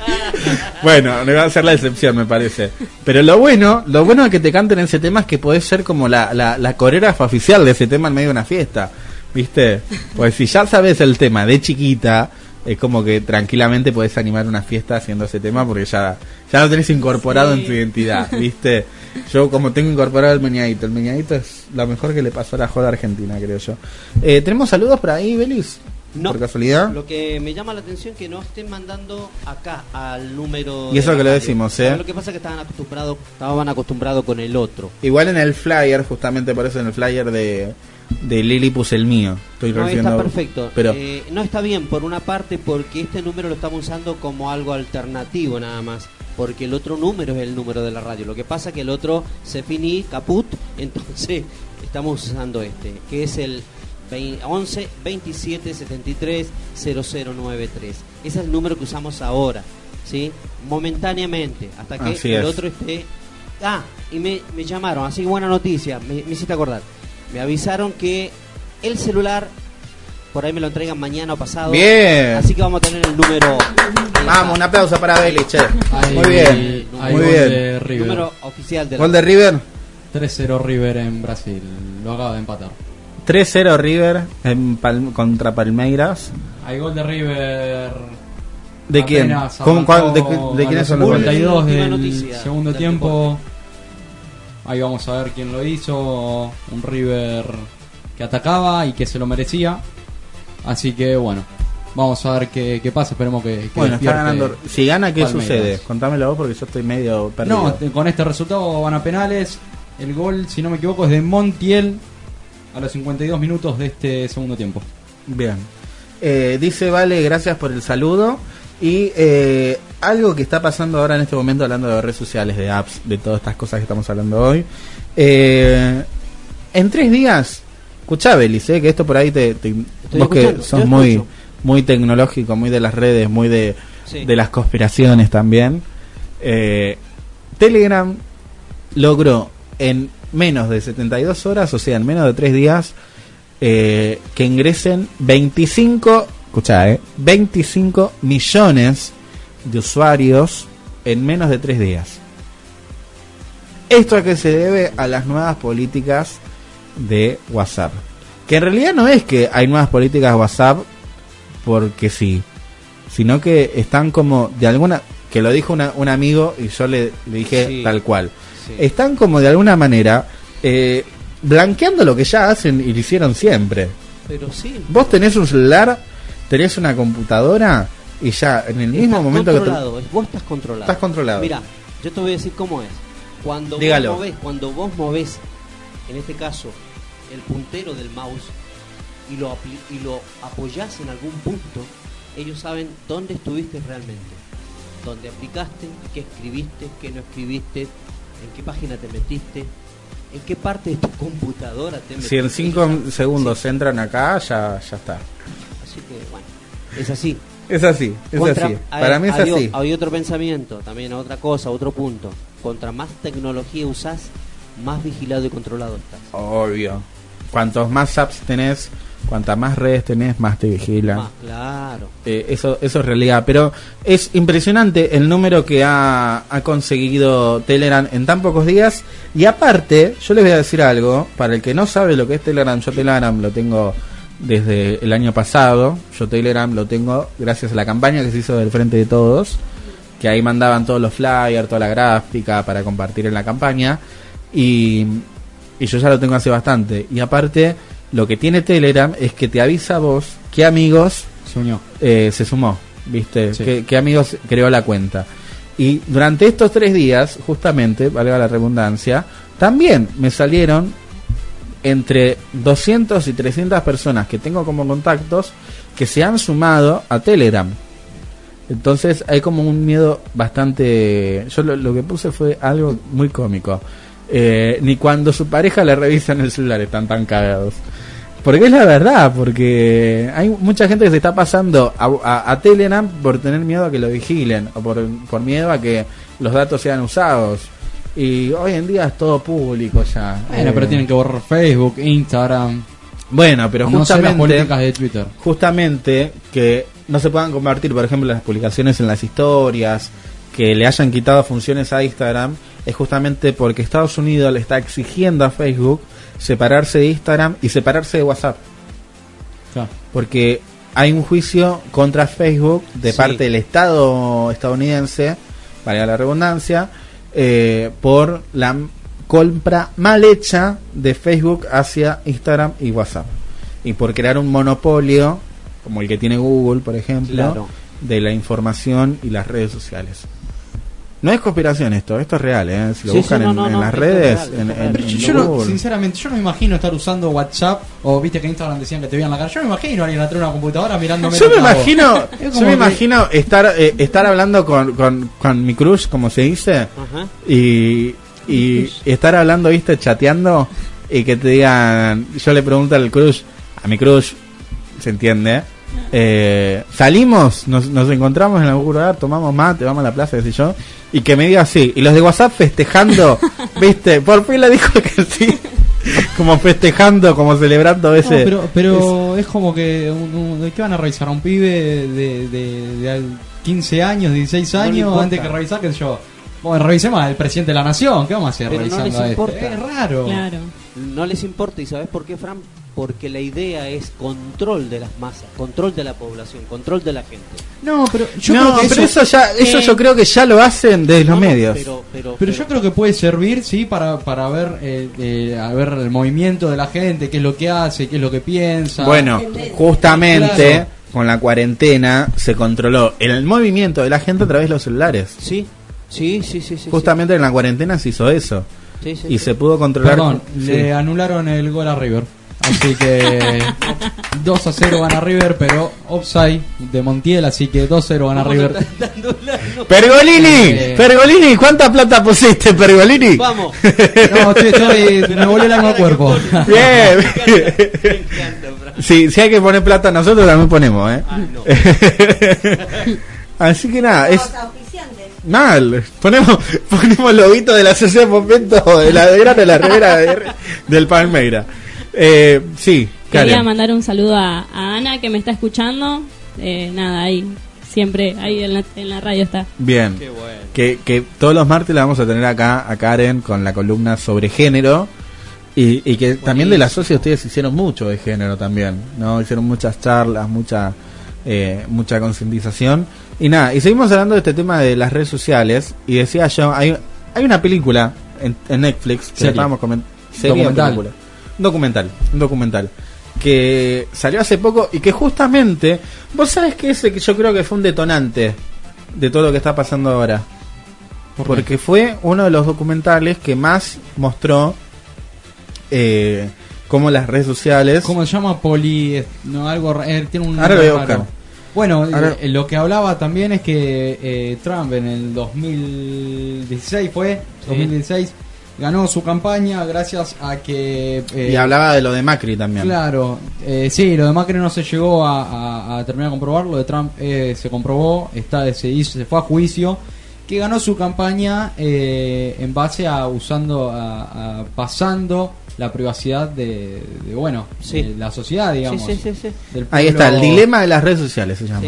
Speaker 4: Bueno, le va a ser la excepción, me parece. Pero lo bueno, lo bueno de que te canten ese tema es que podés ser como la, la, la coreógrafa oficial de ese tema en medio de una fiesta. ¿Viste? Pues si ya sabes el tema de chiquita, es como que tranquilamente podés animar una fiesta haciendo ese tema porque ya, ya lo tenés incorporado en tu identidad, <laughs> ¿viste? Yo como tengo incorporado el meñadito, el meñadito es lo mejor que le pasó a la joda argentina, creo yo. Eh, ¿Tenemos saludos por ahí, Belis?
Speaker 5: No.
Speaker 4: ¿Por casualidad?
Speaker 5: Lo que me llama la atención que no estén mandando acá al número.
Speaker 4: Y eso que lo decimos, ¿eh?
Speaker 5: Lo que pasa es que estaban acostumbrados, estaban acostumbrados con el otro.
Speaker 4: Igual en el flyer, justamente por eso en el flyer de, de Lili puse el mío. Estoy
Speaker 5: No, está perfecto.
Speaker 4: Pero
Speaker 5: Eh, no está bien, por una parte, porque este número lo estamos usando como algo alternativo nada más. Porque el otro número es el número de la radio. Lo que pasa que el otro se finí, caput, <laughs> entonces estamos usando este, que es el 20 11 27 73 0093. Ese es el número que usamos ahora, ¿sí? Momentáneamente, hasta que
Speaker 4: Así
Speaker 5: el
Speaker 4: es.
Speaker 5: otro esté. Ah, y me, me llamaron, así que buena noticia, me, me hiciste acordar. Me avisaron que el celular por ahí me lo entregan mañana o pasado.
Speaker 4: Bien.
Speaker 5: Así que vamos a tener el número.
Speaker 4: Vamos, un aplauso para Beli, che.
Speaker 6: Hay-
Speaker 4: Muy bien, muy
Speaker 6: gol
Speaker 4: bien.
Speaker 6: de River.
Speaker 5: Número oficial de
Speaker 4: ¿Gol de River?
Speaker 6: 3-0 River en Brasil. Lo acaba de empatar.
Speaker 4: 3-0 River en Pal- contra Palmeiras.
Speaker 6: Hay gol de River.
Speaker 4: ¿De quién? ¿Cómo, cuál- de, de
Speaker 6: a
Speaker 4: quiénes son los goles?
Speaker 6: 52
Speaker 5: Última
Speaker 6: del
Speaker 5: noticia
Speaker 6: segundo
Speaker 5: del
Speaker 6: tiempo. Ahí vamos a ver quién lo hizo. Un River que atacaba y que se lo merecía. Así que bueno, vamos a ver qué, qué pasa. Esperemos que, que
Speaker 4: Bueno, está ganando. Si gana, ¿qué
Speaker 6: Palmeiras.
Speaker 4: sucede? Contámelo vos porque yo estoy medio perdido.
Speaker 6: No, con este resultado van a penales. El gol, si no me equivoco, es de Montiel a los 52 minutos de este segundo tiempo.
Speaker 4: Bien. Eh, dice Vale, gracias por el saludo. Y eh, algo que está pasando ahora en este momento, hablando de redes sociales, de apps, de todas estas cosas que estamos hablando hoy. eh, en tres días, escuchá, Belis, eh, que esto por ahí te. te- vos que sos muy, muy tecnológico, muy de las redes, muy de,
Speaker 5: Sí.
Speaker 4: de las conspiraciones también. eh, Telegram logró en menos de 72 horas, o sea, en menos de tres días, eh, que ingresen 25, escuchá, eh, 25 millones de usuarios en menos de tres días. ¿Esto a qué se debe? A las nuevas políticas de WhatsApp. Que en realidad no es que hay nuevas políticas de WhatsApp porque sí, sino que están como de alguna, que lo dijo una- un amigo y yo le, le dije
Speaker 5: Sí.
Speaker 4: tal cual,
Speaker 5: Sí.
Speaker 4: están como de alguna manera eh, blanqueando lo que ya hacen y lo hicieron siempre.
Speaker 5: Pero sí.
Speaker 4: Vos tenés un celular, tenés una computadora y ya en el mismo
Speaker 5: Estás
Speaker 4: momento que te-
Speaker 5: controlado, vos estás controlado.
Speaker 4: Estás controlado.
Speaker 5: Mira, yo te voy a decir cómo es. Cuando
Speaker 4: Dígalo.
Speaker 5: vos movés, cuando vos movés, en este caso, el puntero del mouse y lo y lo apoyás en algún punto, ellos saben dónde estuviste realmente. donde aplicaste, qué escribiste, qué no escribiste, en qué página te metiste, en qué parte de tu <laughs> computadora te metiste.
Speaker 4: Si en 5 segundos entran acá, ya, ya está.
Speaker 5: Así que, bueno, es así.
Speaker 4: Es así, es
Speaker 5: Contra-
Speaker 4: así. Para mí es
Speaker 5: hay,
Speaker 4: así.
Speaker 5: Hay otro pensamiento, también otra cosa, otro punto. Contra más tecnología usás, más vigilado y controlado estás.
Speaker 4: Obvio. Cuantos más apps tenés, cuantas más redes tenés, más te vigilan.
Speaker 5: Más, claro.
Speaker 4: Eh, eso, eso es realidad. Pero es impresionante el número que ha, ha conseguido Telegram en tan pocos días. Y aparte, yo les voy a decir algo. Para el que no sabe lo que es Telegram, yo Telegram lo tengo desde el año pasado. Yo Telegram lo tengo gracias a la campaña que se hizo del Frente de Todos. Que ahí mandaban todos los flyers, toda la gráfica para compartir en la campaña. Y, y yo ya lo tengo hace bastante. Y aparte, lo que tiene Telegram es que te avisa a vos qué amigos
Speaker 6: Se unió.
Speaker 4: eh, se sumó, ¿viste?
Speaker 6: Sí.
Speaker 4: ¿Qué, qué amigos creó la cuenta? Y durante estos tres días, justamente, valga la redundancia, también me salieron entre 200 y 300 personas que tengo como contactos que se han sumado a Telegram. Entonces hay como un miedo bastante... Yo lo, que puse fue algo muy cómico. Eh, ni cuando su pareja le revisan el celular están tan cagados. Porque es la verdad, porque hay mucha gente que se está pasando a- a Telegram por tener miedo a que lo vigilen o por, por miedo a que los datos sean usados. Y hoy en día es todo público ya.
Speaker 6: Bueno,
Speaker 4: Eh,
Speaker 6: pero tienen que borrar Facebook, Instagram.
Speaker 4: Bueno, pero
Speaker 6: no sé las
Speaker 4: justamente
Speaker 6: políticas de Twitter.
Speaker 4: justamente que no se puedan compartir, por ejemplo, las publicaciones en las historias, que le hayan quitado funciones a Instagram, es justamente porque Estados Unidos le está exigiendo a Facebook separarse de Instagram y separarse de WhatsApp.
Speaker 6: Claro.
Speaker 4: Porque hay un juicio contra Facebook de
Speaker 5: Sí.
Speaker 4: parte del Estado estadounidense, valga la redundancia, eh, por la compra mal hecha de Facebook hacia Instagram y WhatsApp. Y por crear un monopolio, como el que tiene Google, por ejemplo,
Speaker 5: Claro.
Speaker 4: de la información y las redes sociales. No es conspiración esto, esto es real, ¿eh? Si lo
Speaker 5: Sí, sí,
Speaker 4: buscan
Speaker 5: no,
Speaker 4: en,
Speaker 5: no,
Speaker 4: en
Speaker 5: no,
Speaker 4: las redes,
Speaker 5: real,
Speaker 4: en, en- en
Speaker 6: Yo no, sinceramente, yo no me imagino estar usando WhatsApp o viste que Instagram decían que te veían la cara. Yo me imagino a alguien atrás de una computadora mirándome.
Speaker 4: Yo me imagino, yo me
Speaker 6: que-
Speaker 4: imagino estar eh, estar hablando con, con, con mi crush, como se dice,
Speaker 5: Ajá.
Speaker 4: y, y estar hablando, viste, chateando, y que te digan, yo le pregunto al crush, a mi crush, se entiende, eh, salimos, nos, nos encontramos en algún lugar, tomamos mate, vamos a la plaza, qué sé yo, y que me diga así, y los de WhatsApp festejando, <laughs> viste, por fin le dijo que sí, como festejando, como celebrando
Speaker 6: No,
Speaker 4: ese...
Speaker 6: pero pero es como que. Un, un- ¿de ¿Qué van a revisar? ¿A un pibe de, de, de al- 15 años, 16
Speaker 5: No le
Speaker 6: años?
Speaker 5: importa.
Speaker 6: antes que revisar, qué sé yo. Bueno, revisemos al presidente de la nación. ¿Qué vamos a hacer
Speaker 5: Pero no
Speaker 6: revisando
Speaker 5: les
Speaker 6: a este?
Speaker 5: importa.
Speaker 6: Es raro.
Speaker 7: Claro.
Speaker 5: No les importa, ¿y sabes por qué, Fran? Porque la idea es control de las masas, control de la población, control de la gente.
Speaker 6: No, pero yo
Speaker 4: no,
Speaker 6: creo que
Speaker 4: pero eso, ya, eso
Speaker 7: Eh,
Speaker 4: yo creo que ya lo hacen desde los
Speaker 5: No, no,
Speaker 4: medios.
Speaker 5: Pero, pero,
Speaker 6: Pero yo creo que puede servir, sí, para, para ver, eh, eh, a ver el movimiento de la gente, qué es lo que hace, qué es lo que piensa.
Speaker 4: Bueno, justamente
Speaker 6: Claro.
Speaker 4: con la cuarentena se controló el movimiento de la gente a través de los celulares.
Speaker 5: Sí, sí, sí, sí. sí
Speaker 4: Justamente en la cuarentena se hizo eso.
Speaker 5: Sí, sí,
Speaker 4: y
Speaker 5: sí.
Speaker 4: se pudo controlar.
Speaker 6: Perdón,
Speaker 4: Sí.
Speaker 6: le anularon el gol a River. Así que 2 a 0 gana River, pero offside de Montiel, así que 2 a 0 gana River.
Speaker 4: Pergolini,
Speaker 6: Eh.
Speaker 4: Pergolini, ¿cuánta plata pusiste, Pergolini?
Speaker 5: Vamos. <laughs>
Speaker 6: No, estoy, estoy- me volvió el alma al cuerpo.
Speaker 4: Bien. Sí, si hay que poner plata nosotros también ponemos, ¿eh?
Speaker 5: Ah, no. <laughs>
Speaker 4: Así que nada, es mal. Ponemos ponemos loguito de la sociedad Momento de la de grano de la remera de- del Palmeira. Eh, sí,
Speaker 7: Quería
Speaker 4: Karen.
Speaker 7: mandar un saludo a, a Ana que me está escuchando. Eh, nada, ahí, siempre, ahí en la, en la radio está.
Speaker 4: Bien.
Speaker 5: Qué bueno.
Speaker 4: Que, que todos los martes la vamos a tener acá a Karen con la columna sobre género. Y, y que también de la socia ustedes hicieron mucho de género también, ¿no? Hicieron muchas charlas, mucha eh, mucha concientización. Y nada, y seguimos hablando de este tema de las redes sociales. Y decía yo, hay, hay una película en, en Netflix, que estábamos comen- Un documental, un documental. Que salió hace poco y que justamente, vos sabés que ese que yo creo que fue un detonante de todo lo que está pasando ahora. Porque fue uno de los documentales que más mostró eh, cómo las redes sociales.
Speaker 6: ¿Cómo se llama? Poli. No, algo. eh, tiene un.
Speaker 4: Ahora voy a buscar.
Speaker 6: Bueno,
Speaker 4: Ahora-
Speaker 6: eh, lo que hablaba también es que eh, Trump en el 2016 fue, 2016, ganó su campaña gracias a que... eh,
Speaker 4: y hablaba de lo de Macri también.
Speaker 6: Claro, eh, sí, lo de Macri no se llegó a, a- a terminar de comprobar, lo de Trump eh, se comprobó, está, se, hizo, se fue a juicio, que ganó su campaña eh, en base a usando, a, a- pasando la privacidad de, de, bueno, de la sociedad, digamos.
Speaker 5: Sí, sí, sí, sí.
Speaker 6: del
Speaker 4: Ahí está, el dilema de las redes sociales se llama.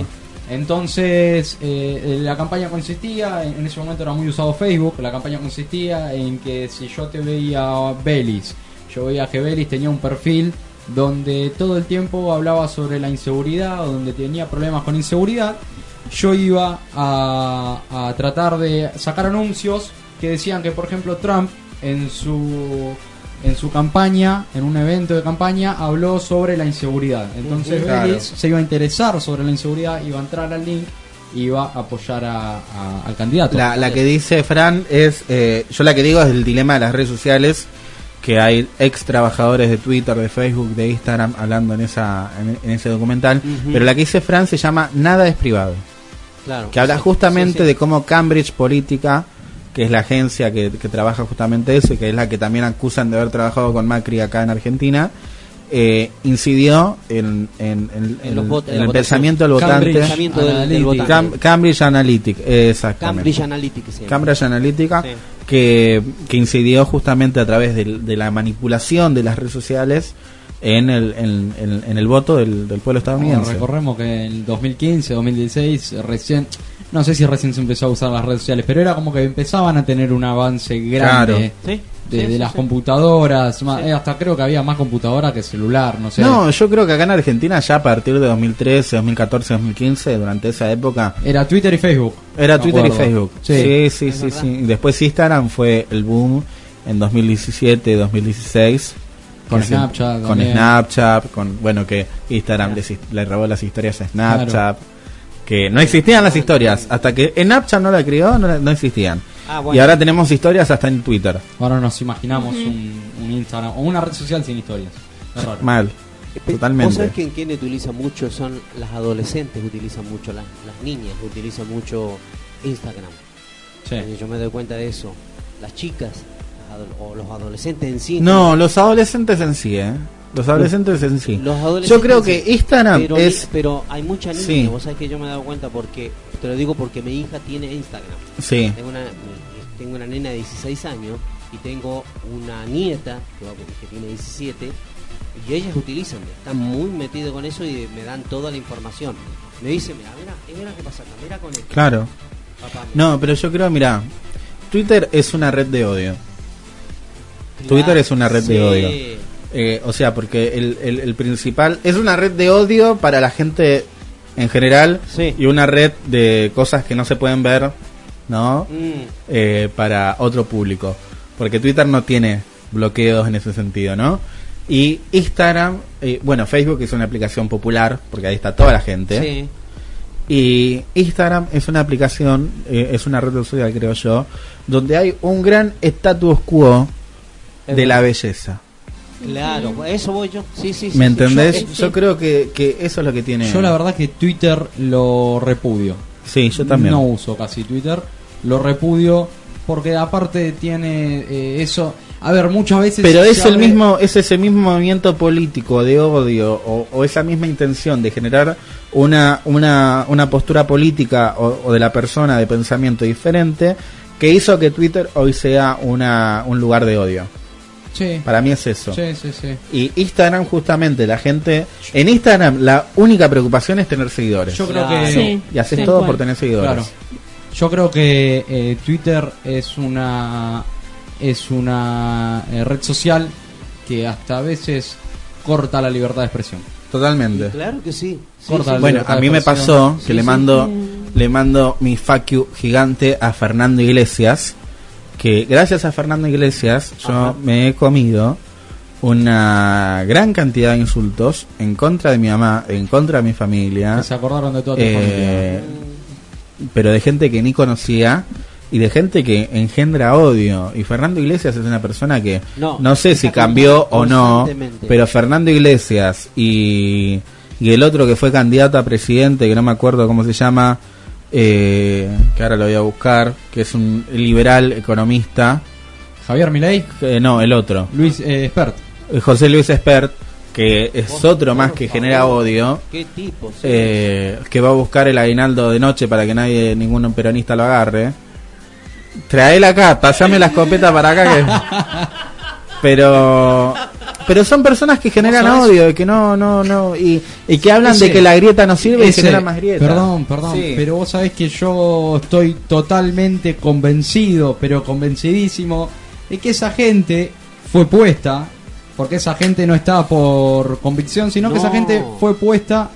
Speaker 6: Entonces, eh, la campaña consistía, en, ese momento era muy usado Facebook, la campaña consistía en que si yo te veía Belis, yo veía que Belis tenía un perfil donde todo el tiempo hablaba sobre la inseguridad donde tenía problemas con inseguridad, yo iba a, a tratar de sacar anuncios que decían que, por ejemplo, Trump en su en su campaña, en un evento de campaña, habló sobre la inseguridad. Entonces.
Speaker 4: Claro.
Speaker 6: Se iba a interesar sobre la inseguridad, iba a entrar al link y iba a apoyar a- a- al candidato.
Speaker 4: La, la que dice Fran es, eh, yo la que digo es el dilema de las redes sociales, que hay ex trabajadores de Twitter, de Facebook, de Instagram hablando en esa en, en ese documental, pero la que dice Fran se llama Nada es privado,
Speaker 5: Claro.
Speaker 4: que habla
Speaker 5: Sí,
Speaker 4: justamente
Speaker 5: sí, sí.
Speaker 4: de cómo Cambridge Política, que es la agencia que, que trabaja justamente eso, y que es la que también acusan de haber trabajado con Macri acá en Argentina, eh, incidió en, en- en-
Speaker 5: En los
Speaker 4: en-
Speaker 5: vot- en
Speaker 4: en
Speaker 5: la
Speaker 4: el pensamiento del votante.
Speaker 5: Cambridge del- del votante.
Speaker 4: Cam- Cambridge Analytic, exactamente.
Speaker 5: Cambridge Analytica llama.
Speaker 4: Cambridge Analytica,
Speaker 5: Sí.
Speaker 4: que, que incidió justamente a través del- de, la manipulación de las redes sociales en el, en, en- en el voto del, del pueblo
Speaker 6: Bueno,
Speaker 4: estadounidense.
Speaker 6: recordemos que en el 2015, 2016, recién, no sé si recién se empezó a usar las redes sociales, pero era como que empezaban a tener un avance grande
Speaker 4: Claro.
Speaker 5: Sí,
Speaker 6: de,
Speaker 5: sí,
Speaker 6: de
Speaker 5: sí,
Speaker 6: las
Speaker 5: sí.
Speaker 6: computadoras, más- eh, hasta creo que había más computadora que celular, no sé.
Speaker 4: No, yo creo que acá en Argentina ya a partir de 2013, 2014, 2015, durante esa época,
Speaker 6: Era Twitter y Facebook.
Speaker 4: era Twitter y. Facebook.
Speaker 6: Sí.
Speaker 4: Sí, sí, sí, Después Instagram fue el boom en 2017, 2016.
Speaker 6: Con
Speaker 4: Que se-
Speaker 6: Snapchat
Speaker 4: Con
Speaker 6: también.
Speaker 4: Snapchat, con, bueno, que Instagram les- le, robó las historias a Snapchat.
Speaker 6: Claro.
Speaker 4: Que no existían las historias. Hasta que Snapchat no la creó, no, la- no existían.
Speaker 5: Ah, bueno.
Speaker 4: Y ahora tenemos historias hasta en Twitter.
Speaker 6: Ahora nos imaginamos un, un Instagram o una red social sin historias. Es raro.
Speaker 4: Mal.
Speaker 5: ¿Vos
Speaker 4: Totalmente.
Speaker 5: sabés que en quién utiliza mucho? Son las adolescentes, utilizan mucho, las, las niñas utilizan mucho Instagram.
Speaker 6: Sí.
Speaker 5: Eh, Yo me doy cuenta de eso. Las chicas o los adolescentes en sí.
Speaker 4: No, los adolescentes en sí, ¿eh? Los adolescentes en sí.
Speaker 5: Los adolescentes
Speaker 4: Yo creo que. Instagram
Speaker 5: pero,
Speaker 4: es...
Speaker 5: Pero hay mucha niña,
Speaker 4: Sí.
Speaker 5: vos sabés que yo me he dado cuenta porque, te lo digo porque mi hija tiene Instagram.
Speaker 4: Sí.
Speaker 5: Tengo una, tengo una nena de 16 años y tengo una nieta que, tiene 17 y ellas utilizan, están muy metidos con eso y me dan toda la información. Me dicen, mira, mira, mira qué pasa acá, mira con esto.
Speaker 4: Claro.
Speaker 5: Papá.
Speaker 4: No, pero yo creo, mira, Twitter es una red de odio. Twitter es una red de odio. Eh, o sea, porque el, el- el principal es una red de odio para la gente en general
Speaker 5: Sí.
Speaker 4: y una red de cosas que no se pueden ver, ¿no?
Speaker 5: Mm.
Speaker 4: Eh, para otro público. Porque Twitter no tiene bloqueos en ese sentido, ¿no? Y Instagram, eh, bueno, Facebook es una aplicación popular porque ahí está toda la gente.
Speaker 5: Sí.
Speaker 4: Y Instagram es una aplicación, eh, es una red social, creo yo, donde hay un gran status quo de la belleza.
Speaker 5: Claro, eso voy yo. Sí, sí, sí,
Speaker 4: ¿Me
Speaker 5: sí.
Speaker 4: entendés?
Speaker 5: Yo-
Speaker 4: Yo,
Speaker 5: sí.
Speaker 4: creo que, que eso es lo que tiene.
Speaker 6: Yo la verdad que Twitter lo repudio.
Speaker 4: Sí, yo también.
Speaker 6: No uso casi Twitter. Lo repudio porque aparte tiene eh, eso... A ver, muchas veces...
Speaker 4: Pero es el
Speaker 6: abre-
Speaker 4: mismo, es ese mismo movimiento político de odio o, o esa misma intención de generar una, una, una postura política o, o de la persona de pensamiento diferente que hizo que Twitter hoy sea una, un lugar de odio.
Speaker 6: Sí.
Speaker 4: Para mí es eso.
Speaker 6: Sí, sí, sí.
Speaker 4: Y Instagram justamente, la gente... En Instagram la única preocupación es tener seguidores.
Speaker 6: Yo creo
Speaker 5: Claro.
Speaker 6: que...
Speaker 7: Sí.
Speaker 4: Y haces todo por tener seguidores.
Speaker 6: Claro. Yo creo que eh, Twitter es una es una eh, red social que hasta a veces corta la libertad de expresión.
Speaker 4: Totalmente.
Speaker 5: Claro que sí.
Speaker 6: Corta
Speaker 4: Bueno, a mí me pasó que
Speaker 5: Sí,
Speaker 4: le
Speaker 5: sí.
Speaker 4: mando le mando mi fuck you gigante a Fernando Iglesias, que gracias a Fernando Iglesias yo
Speaker 5: Ajá.
Speaker 4: me he comido una gran cantidad de insultos en contra de mi mamá, en contra de mi familia,
Speaker 6: Que se acordaron de toda tu
Speaker 4: eh,
Speaker 6: familia.
Speaker 4: pero de gente que ni conocía y de gente que engendra odio. Y Fernando Iglesias es una persona que
Speaker 5: No,
Speaker 4: no sé si cambió o no, pero Fernando Iglesias y, y el otro que fue candidato a presidente, que no me acuerdo cómo se llama, eh, que ahora lo voy a buscar, que es un liberal economista.
Speaker 6: Javier Milei.
Speaker 4: Eh, no, el otro.
Speaker 6: Luis eh, Espert.
Speaker 4: Eh, José Luis Espert, que es otro más que genera odio.
Speaker 5: ¿Qué tipo?
Speaker 4: eh, que va a buscar el aguinaldo de noche para que nadie, ningún peronista lo agarre. Traela acá, pasame la escopeta para acá que... <laughs> Pero pero son personas que generan odio y que no no no y, y que hablan
Speaker 6: Ese-
Speaker 4: de que la grieta no sirve y generan más grieta.
Speaker 6: Perdón, perdón,
Speaker 4: Sí.
Speaker 6: pero vos sabés que yo estoy totalmente convencido, pero convencidísimo, de que esa gente fue puesta, porque esa gente no está por convicción, sino que esa gente fue puesta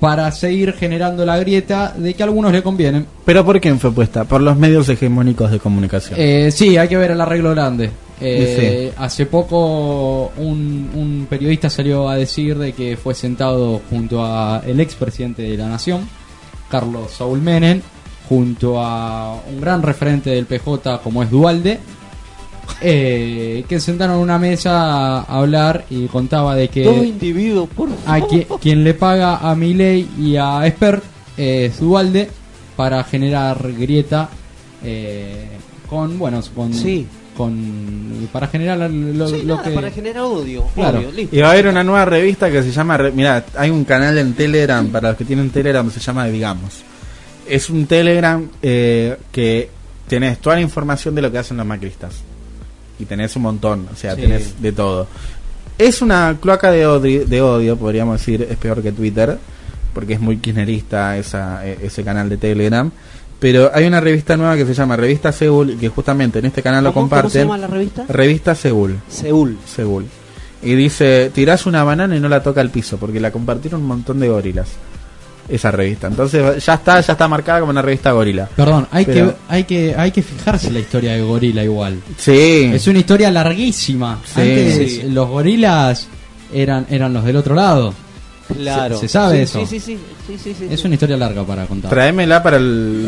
Speaker 6: para seguir generando la grieta de que a algunos le convienen.
Speaker 4: Pero ¿por quién fue puesta? Por los medios hegemónicos de comunicación.
Speaker 6: Eh, sí, hay que ver el arreglo grande. Eh, Hace poco un, un periodista salió a decir de que fue sentado junto a el expresidente de la nación, Carlos Saúl Menem, junto a un gran referente del PJ como es Dualde, eh, que sentaron en una mesa a hablar y contaba de que
Speaker 5: Todo individuo, por
Speaker 6: a
Speaker 5: favor.
Speaker 6: qui- quien le paga a Milei y a Espert es Dualde para generar grieta eh, con bueno con
Speaker 5: Sí.
Speaker 6: Con para generar lo, lo
Speaker 5: Sí, nada,
Speaker 6: que
Speaker 5: para generar odio.
Speaker 6: Claro.
Speaker 5: listo.
Speaker 4: Y va a haber una nueva revista que se llama. Re- Mirá, hay un canal en Telegram, para los que tienen Telegram, se llama Digamos. Es un Telegram eh, que tenés toda la información de lo que hacen los macristas. Y tenés un montón, o sea,
Speaker 5: Sí.
Speaker 4: tenés de todo. Es una cloaca de odio, de odio, podríamos decir, es peor que Twitter, porque es muy kirchnerista esa, e- ese canal de Telegram. Pero hay una revista nueva que se llama Revista Seúl, que justamente en este canal lo
Speaker 5: ¿Cómo- cómo
Speaker 4: comparten.
Speaker 5: se llama la revista?
Speaker 4: Revista Seúl.
Speaker 5: Seúl.
Speaker 4: Seúl. Y dice, tirás una banana y no la toca al piso, porque la compartieron un montón de gorilas. Esa revista. Entonces ya está, ya está marcada como una revista gorila.
Speaker 6: perdón hay
Speaker 4: Pero-
Speaker 6: que hay que hay que fijarse en la historia de gorila igual
Speaker 4: Sí.
Speaker 6: es una historia larguísima
Speaker 4: Sí.
Speaker 6: antes
Speaker 5: Sí.
Speaker 6: los gorilas eran eran los del otro lado
Speaker 5: Claro.
Speaker 6: se, se sabe
Speaker 5: Sí,
Speaker 6: eso
Speaker 5: Sí, sí, sí. sí, sí, sí,
Speaker 6: es
Speaker 5: sí.
Speaker 6: una historia larga para contar
Speaker 4: Tráemela para el,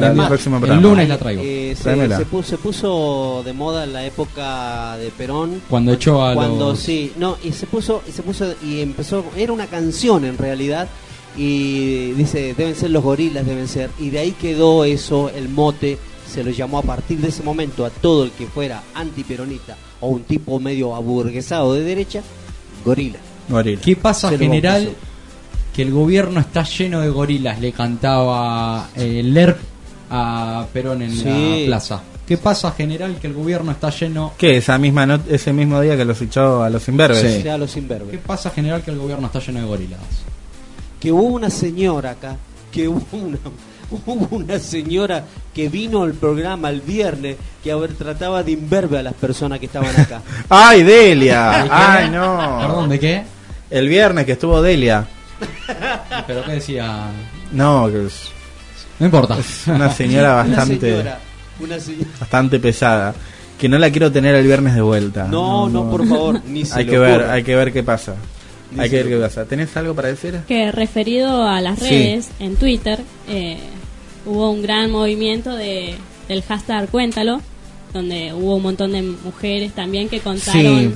Speaker 6: lunes la traigo.
Speaker 5: Eh, se,
Speaker 4: Tráemela.
Speaker 5: se puso, se puso de moda en la época de Perón.
Speaker 6: Cuando echó a
Speaker 5: Cuando
Speaker 6: los-
Speaker 5: sí, no, y se puso, y se puso y empezó, era una canción en realidad y dice, deben ser los gorilas, deben ser y de ahí quedó eso, el mote se lo llamó a partir de ese momento a todo el que fuera antiperonista o un tipo medio aburguesado de derecha, gorila.
Speaker 4: Gorila.
Speaker 6: ¿Qué pasa general?
Speaker 5: bautizó.
Speaker 6: Que el gobierno está lleno de gorilas, le cantaba eh, Lerp a Perón en
Speaker 5: Sí.
Speaker 6: la plaza. ¿Qué pasa general? Que el gobierno está lleno...
Speaker 4: ¿Qué? Esa misma no- ese mismo día que los echó a los imberbes.
Speaker 6: Sí.
Speaker 5: Sea los imberbes.
Speaker 6: ¿Qué pasa general? Que el gobierno está lleno de gorilas.
Speaker 5: que hubo una señora acá, que hubo una, <laughs> hubo una señora que vino al programa el viernes que a ver, trataba de imberbe a las personas que estaban acá. <laughs>
Speaker 4: ¡Ay, Delia! ¡Ay, no!
Speaker 6: Perdón, ¿de qué?
Speaker 4: El viernes que estuvo Delia. <laughs>
Speaker 6: ¿Pero qué decía?
Speaker 4: No, que es
Speaker 6: No importa.
Speaker 4: es una señora
Speaker 5: Una
Speaker 4: bastante,
Speaker 5: señora, una señora.
Speaker 4: bastante pesada. Que no la quiero tener el viernes de vuelta.
Speaker 5: No, no, por favor, ni se
Speaker 4: hay que ver, hay que ver qué pasa.
Speaker 5: Ni
Speaker 4: hay que ver qué pasa. ¿Tenés algo para decir?
Speaker 7: que referido a las
Speaker 4: Sí.
Speaker 7: redes, en Twitter, eh, hubo un gran movimiento de, del hashtag Cuéntalo, donde hubo un montón de mujeres también que contaron,
Speaker 4: sí,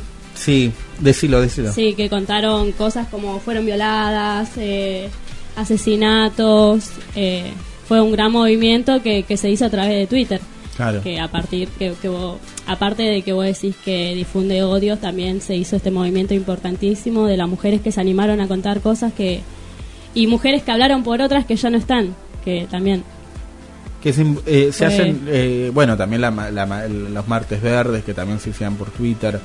Speaker 4: decilo, decilo.
Speaker 7: sí, que contaron cosas como fueron violadas, eh, asesinatos, eh, fue un gran movimiento que, que se hizo a través de Twitter.
Speaker 4: Claro.
Speaker 7: que a partir que, que vos- aparte de que vos decís que difunde odios también se hizo este movimiento importantísimo de las mujeres que se animaron a contar cosas que y mujeres que hablaron por otras que ya no están que también
Speaker 4: Que se, eh, se hacen, eh, bueno, también la la el- los martes verdes que también se hacían por Twitter.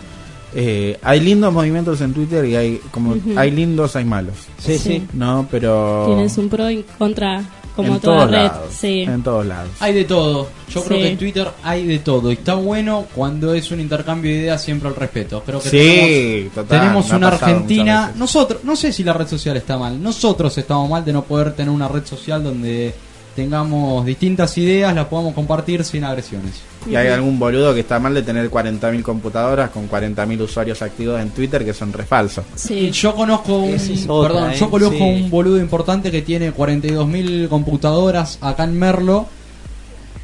Speaker 4: Eh, hay lindos movimientos en Twitter y hay como hay lindos, hay malos.
Speaker 5: Sí, sí.
Speaker 4: No, pero
Speaker 7: tienes un pro y contra como
Speaker 4: en
Speaker 7: toda
Speaker 4: todos
Speaker 7: red
Speaker 4: lados,
Speaker 7: sí
Speaker 4: en todos lados.
Speaker 6: Hay de todo. Yo creo que en Twitter hay de todo. Y está bueno cuando es un intercambio de ideas siempre al respeto. Creo que
Speaker 4: Sí,
Speaker 6: tenemos,
Speaker 4: total,
Speaker 6: tenemos una Argentina. Nosotros, no sé si la red social está mal. Nosotros estamos mal de no poder tener una red social donde tengamos distintas ideas, las podamos compartir sin agresiones.
Speaker 4: Y hay algún boludo que está mal de tener 40.000 computadoras con 40.000 usuarios activos en Twitter que son re falsos.
Speaker 7: sí
Speaker 6: Yo conozco un,
Speaker 5: Esa es otra,
Speaker 6: perdón,
Speaker 5: ¿eh?
Speaker 6: yo conozco
Speaker 5: Sí.
Speaker 6: un boludo importante que tiene 42.000 computadoras acá en Merlo,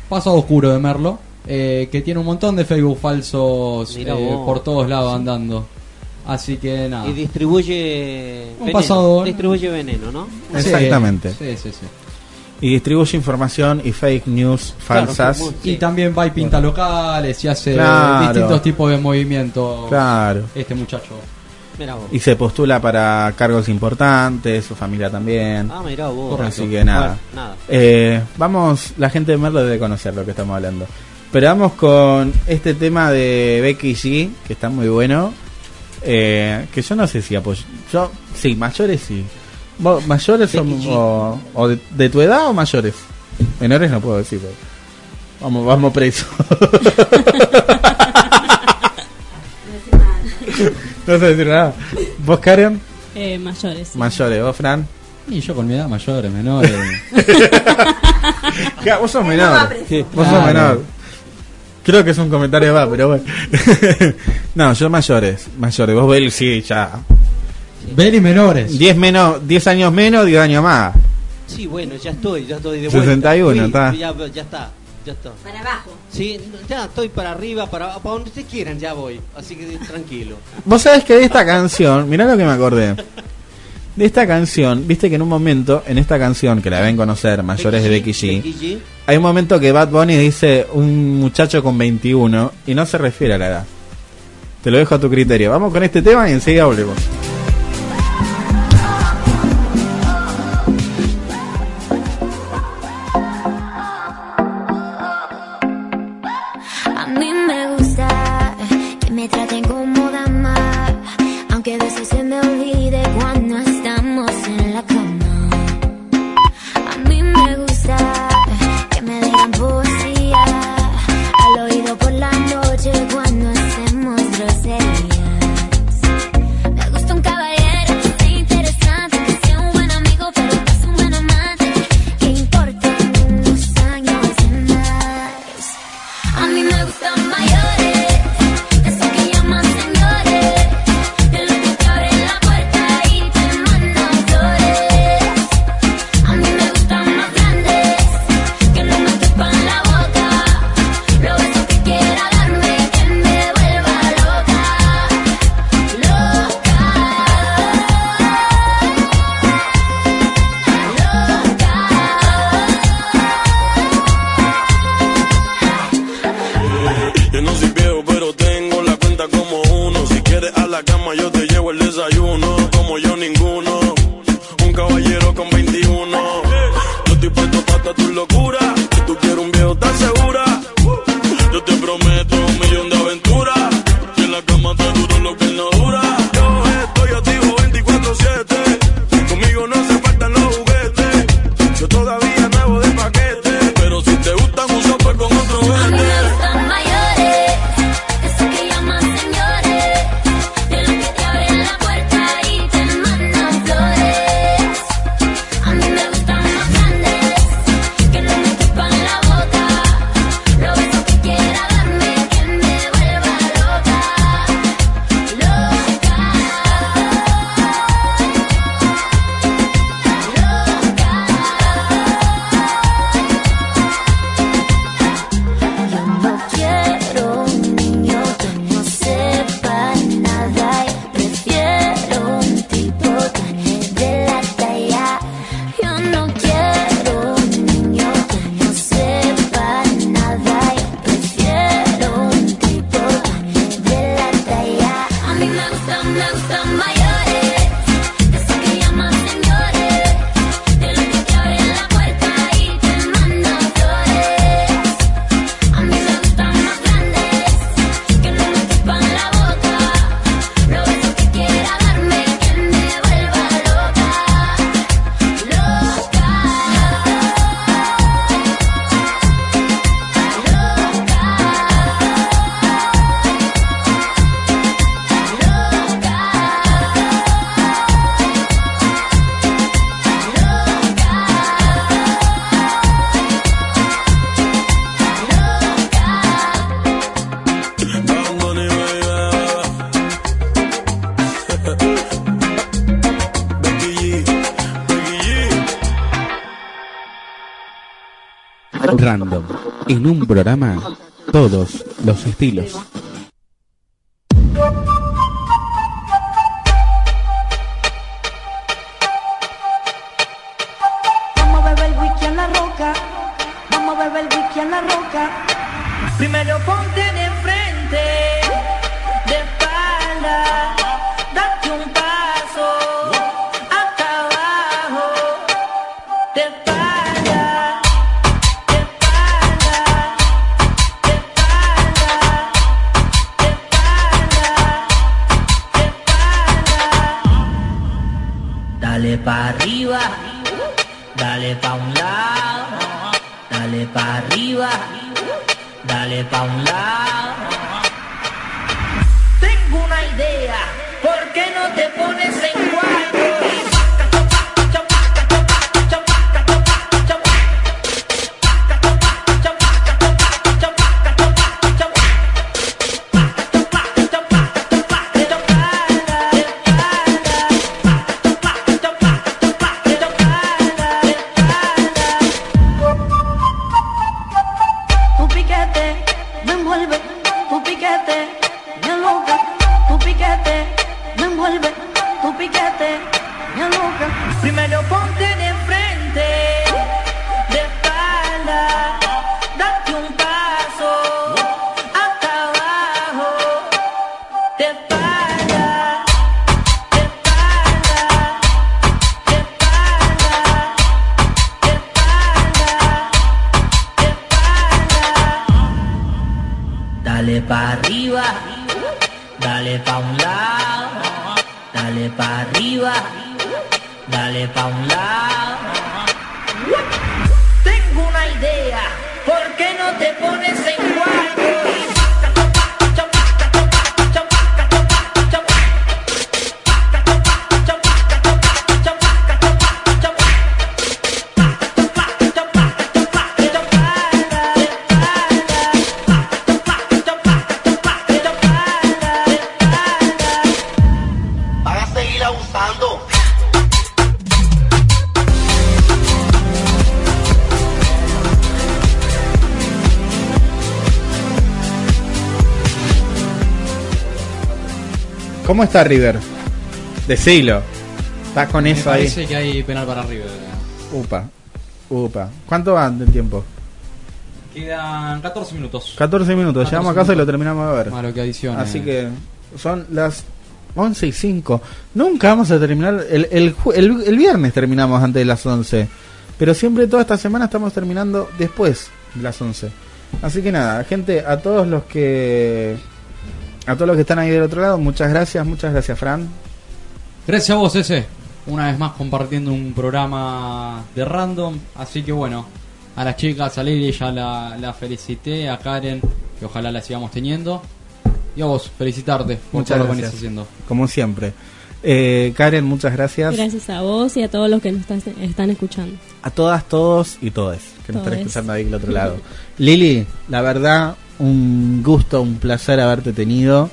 Speaker 6: pasado oscuro de Merlo, eh, que tiene un montón de Facebook falsos eh, por todos lados andando. Así que nada.
Speaker 5: Y distribuye.
Speaker 6: Un
Speaker 5: veneno,
Speaker 6: pasado-
Speaker 5: Distribuye veneno, ¿no?
Speaker 4: Exactamente.
Speaker 6: Sí, sí, sí.
Speaker 4: Y distribuye información y fake news falsas.
Speaker 6: Y también va y pinta locales y hace
Speaker 4: Claro.
Speaker 6: distintos tipos de movimientos.
Speaker 4: Claro.
Speaker 6: Este muchacho.
Speaker 5: Mirá vos.
Speaker 4: Y se postula para cargos importantes, su familia también.
Speaker 5: Ah, mirá vos.
Speaker 4: Así que nada.
Speaker 5: Bueno, nada.
Speaker 4: Eh, vamos, la gente de Merlo debe conocer lo que estamos hablando. Pero vamos con este tema de Becky G, que está muy bueno. Eh, que yo no sé si apoyo. Yo, sí, mayores sí. ¿Vos, ¿Mayores o, o de, de tu edad o mayores? Menores no puedo decir. pero- Vamos, vamos preso. <laughs> no sé decir nada. ¿Vos, Karen?
Speaker 7: Eh, mayores. sí.
Speaker 4: Mayores. ¿Vos, Fran?
Speaker 6: Y yo con mi edad mayores, menores. <laughs>
Speaker 4: Vos sos
Speaker 7: No
Speaker 4: menor. Vos sos menor. Creo que es un comentario va, pero bueno. <laughs> no, yo mayores. Mayores. Vos, Bel, sí, ya.
Speaker 6: Beli menores.
Speaker 4: 10 menos, 10 años menos, 10 años más.
Speaker 5: Sí, bueno, ya estoy, ya estoy de
Speaker 4: 61,
Speaker 5: vuelta.
Speaker 4: está.
Speaker 5: Fui, Ya, ya está, ya está.
Speaker 17: Para abajo.
Speaker 5: Sí, ya estoy para arriba, para, para donde ustedes quieran, ya voy. Así que tranquilo.
Speaker 4: Vos sabés que de esta canción, mirá lo que me acordé. De esta canción, viste que en un momento, en esta canción que la deben conocer, mayores de Becky G,
Speaker 5: Becky G.
Speaker 4: hay un momento que Bad Bunny dice un muchacho con 21 y no se refiere a la edad. Te lo dejo a tu criterio. Vamos con este tema y enseguida volvemos. Programa, todos los estilos.
Speaker 19: Pa' arriba, dale pa' un lado, dale pa' arriba, dale pa' un lado. Tengo una idea, ¿por qué no te pones en
Speaker 4: ¿Cómo está River? Decilo. Está con
Speaker 6: Me
Speaker 4: eso ahí.
Speaker 6: parece que hay penal para River.
Speaker 4: Upa. Upa. ¿Cuánto van del tiempo?
Speaker 6: Quedan 14 minutos.
Speaker 4: 14 minutos.
Speaker 6: 14
Speaker 4: Llegamos a casa y lo terminamos de ver.
Speaker 6: Malo que adicione.
Speaker 4: Así que son las 11 y 5. Nunca vamos a terminar. El, el, ju- el- el viernes terminamos antes de las 11. Pero siempre toda esta semana estamos terminando después de las 11. Así que nada, gente, a todos los que. A todos los que están ahí del otro lado, muchas gracias, muchas gracias, Fran.
Speaker 6: Gracias a vos, ese. Una vez más compartiendo un programa de random. Así que bueno, a las chicas, a Lili ya la, la felicité, a Karen, que ojalá la sigamos teniendo. Y a vos, felicitarte por
Speaker 4: Muchas
Speaker 6: todo lo que venís
Speaker 4: gracias.
Speaker 6: haciendo.
Speaker 4: Como siempre. Eh, Karen, muchas gracias.
Speaker 7: Gracias a vos y a todos los que nos estás- están escuchando.
Speaker 4: A todas, todos y todas que nos están
Speaker 7: Todes.
Speaker 4: escuchando ahí del otro lado. Lili, la verdad, un gusto, un placer haberte tenido.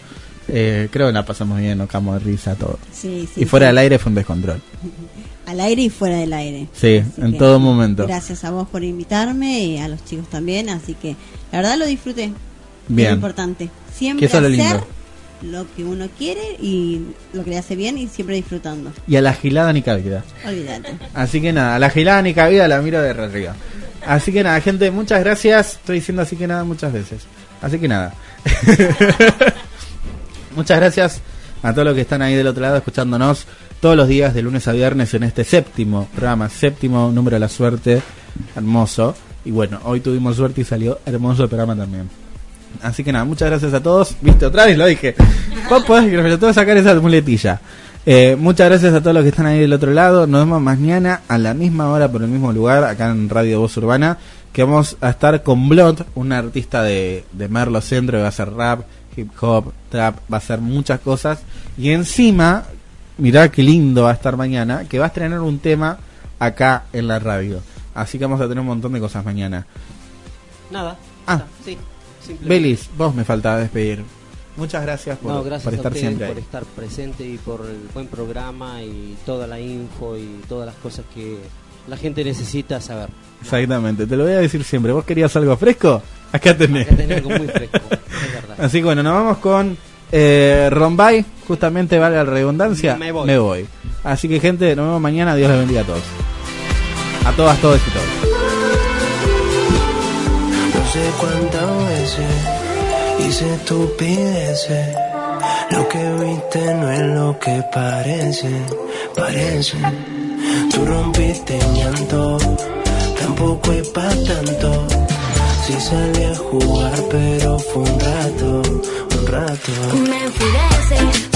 Speaker 4: Eh, creo que la pasamos bien, nos cagamos de risa todo.
Speaker 10: Sí, sí,
Speaker 4: y fuera
Speaker 10: sí.
Speaker 4: del aire fue un descontrol. <laughs>
Speaker 10: Al aire y fuera del aire.
Speaker 4: Sí,
Speaker 10: Así
Speaker 4: en
Speaker 10: que
Speaker 4: todo momento.
Speaker 10: Gracias a vos por invitarme y a los chicos también. Así que la verdad lo disfruté.
Speaker 4: Bien.
Speaker 10: Es importante. Siempre
Speaker 4: lo
Speaker 10: hacer
Speaker 4: lindo.
Speaker 10: lo que uno quiere y lo que le hace bien y siempre disfrutando.
Speaker 4: Y a la gilada ni cabida.
Speaker 10: Olvídate.
Speaker 4: Así que nada, a la gilada ni cabida la miro de arriba. Así que nada, gente, muchas gracias. Estoy diciendo así que nada muchas veces. Así que nada. <laughs> muchas gracias a todos los que están ahí del otro lado escuchándonos todos los días de lunes a viernes en este séptimo programa, séptimo número de la suerte. Hermoso. Y bueno, hoy tuvimos suerte y salió hermoso el programa también. Así que nada, muchas gracias a todos. Viste, otra vez lo dije. Vos podés, que me tengo que sacar esa muletilla. Eh, muchas gracias a todos los que están ahí del otro lado. Nos vemos mañana a la misma hora por el mismo lugar, acá en Radio Voz Urbana. Que vamos a estar con Blond, un artista de, de Merlo Centro que va a hacer rap, hip hop, trap, va a hacer muchas cosas. Y encima, mirá qué lindo va a estar mañana, que va a estrenar un tema acá en la radio. Así que vamos a tener un montón de cosas mañana.
Speaker 5: Nada.
Speaker 4: Ah.
Speaker 5: Está, sí.
Speaker 4: Belis, vos me faltaba despedir. Muchas gracias por,
Speaker 5: No, gracias
Speaker 4: por estar siempre
Speaker 5: por
Speaker 4: ahí.
Speaker 5: estar presente y por el buen programa y toda la info y todas las cosas que la gente necesita saber.
Speaker 4: Exactamente, te lo voy a decir siempre. ¿Vos querías algo fresco? Acá tenés.
Speaker 5: Acá tenés algo muy fresco, <laughs> es verdad.
Speaker 4: Así que bueno, nos vamos con eh, Rombay. Justamente, valga la redundancia.
Speaker 5: Me voy.
Speaker 4: Así que, gente, nos vemos mañana. Dios les bendiga a todos. A todas, todos y todos.
Speaker 18: No sé cuántas veces hice estupideces. Lo que viste no es lo que parece, parece. Tú rompiste llanto, tampoco es pa' tanto. Si salí a jugar, pero fue un rato, un rato.
Speaker 16: Me enfurece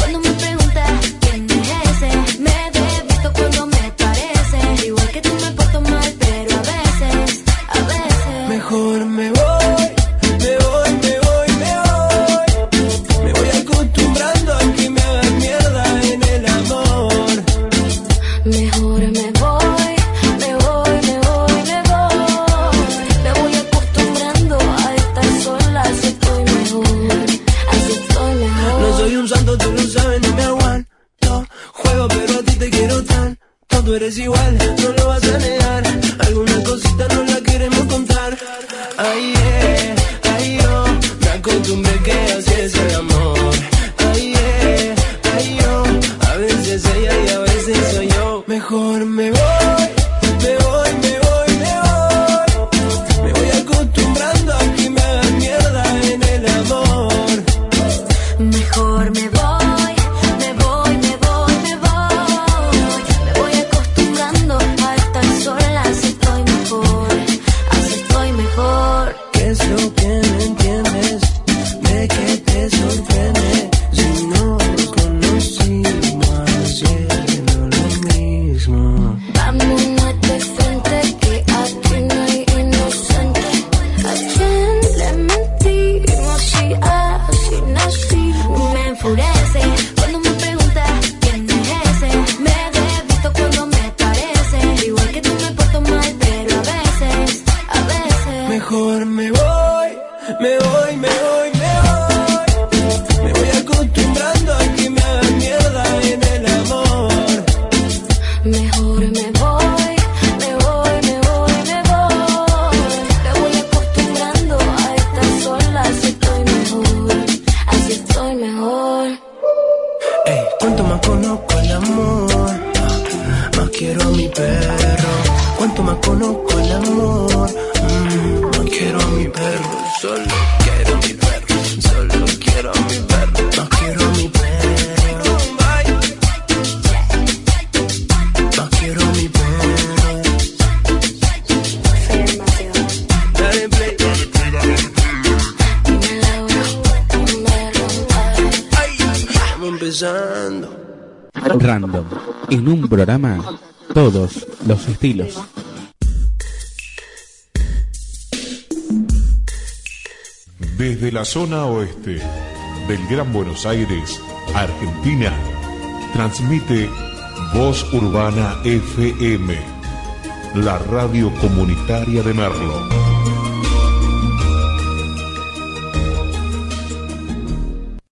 Speaker 20: tú eres igual, no lo vas a negar. Algunas cositas no las queremos contar. Ay,
Speaker 12: yeah.
Speaker 21: Desde la zona oeste del Gran Buenos Aires, Argentina, transmite Voz Urbana FM, la radio comunitaria de Merlo.